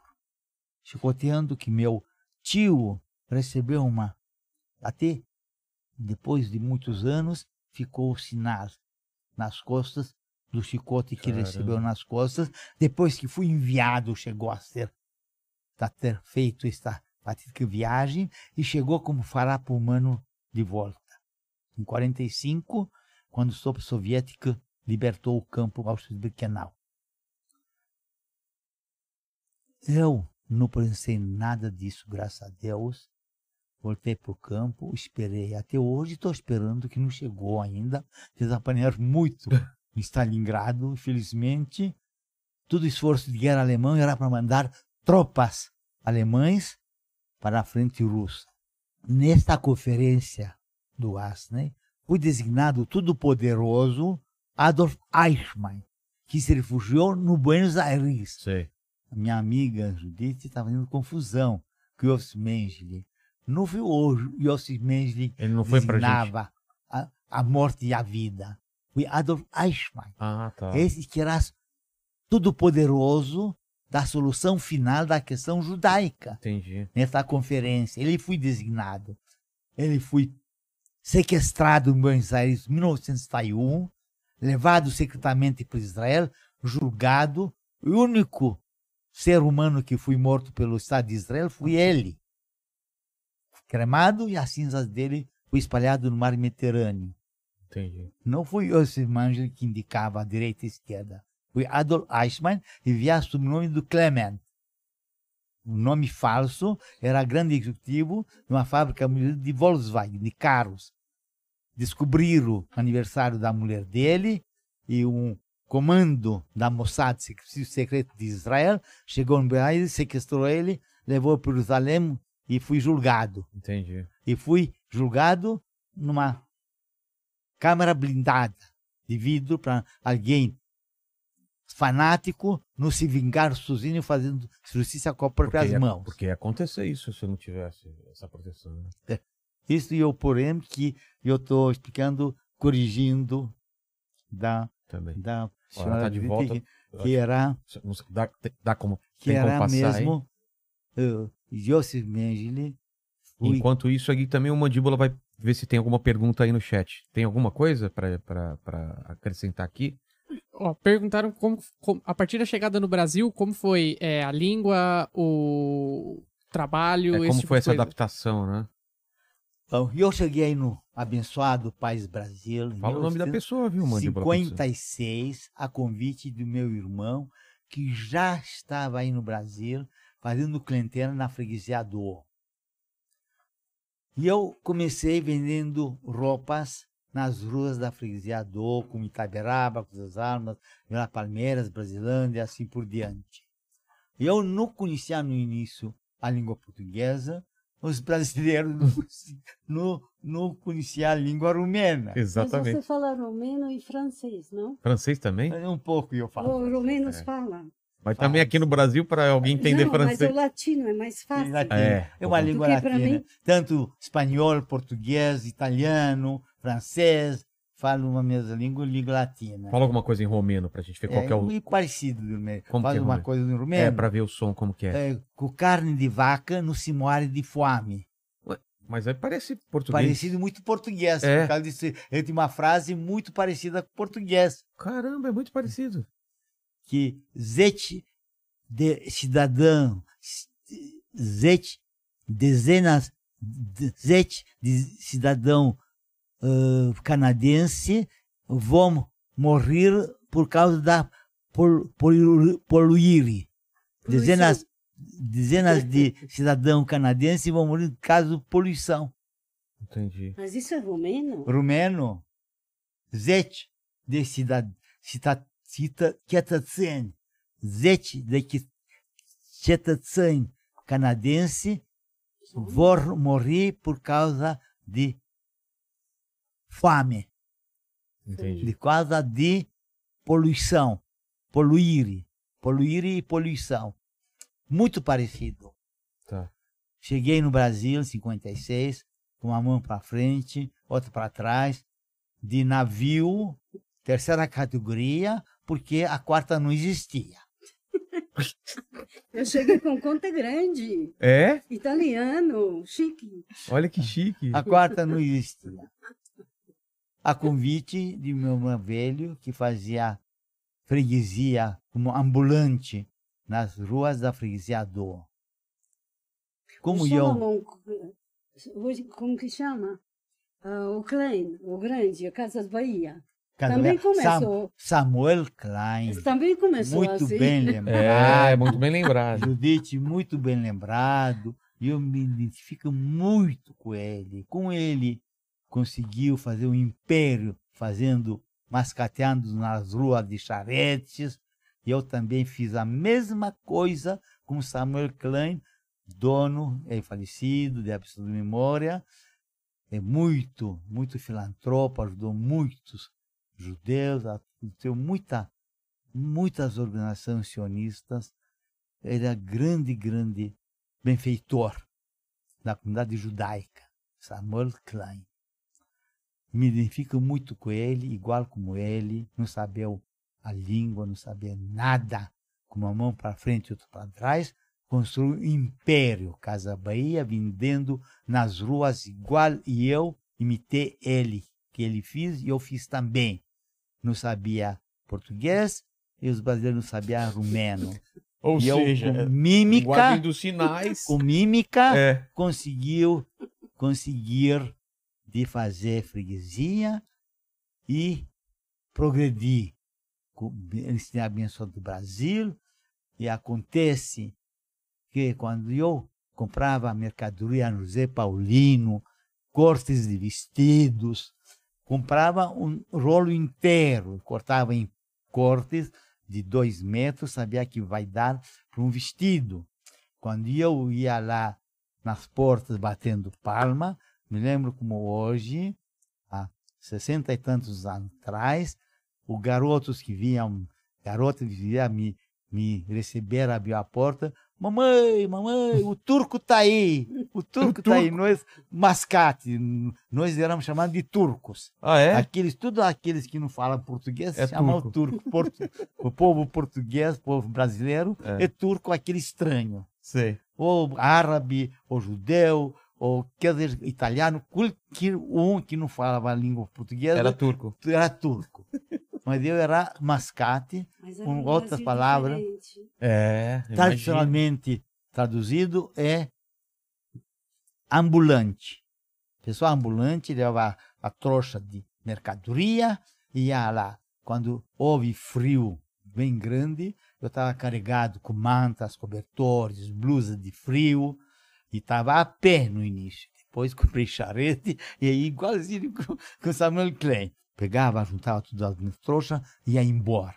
Chicoteando que meu tio recebeu uma até depois de muitos anos ficou o sinal nas costas do chicote que Caramba. recebeu nas costas depois que foi enviado chegou a ser a ter feito esta fatídica viagem e chegou como farrapo humano de volta em 45 quando a tropa soviética libertou o campo Auschwitz-Birkenau eu não pensei em nada disso, graças a Deus. Voltei para o campo, esperei. Até hoje estou esperando que não chegou ainda. Apanharam muito em Stalingrado, infelizmente. Todo esforço de guerra alemão era para mandar tropas alemães para a frente russa. Nesta conferência do Asney, foi designado o todo-poderoso Adolf Eichmann, que se refugiou no Buenos Aires Sei. a minha amiga Judite estava fazendo confusão com o Yossi Mengele. Não foi o Yossi Mengele Ele não foi designava a, a morte e a vida. Foi Adolf Eichmann. Ah, tá. Esse que era todo poderoso da solução final da questão judaica Entendi. nessa conferência. Ele foi designado. Ele foi sequestrado em Buenos Aires em 1961, levado secretamente para Israel, julgado. O único ser humano que foi morto pelo Estado de Israel foi ele. Cremado e as cinzas dele foi espalhado no mar Mediterrâneo. Entendi. Não foi Yosef Mengele que indicava a direita e a esquerda. Foi Adolf Eichmann e via o sobrenome do Clement. O nome falso era grande executivo de uma fábrica de Volkswagen, de carros. Descobriram o aniversário da mulher dele, e um comando da Mossad, serviço secreto de Israel, chegou no Brasil, sequestrou ele, levou para Jerusalém e fui julgado. Entendi. E fui julgado numa câmara blindada de vidro para alguém fanático não se vingar sozinho fazendo justiça com as próprias Porque ia- mãos. Porque ia acontecer isso se não tivesse essa proteção. né? Isso é o porém que eu estou explicando, corrigindo da, Também. da senhora tá de volta. que, que era, Não sei- Dá, dá como, que tem como era passar mesmo uh, Joseph Mengele. Enquanto isso, aqui também o Mandíbula vai ver se tem alguma pergunta aí no chat. Tem alguma coisa pra acrescentar aqui? Ó, perguntaram como, como- a partir da chegada no Brasil, como foi é, a língua, o trabalho, É, esse como tipo foi essa coisa. adaptação, né? Bom, eu cheguei no abençoado país Brasil Fala o nome da pessoa, viu, você. 56, a convite do meu irmão, que já estava aí no Brasil, fazendo clientela na freguesia do. E eu comecei vendendo roupas nas ruas da freguesia do, como Itaberaba, com as Armas, Vila Palmeiras, Brasilândia e assim por diante. Eu não conhecia no início a língua portuguesa, os brasileiros não, não, conheciam a língua rumena. Mas Exatamente. você fala romeno e francês, não? Francês também? Um pouco eu falo. Os romenos É. falam. Mas também aqui no Brasil, para alguém entender não, mas francês. o latino é mais fácil. Latino. É, É, uma língua latina. mim- Tanto espanhol, português, italiano, francês, falam uma mesma língua, língua latina. Fala alguma coisa em romeno pra gente ver qual é que é o. muito parecido do rumeno. Como que é uma coisa no É, rumeno. pra ver o som como que é. é, com carne de vaca não se morre de fome. Mas aí parece português. Parecido muito português. É. Por causa disso, ele tem uma frase muito parecida com português. Caramba, é muito parecido. Que zete de cidadão, zete, dezenas, de- zete de cidadão ah, canadense vão morrer por causa da polu- poluir. Dezenas, dezenas de cidadãos canadenses vão morrer por causa da poluição. Entendi. Mas isso é romeno? Rumeno, zete de cidad, cita, cita, cetățeni, zece de cetățeni canadense vor morrer por causa de fome, Entendi. de causa de poluição, poluir, poluir e poluição. Muito parecido. Tá. Cheguei no Brasil em 56, com uma mão para frente, outra para trás, de navio, terceira categoria, porque a quarta não existia. Eu cheguei com conta grande. É? Italiano, chique. Olha que chique. A quarta não existia. A convite de meu irmão velho, que fazia freguesia como ambulante nas ruas da freguesia do. Como eu, como que chama? Ah, o Klein, o grande, a Casas Bahia. Também começou. Samuel Klein, também começou muito assim. bem É, lembrado. muito bem lembrado. Judite, muito bem lembrado. E eu me identifico muito com ele. Com ele conseguiu fazer um império, fazendo, mascateando nas ruas de charetes. E eu também fiz a mesma coisa com Samuel Klein, dono, é falecido, de absoluta memória. É muito, muito filantropo, ajudou muitos judeus, tem muita, muitas organizações sionistas ele é grande, grande benfeitor da comunidade judaica, Samuel Klein. Me identifico muito com ele, igual como ele, não sabia a língua, não sabia nada, com uma mão para frente e outra para trás, construiu um império, Casa Bahia, vendendo nas ruas igual, e eu imitei ele, que ele fez e eu fiz também. Não sabia português e os brasileiros não sabiam rumeno. Ou E eu, seja, com mímica, dos sinais. com mímica, É. conseguiu conseguir de fazer freguesia e progredir. Com- a benção do Brasil e acontece que quando eu comprava mercadoria no Zé Paulino, cortes de vestidos, comprava um rolo inteiro, cortava em cortes de dois metros, sabia que vai dar para um vestido. Quando eu ia lá nas portas batendo palma, me lembro como hoje, há sessenta e tantos anos atrás, os garotos que vinham, garotas que vinham me, me receber, abriu a porta, mamãe, mamãe, o turco tá aí, o turco tá aí, nós, mascate, nós éramos chamados de turcos. Ah, é? Aqueles, tudo aqueles que não falam português, É chamam turco. turco. Portu- o povo português, o povo brasileiro, É. é, turco aquele estranho. Sei. Ou árabe, ou judeu, ou quer dizer, italiano, qualquer um que não falava a língua portuguesa Era era, turco. Mas eu era mascate, Mas Com um outras palavras. diferente. É, tradicionalmente traduzido é ambulante. Pessoa ambulante leva a trouxa de mercadoria e ia lá. Quando houve frio bem grande, eu estava carregado com mantas, cobertores, blusas de frio e estava a pé no início. Depois comprei charrete e aí igualzinho com, com Samuel Klein. Pegava, juntava tudo as minhas trouxas e ia embora.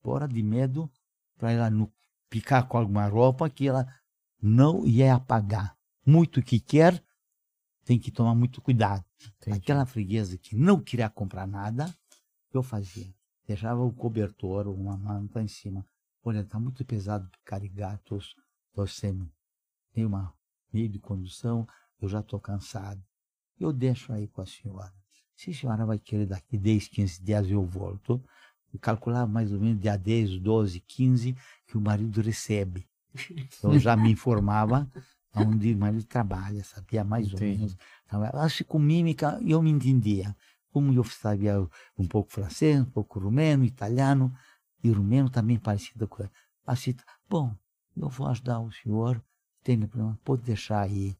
Embora de medo para ela não picar com alguma roupa que ela não ia apagar. Muito que quer, tem que tomar muito cuidado. Entendi. Aquela freguesa que não queria comprar nada, eu fazia. Deixava o cobertor, uma manta em cima. Olha, está muito pesado para carregar, tô sem tenho uma meio de condução, eu já estou cansado. Eu deixo aí com a senhora. Se a senhora vai querer daqui 10, 15 dias eu volto, eu calculava mais ou menos dia 10, 12, 15 que o marido recebe. Então eu já me informava onde o marido trabalha, sabia mais Entendi. ou menos. Então, Acho que com mímica eu me entendia. Como eu sabia um pouco francês, um pouco rumeno, italiano, e rumeno também parecido com assim, bom, eu vou ajudar o senhor, tem problema, pode deixar aí.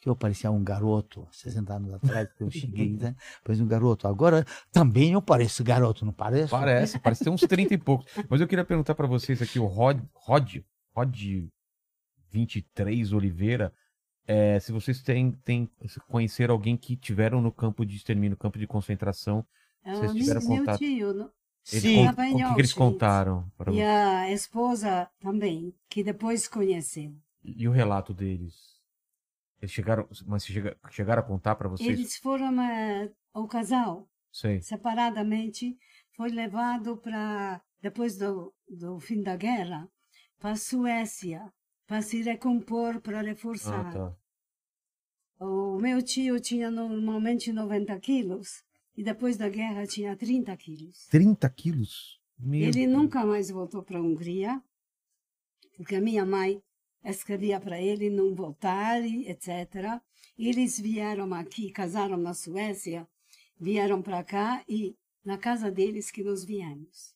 Que eu parecia um garoto, 60 anos atrás, que eu cheguei, né? Parecia um garoto. Agora também eu pareço garoto, não pareço? Parece, parece ter uns 30 e poucos. Mas eu queria perguntar pra vocês aqui, o Rod, Rod, Rod 23 Oliveira, é, se vocês têm, têm se conheceram alguém que tiveram no campo de extermínio, no campo de concentração, Ah, Vocês tiveram meu contato? tio no- eles Sim. em o que, que eles contaram para e você? a esposa também, que depois conheceu. E o relato deles? Eles chegaram, mas chega- chegaram a contar pra vocês? Eles foram, eh, o casal, Sei. separadamente, foi levado para, depois do, do fim da guerra, para a Suécia, para se recompor, para Ah, reforçar. tá. O meu tio tinha normalmente 90 quilos, e depois da guerra tinha 30 quilos. 30 quilos? Meu Ele Deus. nunca mais voltou para a Hungria, porque a minha mãe escrevia para ele não voltar, etc. Eles vieram aqui, casaram na Suécia, vieram para cá e na casa deles que nós viemos.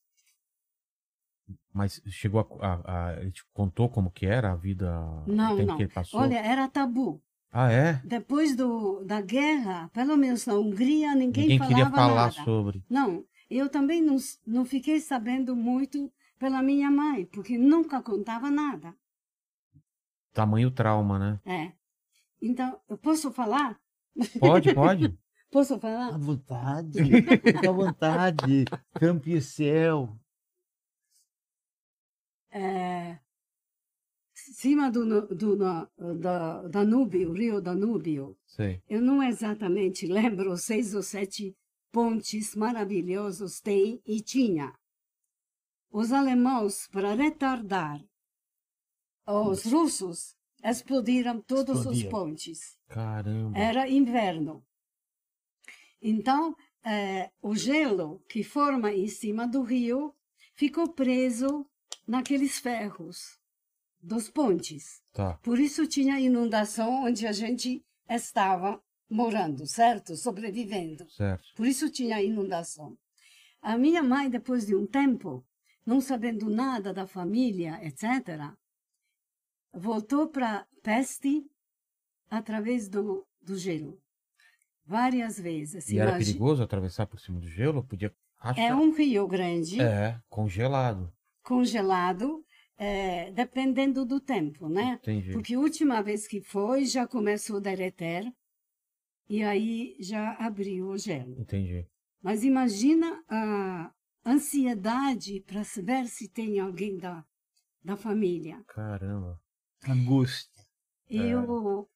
Mas chegou a, a, a- Ele te contou como que era a vida, Não, não. que ele passou? Olha, era tabu. Ah, é? Depois do, da guerra, pelo menos na Hungria, ninguém, Ninguém falava queria falar nada. sobre. Não, eu também não, não fiquei sabendo muito pela minha mãe, porque nunca contava nada. Tamanho trauma, né? É. Então, eu posso falar? Pode, pode. Posso À falar? vontade, fica à vontade. Campo e céu. É, cima do, do, Na- da, Danúbio, Rio Danúbio, Sei. eu não exatamente lembro seis ou sete pontes maravilhosos tem e tinha. Os alemãos, para retardar os russos, explodiram todos os pontes. Caramba. Era inverno. Então, eh, o gelo que forma em cima do rio ficou preso naqueles ferros dos pontes. Tá. Por isso tinha inundação onde a gente estava morando, certo? Sobrevivendo. Certo. Por isso tinha inundação. A minha mãe, depois de um tempo, não sabendo nada da família, etc., voltou para peste através do, do gelo. Várias vezes. E era Imagi- perigoso atravessar por cima do gelo? Podia rachar. É um rio grande, É, congelado. congelado, eh, dependendo do tempo, né? Entendi. Porque a última vez que foi, já começou a derreter. e aí já abriu o gelo. Entendi. Mas imagina a ansiedade para saber se tem alguém da, da família. Caramba. Angústia. Eu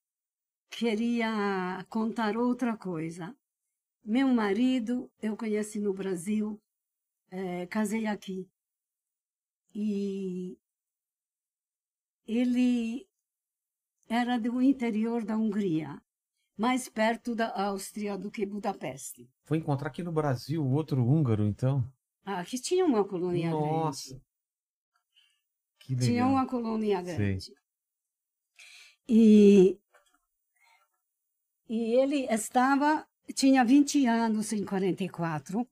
queria contar outra coisa. Meu marido eu conheci no Brasil, eh, casei aqui. E ele era do interior da Hungria, mais perto da Áustria do que Budapeste. Foi encontrar aqui no Brasil outro húngaro, então? Ah, Aqui tinha uma colônia Nossa. grande. Que legal. Tinha uma colônia Sei. E, e ele estava, tinha 20 anos em 44.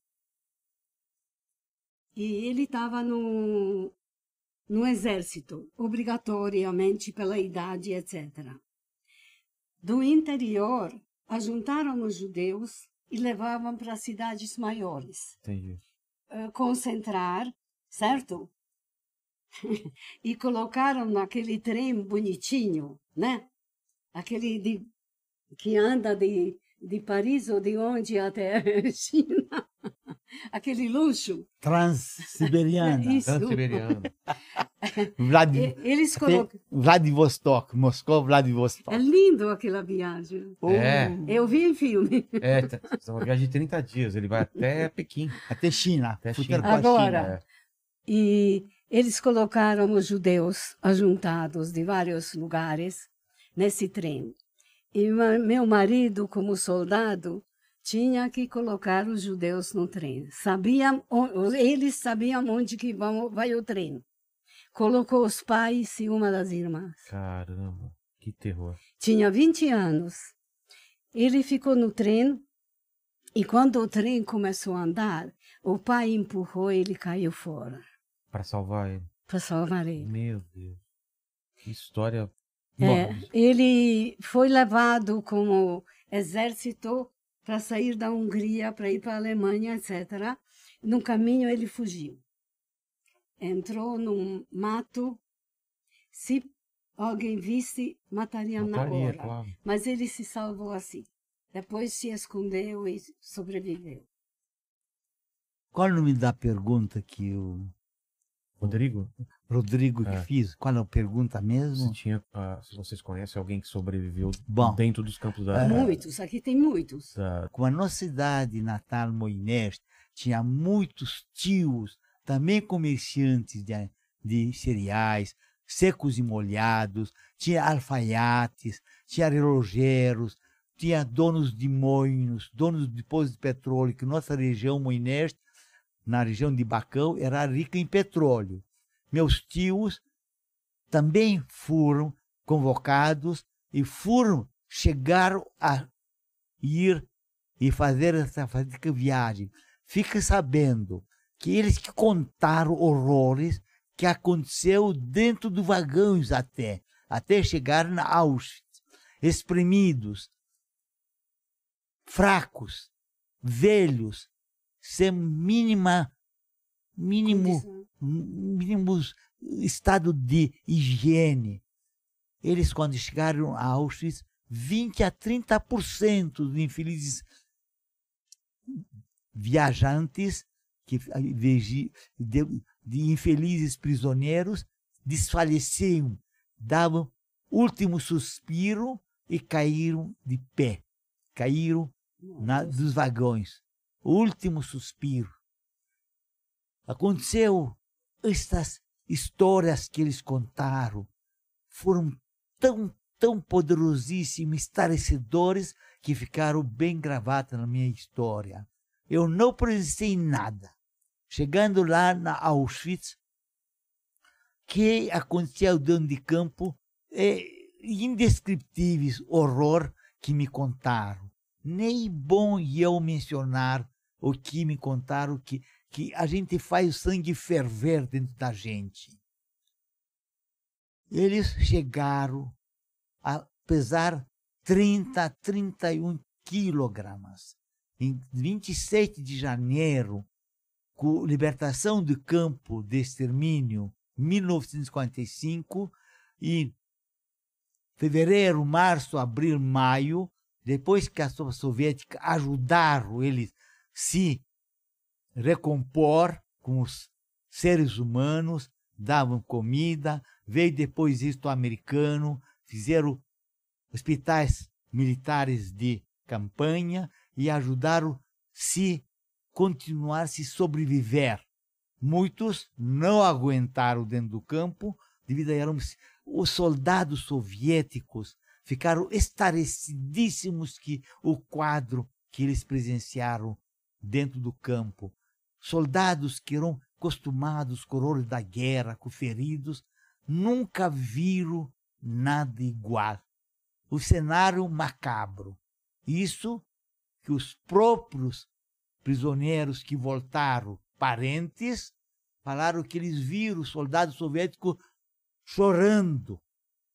E ele estava no, no exército, obrigatoriamente pela idade, etc. Do interior, ajuntaram os judeus e levavam para cidades maiores Entendi. eh, concentrar, certo? e colocaram naquele trem bonitinho, né? Aquele de, que anda de, de Paris ou de onde até China. Aquele luxo. Transsiberiana. Isso. Vlad... E- Eles colocam. Vladivostok. Moscou, Vladivostok. É lindo aquela viagem. É. Eu vi em filme. É, tá- é uma viagem de 30 dias. Ele vai até Pequim. Até China. Até China. a Agora. China. É. E eles colocaram os judeus ajuntados de vários lugares nesse trem. E meu marido, como soldado, tinha que colocar os judeus no trem. Sabiam, eles sabiam onde que vão, vai o trem. Colocou os pais e uma das irmãs. Caramba. Que terror. Tinha 20 anos. Ele ficou no trem e quando o trem começou a andar, o pai empurrou e ele caiu fora Pra salvar ele. para salvar ele. Meu Deus. Que história. É, Bom, ele foi levado como exército para sair da Hungria, para ir para a Alemanha, etc. No caminho ele fugiu. Entrou num mato. Se alguém visse, mataria na mataria, hora. claro. Mas ele se salvou assim. Depois se escondeu e sobreviveu. Qual o nome da pergunta que o Rodrigo, Rodrigo que É. fiz? Qual é a pergunta mesmo? se, tinha, ah, se vocês conhecem alguém que sobreviveu Bom. dentro dos campos da. É. Muitos, aqui tem muitos. da- Como a nossa cidade natal, Moinés, tinha muitos tios, também comerciantes de, de cereais, secos e molhados, tinha alfaiates, tinha relogeiros, tinha donos de moinhos, donos de postos de petróleo, que nossa região Moinés, na região de Bacão, era rica em petróleo. Meus tios também foram convocados e foram, chegaram a ir e fazer essa viagem. Fica sabendo que eles que contaram horrores que aconteceu dentro do vagões até, até chegar na Auschwitz, espremidos, fracos, velhos, sem mínima mínimo mínimos estado de higiene. Eles, quando chegaram a Auschwitz, 20 a 30% dos infelizes viajantes, que, de, de- de infelizes prisioneiros, desfaleciam, davam último suspiro e caíram de pé. Caíram na, dos vagões. Último suspiro. Aconteceu estas histórias que eles contaram foram tão, tão poderosíssimas, esclarecedores, que ficaram bem gravadas na minha história. Eu não presenciei nada. Chegando lá na Auschwitz, que aconteceu dentro de campo, é indescritíveis horror que me contaram. Nem bom eu mencionar o que me contaram, que, que a gente faz o sangue ferver dentro da gente. Eles chegaram a pesar 30, 31 quilogramas. Em 27 de janeiro, com libertação do campo de extermínio, 1945, e fevereiro, março, abril, maio depois que a soviética ajudaram eles se recompor com os seres humanos, davam comida, veio depois isto americano, fizeram hospitais militares de campanha e ajudaram se continuar se sobreviver. Muitos não aguentaram dentro do campo devido a eram os soldados soviéticos ficaram estarecidíssimos que o quadro que eles presenciaram dentro do campo. Soldados que eram acostumados com da guerra, com feridos, nunca viram nada igual. O cenário macabro. Isso que os próprios prisioneiros que voltaram, parentes, falaram que eles viram soldados soviéticos chorando,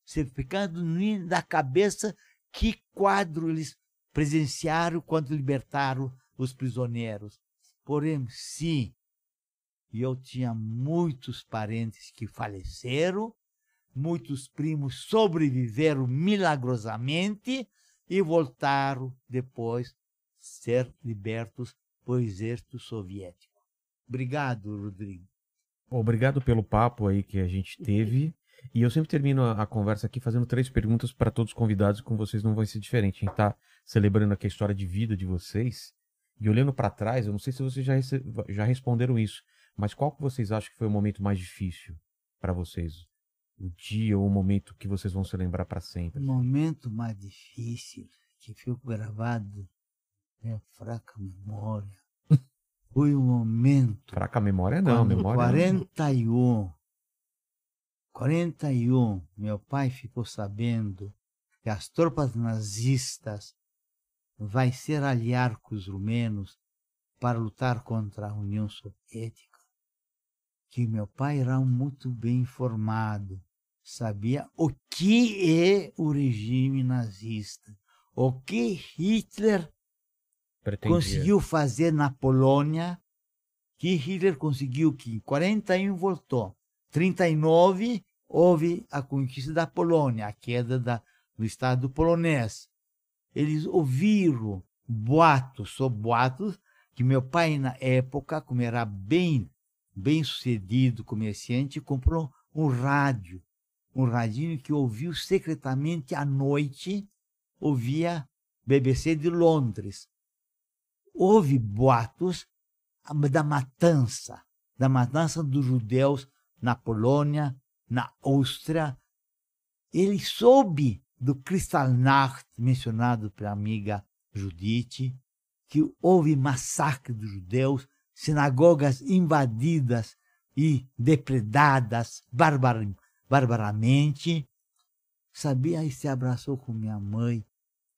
se ficando da cabeça que quadro eles presenciaram quando libertaram os prisioneiros. Porém, sim, eu tinha muitos parentes que faleceram, muitos primos sobreviveram milagrosamente e voltaram depois ser libertos pelo exército soviético. Obrigado, Rodrigo. Obrigado pelo papo aí que a gente teve. E eu sempre termino a, a conversa aqui fazendo três perguntas para todos os convidados, com vocês não vai ser diferente. A gente está celebrando aqui a história de vida de vocês. E olhando para trás, eu não sei se vocês já, já responderam isso, mas qual que vocês acham que foi o momento mais difícil para vocês? O dia ou o momento que vocês vão se lembrar para sempre? O momento mais difícil que ficou gravado é fraca memória. Foi um momento. Fraca memória não, memória. 41. 41, meu pai ficou sabendo que as tropas nazistas vai ser aliar com os rumenos para lutar contra a União Soviética. Que meu pai era muito bem informado, sabia o que é o regime nazista, o que Hitler Pretendia. conseguiu fazer na Polônia, que Hitler conseguiu que em 41 voltou, 39 houve a conquista da Polônia, a queda da, do Estado polonês. Eles ouviram boatos, só boatos, que meu pai na época, como era bem bem sucedido comerciante, comprou um rádio, um radinho que ouviu secretamente à noite, ouvia BBC de Londres houve boatos da matança, da matança dos judeus na Polônia, na Áustria. Ele soube do Kristallnacht, mencionado pela amiga Judite, que houve massacre dos judeus, sinagogas invadidas e depredadas barbar, barbaramente. Sabia e se abraçou com minha mãe,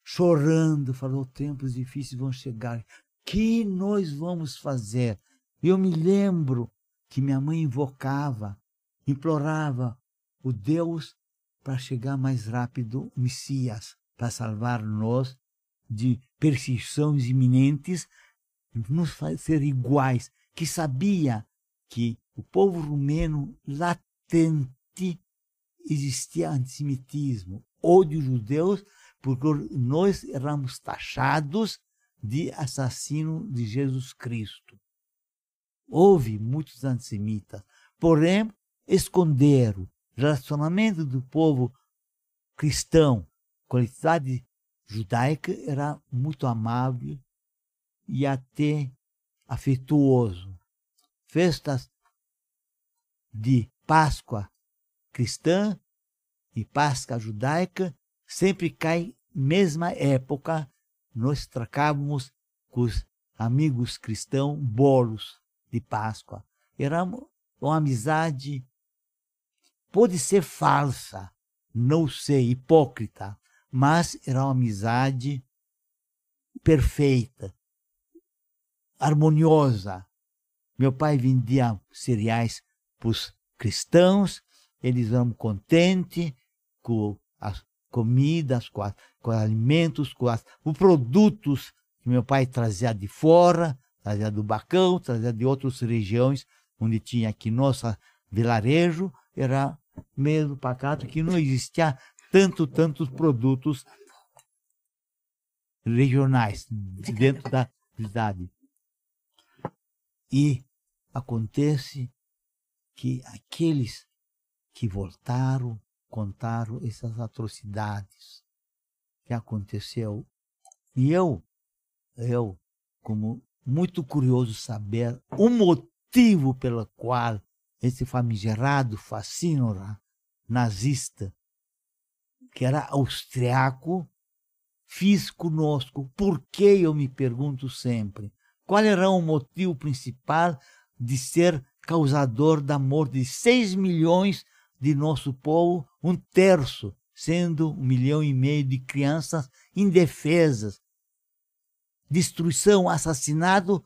chorando, falou: tempos difíceis vão chegar que nós vamos fazer? Eu me lembro que minha mãe invocava, implorava o Deus para chegar mais rápido, o Messias, para salvar nós de perseguições iminentes, nos fazer iguais, que sabia que o povo rumeno latente existia antissemitismo, ódio judeus, porque nós éramos taxados de assassino de Jesus Cristo. Houve muitos antissemitas, porém esconderam relacionamento do povo cristão com a cidade judaica era muito amável e até afetuoso. Festas de Páscoa cristã e Páscoa judaica sempre caem mesma época nós trocávamos com os amigos cristãos bolos de Páscoa. Era uma amizade, pode ser falsa, não sei, hipócrita, mas era uma amizade perfeita, harmoniosa. Meu pai vendia cereais para os cristãos, eles eram contentes com as comidas, com, a, com alimentos, com as, com produtos que meu pai trazia de fora, trazia do Bacão, trazia de outras regiões, onde tinha aqui nossa vilarejo, era meio pacato, que não existia tanto, tantos produtos regionais dentro da cidade. E acontece que aqueles que voltaram contaram essas atrocidades que aconteceu. E eu, eu, como muito curioso saber o motivo pelo qual esse famigerado fascínio nazista, que era austriaco, fiz conosco. Por que eu me pergunto sempre? Qual era o motivo principal de ser causador da morte de 6 milhões de nosso povo, um terço sendo um milhão e meio de crianças indefesas. Destruição, assassinado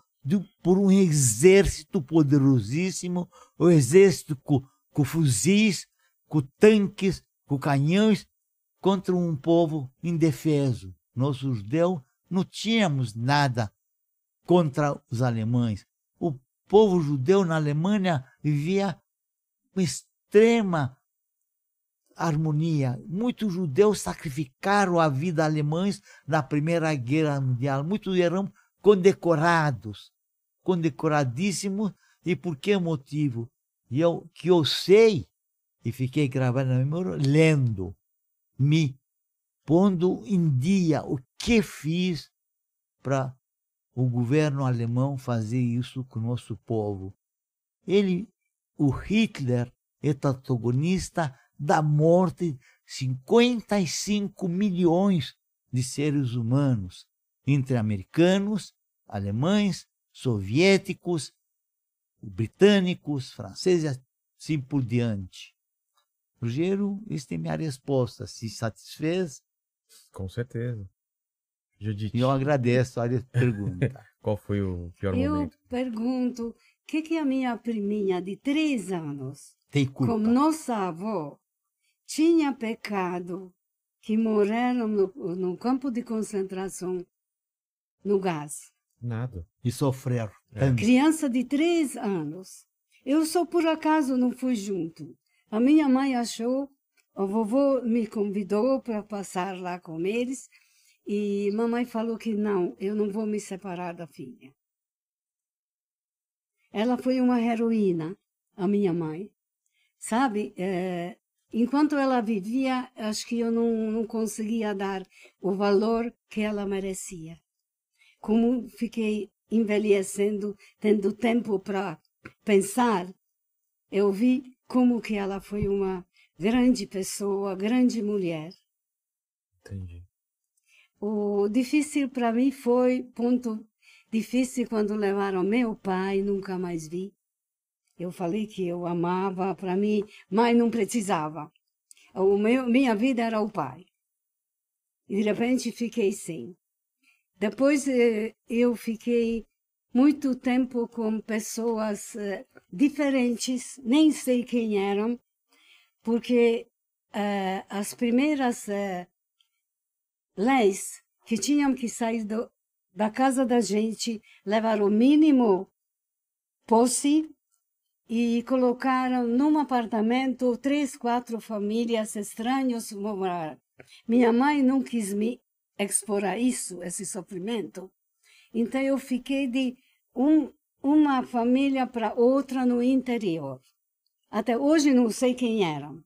por um exército poderosíssimo, o exército com, com fuzis, com tanques, com canhões, contra um povo indefeso. Nós, judeus, não tínhamos nada contra os alemães. O povo judeu na Alemanha vivia com extrema harmonia. Muitos judeus sacrificaram a vida alemães na Primeira Guerra Mundial. Muitos eram condecorados, condecoradíssimos. E por que motivo? E eu, que eu sei, e fiquei gravando na memória, lendo, me pondo em dia o que fiz para o governo alemão fazer isso com o nosso povo. Ele, o Hitler, é protagonista da morte de 55 milhões de seres humanos, entre americanos, alemães, soviéticos, britânicos, franceses, assim por diante. Rogério, esta é minha resposta. Se satisfez? Com certeza. Judite. Eu agradeço a pergunta. Qual foi o pior Eu momento? pergunto, o que, que a minha priminha de três anos, Tem culpa. como nossa avó, tinha pecado que morreram no, no campo de concentração no gás? Nada. E sofrer. É. Criança de três anos. Eu só por acaso não fui junto. A minha mãe achou, o vovô me convidou para passar lá com eles e mamãe falou que não, eu não vou me separar da filha. Ela foi uma heroína, a minha mãe. Sabe, eh, enquanto ela vivia, acho que eu não, não conseguia dar o valor que ela merecia. Como fiquei envelhecendo, tendo tempo para pensar, eu vi como que ela foi uma grande pessoa, grande mulher. Entendi. O difícil para mim foi ponto difícil quando levaram meu pai, nunca mais vi. Eu falei que eu amava, para mim, mas não precisava. O meu, minha vida era o pai. E de repente fiquei sem. Depois eh, eu fiquei muito tempo com pessoas eh, diferentes, nem sei quem eram, porque eh, as primeiras eh, leis que tinham que sair do, da casa da gente, levar o mínimo posse e colocaram num apartamento três, quatro famílias estranhas morar. Minha mãe não quis me expor a isso, esse sofrimento. Então eu fiquei de um, uma família para outra no interior. Até hoje não sei quem eram.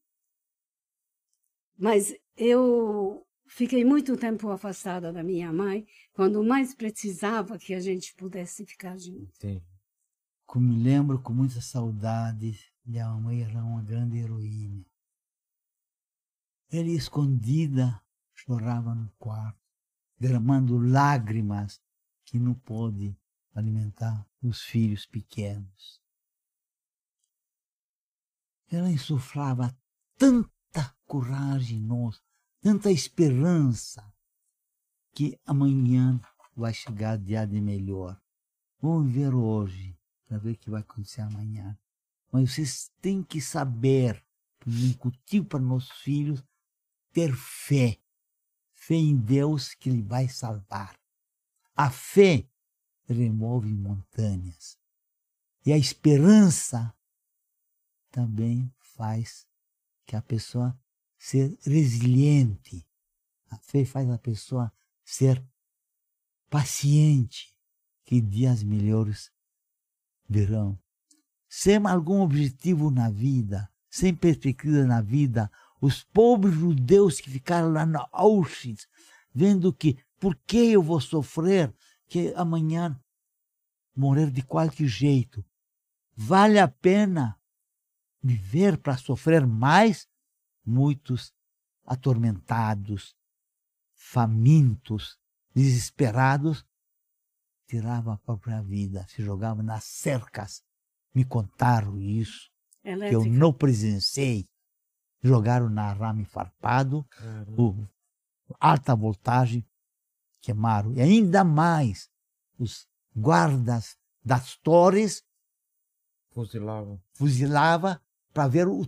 Mas eu fiquei muito tempo afastada da minha mãe, quando mais precisava que a gente pudesse ficar junto. Como me lembro com muita saudade, minha mãe era uma grande heroína. Ele, escondida, chorava no quarto, derramando lágrimas que não pôde alimentar os filhos pequenos. Ela insuflava tanta coragem em nós, tanta esperança, que amanhã vai chegar dia de melhor. Vamos ver hoje, para ver o que vai acontecer amanhã. Mas vocês têm que saber, incutir para nossos filhos, ter fé. Fé em Deus que Ele vai salvar. A fé remove montanhas. E a esperança também faz que a pessoa ser resiliente. A fé faz a pessoa ser paciente, que dias melhores virão. Sem algum objetivo na vida, sem perspectiva na vida, os pobres judeus que ficaram lá na Auschwitz, vendo que por que eu vou sofrer, que amanhã morrer de qualquer jeito. Vale a pena viver para sofrer mais? Muitos atormentados, famintos, desesperados, tiravam a própria vida, se jogavam nas cercas. Me contaram isso, que eu Elétrica. não presenciei. Jogaram na arame farpado, o alta voltagem, queimaram. E ainda mais, os guardas das torres Fuzilava. fuzilava para ver o-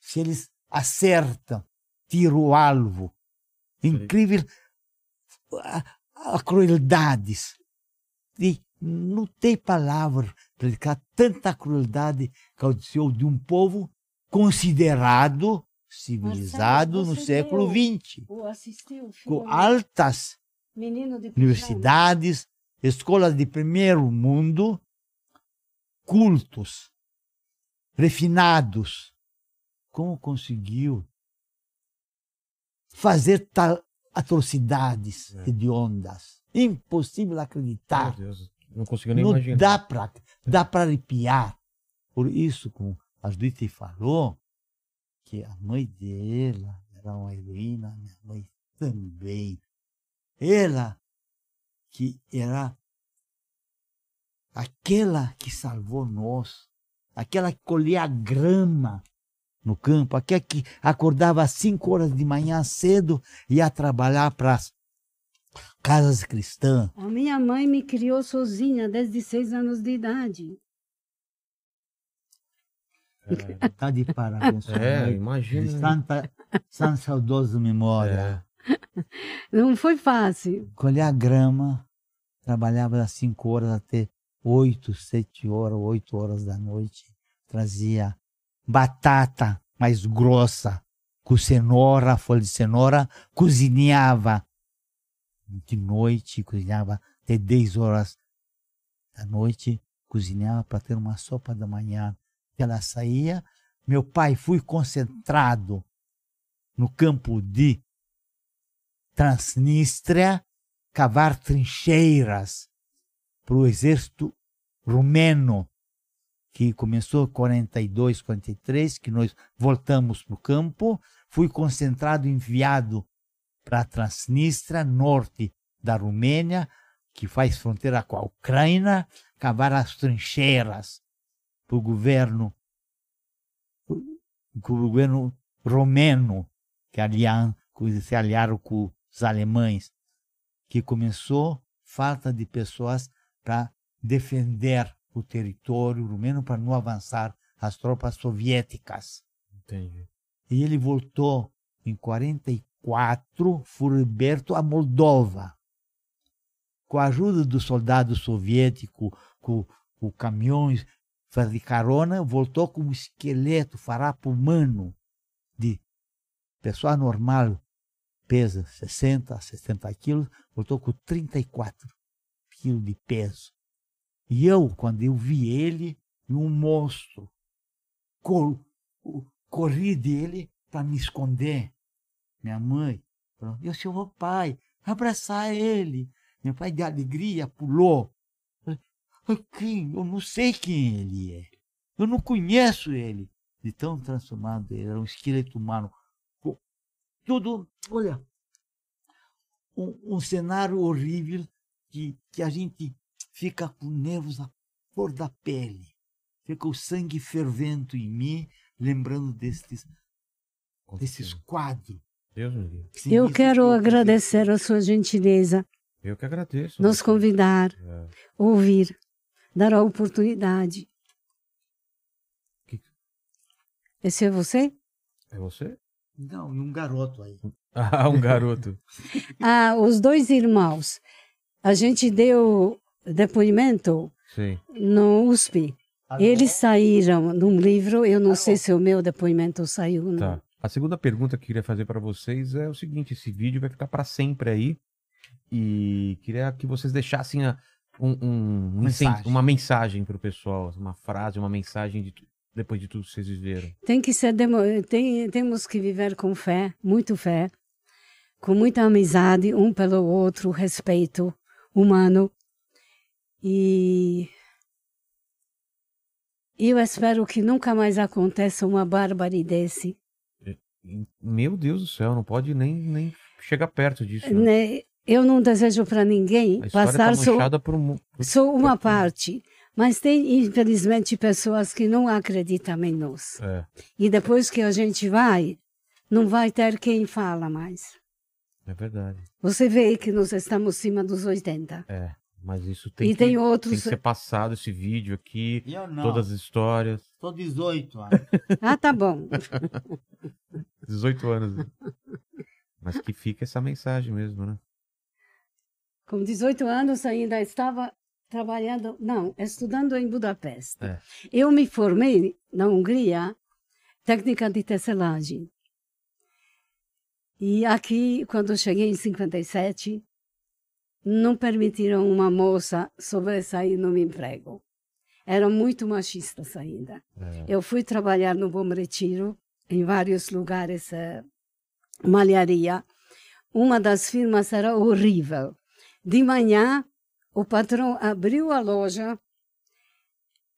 se eles acertam, tiro o alvo. Incrível a, a crueldades. E não tem palavra para explicar tanta crueldade que aconteceu de um povo considerado civilizado no século XX, assistiu com altas universidades, escolas de primeiro mundo, cultos, refinados. Como conseguiu fazer tal atrocidades É. hediondas? Impossível acreditar. Meu Deus, não consigo nem Não imaginar. dá para dá para arrepiar. Por isso, como a Judite falou, que a mãe dela era uma heroína, minha mãe também. Ela que era aquela que salvou nós, aquela que colhia a grama no campo, aquela que acordava às cinco horas de manhã cedo e ia trabalhar para as casas cristãs. A minha mãe me criou sozinha desde seis anos de idade. Está de parabéns. É, imagina. De santa, santa saudosa memória. É. Não foi fácil. Colher a grama, trabalhava das 5 horas até 8, 7 horas, 8 horas da noite. Trazia batata mais grossa, com cenoura, folha de cenoura, cozinhava de noite, cozinhava até 10 horas da noite, cozinhava para ter uma sopa da manhã. Ela saía, meu pai foi concentrado no campo de Transnistria, cavar trincheiras para o exército rumeno, que começou em 42, 43, que nós voltamos para o campo, fui concentrado, enviado para Transnistria, norte da Romênia, que faz fronteira com a Ucrânia, cavar as trincheiras o governo, o governo romeno, que alian, que se aliaram com os alemães, que começou falta de pessoas para defender o território rumeno para não avançar as tropas soviéticas. Entendi. E ele voltou em 44, foi liberto a Moldova. Com a ajuda dos soldados soviéticos, com, com caminhões de carona, voltou com um esqueleto, farapo humano, de pessoa normal, pesa 60, 60 quilos, voltou com 34 quilos de peso. E eu, quando eu vi ele, um monstro, cor, corri dele para me esconder. Minha mãe eu sou o pai, abraçar ele. Meu pai, de alegria, pulou. Quem? Eu não sei quem ele é. Eu não conheço ele. De tão transformado ele, era um esqueleto humano. Tudo, olha, um, um cenário horrível que, que a gente fica com nervos à flor da pele. Fica o sangue fervendo em mim, lembrando desses, desses quadros. Deus me livre. Sim, Eu quero agradecer a sua gentileza, Eu que agradeço. nos convidar, É. ouvir, dar a oportunidade. Que- Esse é você? É você? Não, e um garoto aí. Ah, um garoto. Ah, os dois irmãos. A gente deu depoimento Sim. no USP. Eles saíram num livro, eu não sei se o meu depoimento saiu ou não. Tá. A segunda pergunta que eu queria fazer para vocês é o seguinte: esse vídeo vai ficar para sempre aí. E queria que vocês deixassem a- um, um- Mensagem. uma mensagem pro pessoal, uma frase, uma mensagem de depois de tudo que vocês viveram. Tem que ser demo, tem, temos que viver com fé, muito fé, com muita amizade um pelo outro, respeito humano. E eu espero que nunca mais aconteça uma barbárie desse. Meu Deus do céu, não pode nem, nem chegar perto disso. né? Eu não desejo para ninguém passar tá manchada por, só uma parte, mas tem infelizmente pessoas que não acreditam em nós. É, E depois que a gente vai, não vai ter quem fala mais. é verdade. Você vê que nós estamos acima dos 80. É, mas isso tem, e que, tem tem outros. que ser passado esse vídeo aqui, Eu não. todas as histórias. Estou 18 anos. Ah, tá bom. 18 anos. Mas que fica essa mensagem mesmo, né? Com 18 anos ainda estava trabalhando, não, estudando em Budapeste. É. Eu me formei na Hungria, técnica de tecelagem. E aqui, quando cheguei em 57, não permitiram uma moça sobressair no emprego. Eram muito machistas ainda. É. Eu fui trabalhar no Bom Retiro, em vários lugares, eh, malharia. Uma das firmas era horrível. De manhã, o patrão abriu a loja,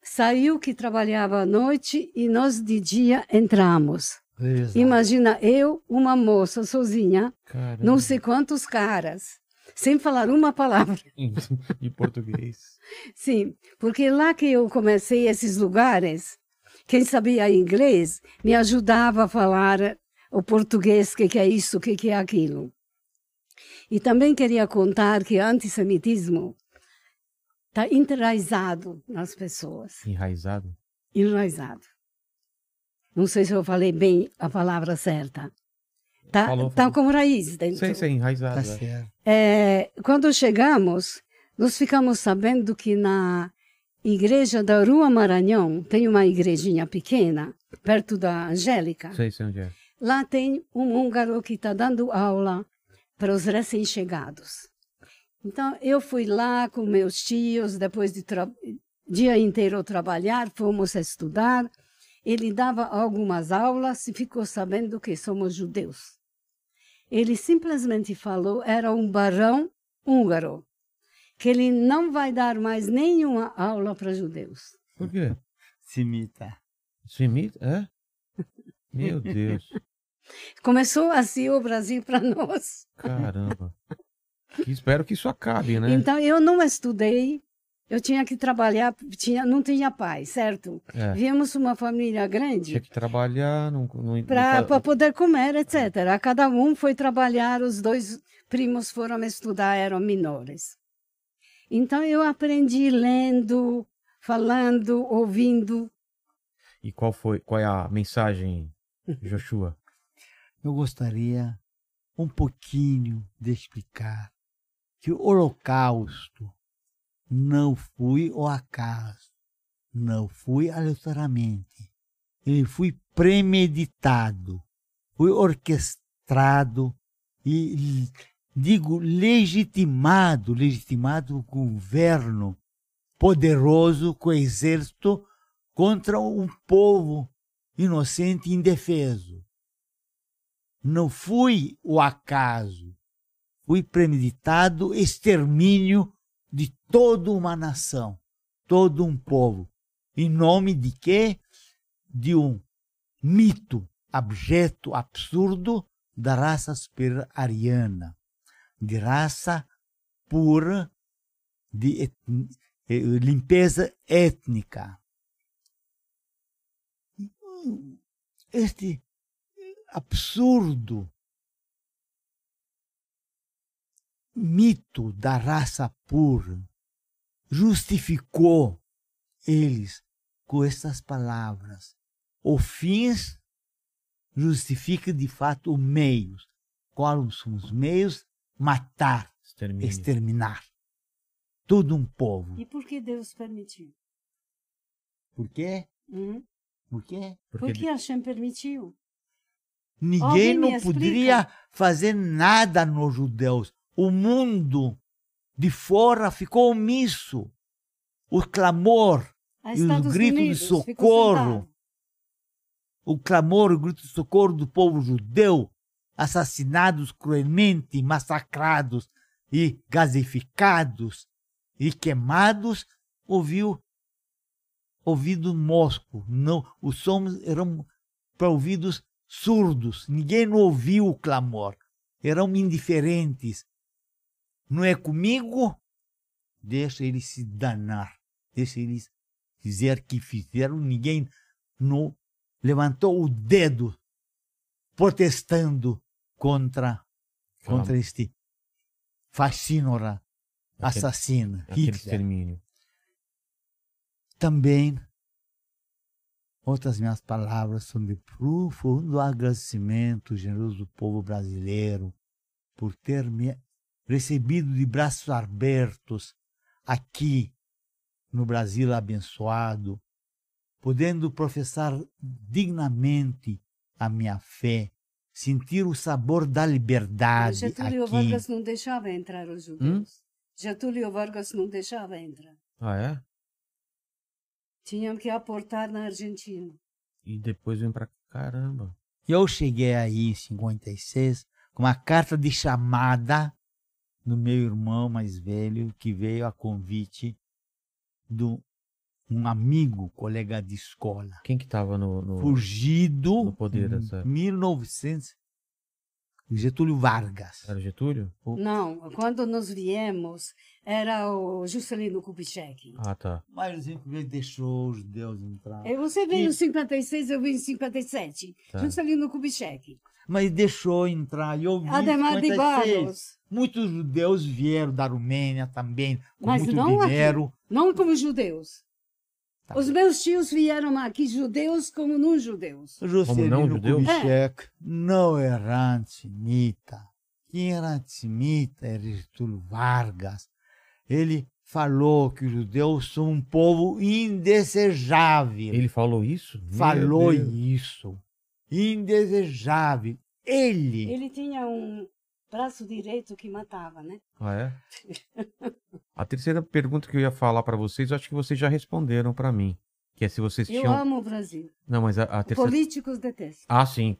saiu que trabalhava à noite e nós de dia entramos. Exato. Imagina eu, uma moça sozinha, Caramba. não sei quantos caras, sem falar uma palavra. Em, português. Sim, porque lá que eu comecei esses lugares, quem sabia inglês me ajudava a falar o português, o que, que é isso, o que, que é aquilo. E também queria contar que o antissemitismo está enraizado nas pessoas, Enraizado. enraizado. Não sei se eu falei bem a palavra certa. Está Falou, tá falou. como raiz dentro. Sei, sei, enraizado. Tá é. É, quando chegamos, nós ficamos sabendo que na igreja da Rua Maranhão, tem uma igrejinha pequena, perto da Angélica. Sei, sei onde é. Lá tem um húngaro que está dando aula para os recém-chegados. Então, eu fui lá com meus tios, depois de dia inteiro trabalhar, fomos estudar. Ele dava algumas aulas e ficou sabendo que somos judeus. Ele simplesmente falou, era um barão húngaro, que ele não vai dar mais nenhuma aula para judeus. Por quê? Semita. Semita? É? Meu Deus. Começou assim o Brasil para nós. Caramba. Espero que isso acabe, né? Então, eu não estudei, eu tinha que trabalhar, tinha, não tinha pai, certo? É. Viemos uma família grande Tinha que trabalhar, não, não, para poder comer, etc. Cada um foi trabalhar, os dois primos foram estudar, eram menores. Então, eu aprendi lendo, falando, ouvindo. E qual foi, qual é a mensagem, Joshua? Eu gostaria um pouquinho de explicar que o Holocausto não foi o acaso, não foi aleatoriamente. Ele foi premeditado, foi orquestrado e, digo, legitimado, legitimado o governo poderoso com o exército contra um povo inocente e indefeso não foi o acaso, foi premeditado extermínio de toda uma nação, todo um povo. Em nome de quê? De um mito abjeto, absurdo da raça superior ariana, de raça pura, de et- eh, limpeza étnica. Este absurdo mito da raça pura justificou eles com essas palavras. O fins justifica de fato os meios. Quais são os meios? Matar, Extermínio. exterminar todo um povo. E por que Deus permitiu? Por quê? Hum? Por quê? Porque Por que Hashem permitiu? Ninguém não explica? poderia fazer nada nos judeus. o mundo de fora ficou omisso. O clamor, A E os Estados gritos de Unidos, ficou socorro. o clamor, o grito de socorro do povo judeu, assassinados cruelmente, massacrados e gasificados e queimados, ouviu ouvido mosco. Não, os sons eram para ouvidos surdos. Ninguém não ouviu o clamor. Eram indiferentes. Não é comigo? Deixa eles se danar. Deixa eles fizer que fizeram. Ninguém não levantou o dedo protestando contra, contra este fascínora Aquele Hitler. extermínio. Também, outras minhas palavras são de profundo agradecimento, generoso povo brasileiro, por ter me recebido de braços abertos aqui no Brasil abençoado, podendo professar dignamente a minha fé, sentir o sabor da liberdade Getúlio aqui. Vargas não deixava entrar os judeus. Getúlio Vargas não deixava entrar. Ah, é? Tinham que aportar na Argentina. E depois vem pra caramba. Eu cheguei aí em 56 com uma carta de chamada do meu irmão mais velho, que veio a convite de um amigo, colega de escola, Quem que tava no. no- fugido no poder, em essa- 1900. Getúlio Vargas. Era Getúlio? Não, quando nós viemos, era o Juscelino Kubitschek. Ah, tá. Mas ele deixou os judeus entrar. E Você veio E- em 56, eu vim em 57. Tá. Juscelino Kubitschek. Mas deixou entrar. E eu vi em Ademar de 56. Barros. Muitos judeus vieram da Romênia também, com Mas muito não aqui. dinheiro. Não como judeus. Tá Os meus tios vieram aqui, judeus como não judeus. Juscelino não judeu? Kubitschek não era antissemita. Quem era antissemita era Getúlio Vargas. Ele falou que os judeus são um povo indesejável. Ele falou isso? Meu falou Deus. isso. Indesejável. Ele, Ele tinha um braço direito que matava, né? Ah, é? A terceira pergunta que eu ia falar pra vocês, eu acho que vocês já responderam pra mim. Que é se vocês Eu tinham. amo o Brasil. Não, mas a, a terceira. Políticos detestam. Ah, sim.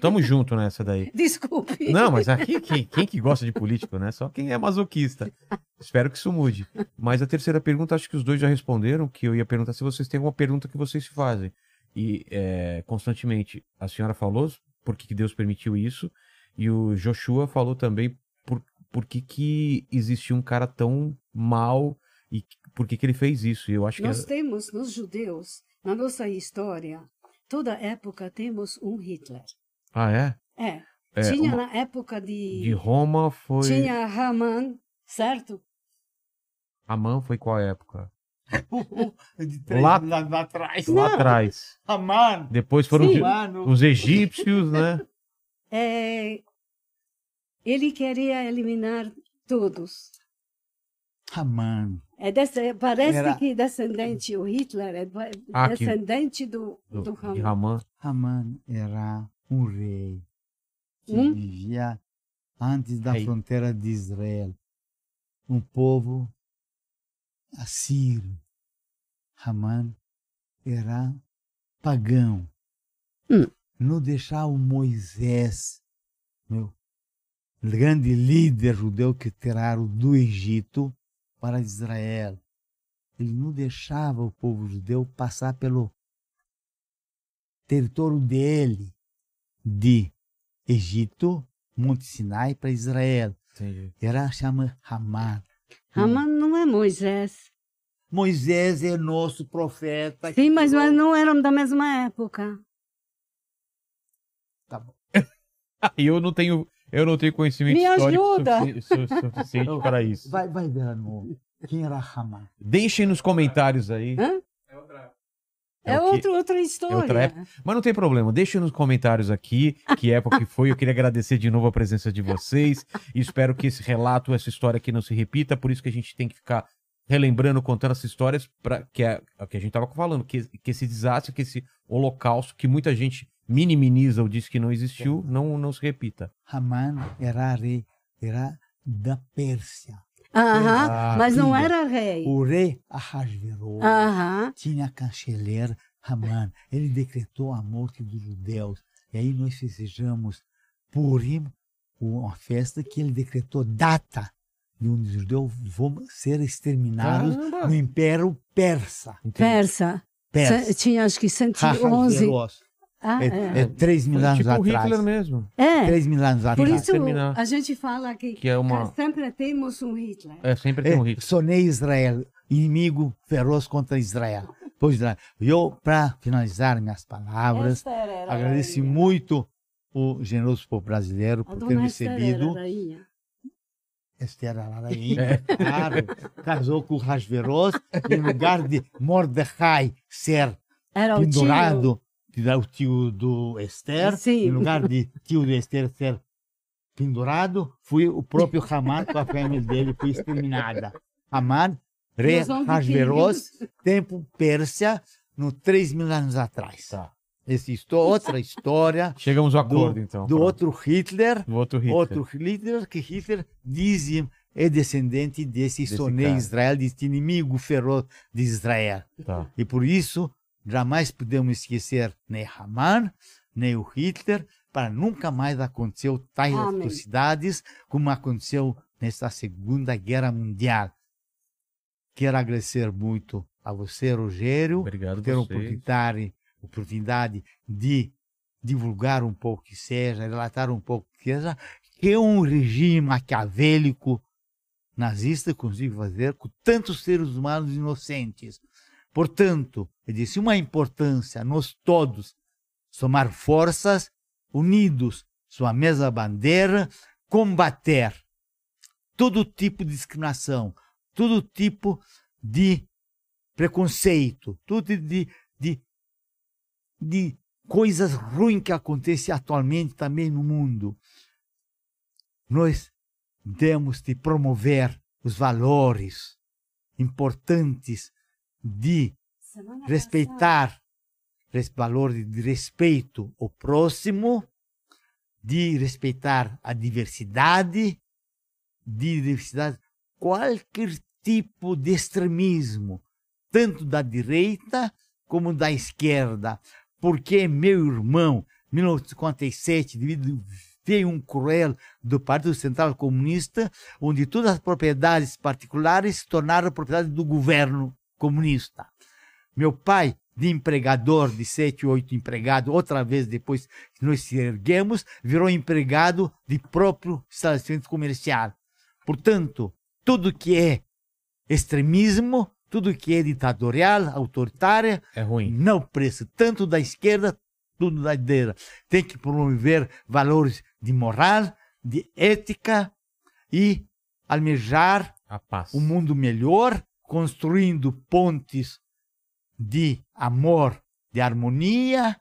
Tamo junto nessa daí. Desculpe. Não, mas aqui quem, quem que gosta de político, né? Só quem é masoquista. Espero que isso mude. Mas a terceira pergunta, acho que os dois já responderam, que eu ia perguntar se vocês têm alguma pergunta que vocês se fazem. E é, constantemente, a senhora falou por que Deus permitiu isso, e o Joshua falou também por, por que, que existia um cara tão mal e por que, que ele fez isso. E eu acho que Nós é- temos, nos judeus, na nossa história, toda época temos um Hitler. Ah, é? É. É, tinha uma- na época de. De Roma foi. Tinha Haman, certo? Amã foi qual época? de três Lá- anos atrás. Lá atrás. Amano. Depois foram os, os egípcios, né? É, ele queria eliminar todos. Amano. É desse- parece Era- que descendente, o Hitler é Ah, que- descendente do, Do, do, de Haman. Ramã. Haman era um rei que Hum? vivia antes da Rei. fronteira de Israel. Um povo assírio. Haman era pagão. Hum. Não deixar o Moisés, meu grande líder judeu que tiraram do Egito para Israel. Ele não deixava o povo judeu passar pelo território dele, de Egito, Monte Sinai, para Israel. Entendi. Era chama Haman. Haman não é Moisés. Moisés é nosso profeta. Sim, mas, mas não eram da mesma época. Tá bom. E eu não tenho, eu não tenho conhecimento Me histórico ajuda. sufici- su- suficiente para isso. Vai, vai no quem era Haman. Deixem nos comentários aí. Hã? É É, o quê? outro, outra história. outra época. Mas não tem problema, deixem nos comentários aqui que época que foi. Eu queria agradecer de novo a presença de vocês e espero que esse relato, essa história aqui não se repita. Por isso que a gente tem que ficar relembrando, contando essas histórias, para que é o que a gente estava falando, que, que esse desastre, que esse holocausto, que muita gente minimiza ou diz que não existiu, não, não se repita. Haman era rei, era da Pérsia. Aham, Ah, mas não era rei. O rei Ahasverosh Aham. tinha chanceler Haman. Ele decretou a morte dos judeus. E aí nós festejamos Purim, uma festa que ele decretou data de onde os judeus vão ser exterminados Caramba! no Império Persa. Entendi. Persa. Persa. Tinha acho que 111. Ahasverosh. Ah, É, é. é 3 mil Foi anos tipo o atrás. Hitler mesmo. É, 3 mil anos por atrás. isso terminar. a gente fala que, Que é uma- sempre temos um Hitler. É, sempre tem um É, Hitler. sonei Israel, inimigo feroz contra Israel. Pois Israel. Eu, para finalizar minhas palavras, agradeço rainha. muito o generoso povo brasileiro A por ter dona Esther recebido. era rainha. Esther Ararainha, claro, casou com o Rasveros, em lugar de Mordecai ser Era pendurado, é o tio do Esther, Sim. em lugar de tio de Esther ser pendurado, foi o próprio Haman com a família dele, foi exterminada. Haman, rei Nós vamos Rasveros, tempo Pérsia, no 3 mil anos atrás. Tá. Essa histó- outra história Chegamos ao do, acordo, então. do Pronto. outro Hitler, Do outro Hitler. outro Hitler, que Hitler dizia é descendente desse, Desse cara. Israel, desse inimigo feroz de Israel. Tá. E por isso, jamais podemos esquecer nem Haman, nem o Hitler, para nunca mais acontecer tais Amém. atrocidades como aconteceu nesta Segunda Guerra Mundial. Quero agradecer muito a você, Rogério, Obrigado por ter oportunidade, oportunidade de divulgar um pouco que seja, relatar um pouco que seja, que é um regime maquiavélico nazista conseguiu fazer com tantos seres humanos inocentes. Portanto, eu disse uma importância nós todos somar forças, unidos sua mesma bandeira, combater todo tipo de discriminação, todo tipo de preconceito, tudo de, de, de coisas ruins que acontecem atualmente também no mundo. Nós temos de promover os valores importantes de respeitar res- valor de respeito ao próximo, de respeitar a diversidade, de diversidade, qualquer tipo de extremismo, tanto da direita como da esquerda, porque meu irmão, 1957, devido veio um cruel do Partido Central Comunista, onde todas as propriedades particulares se tornaram propriedade do governo comunista. Meu pai, de empregador, de sete, oito empregados, outra vez depois que nós se erguemos, virou empregado de próprio estabelecimento comercial. Portanto, tudo que é extremismo, tudo que é ditatorial, autoritária, É ruim. não presta, tanto da esquerda, tudo da direita. Tem que promover valores de moral, de ética e almejar A paz. um mundo melhor, construindo pontes de amor, de harmonia,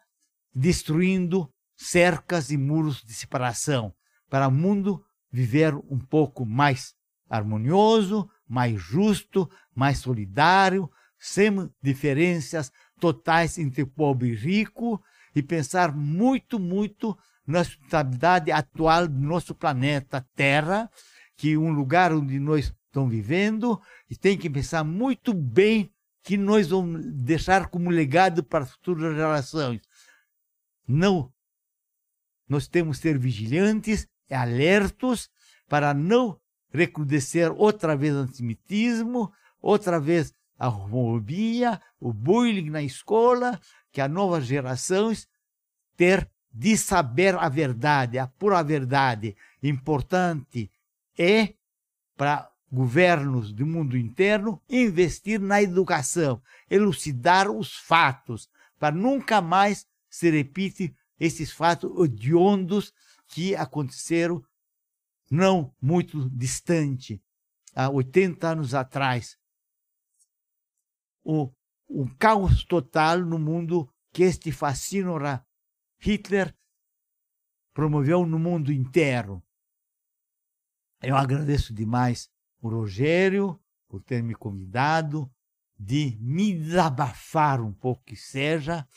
destruindo cercas e muros de separação, para o mundo viver um pouco mais harmonioso, mais justo, mais solidário, sem diferenças totais entre pobre e rico, e pensar muito, muito na sustentabilidade atual do nosso planeta Terra, que é um lugar onde nós estamos vivendo, e tem que pensar muito bem que nós vamos deixar como legado para as futuras gerações. Não, nós temos que ser vigilantes alertos para não recrudescer outra vez o antissemitismo, outra vez a homofobia, o bullying na escola, que as novas gerações ter de saber a verdade, a pura verdade. Importante é para governos do mundo interno investir na educação, elucidar os fatos, para nunca mais se repetir esses fatos hediondos que aconteceram não muito distante, há 80 anos atrás. O, caos total no mundo que este fascínio Hitler promoveu no mundo inteiro. Eu agradeço demais o Rogério por ter me convidado, de me desabafar um pouco que seja,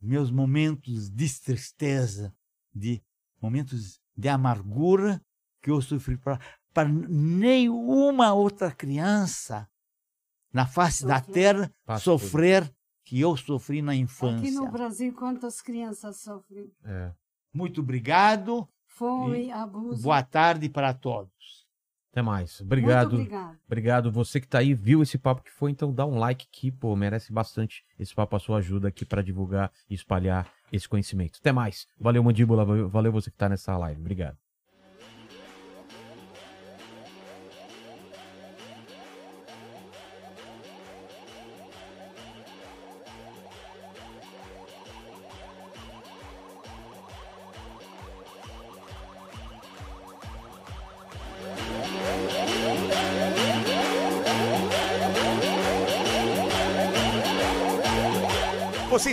meus momentos de tristeza, de momentos de amargura, que eu sofri para nenhuma outra criança na face da terra Passou. sofrer que eu sofri na Aqui no infância. Brasil, quantas crianças sofrem É. Muito obrigado. fome, abuso? Boa tarde para todos. Até mais. Obrigado. Muito obrigado. Obrigado. Você que tá aí, viu esse papo que foi, então dá um like aqui, pô, merece bastante esse papo, a sua ajuda aqui para divulgar e espalhar esse conhecimento. Até mais. Valeu, Mandíbula. Valeu você que tá nessa live. Obrigado.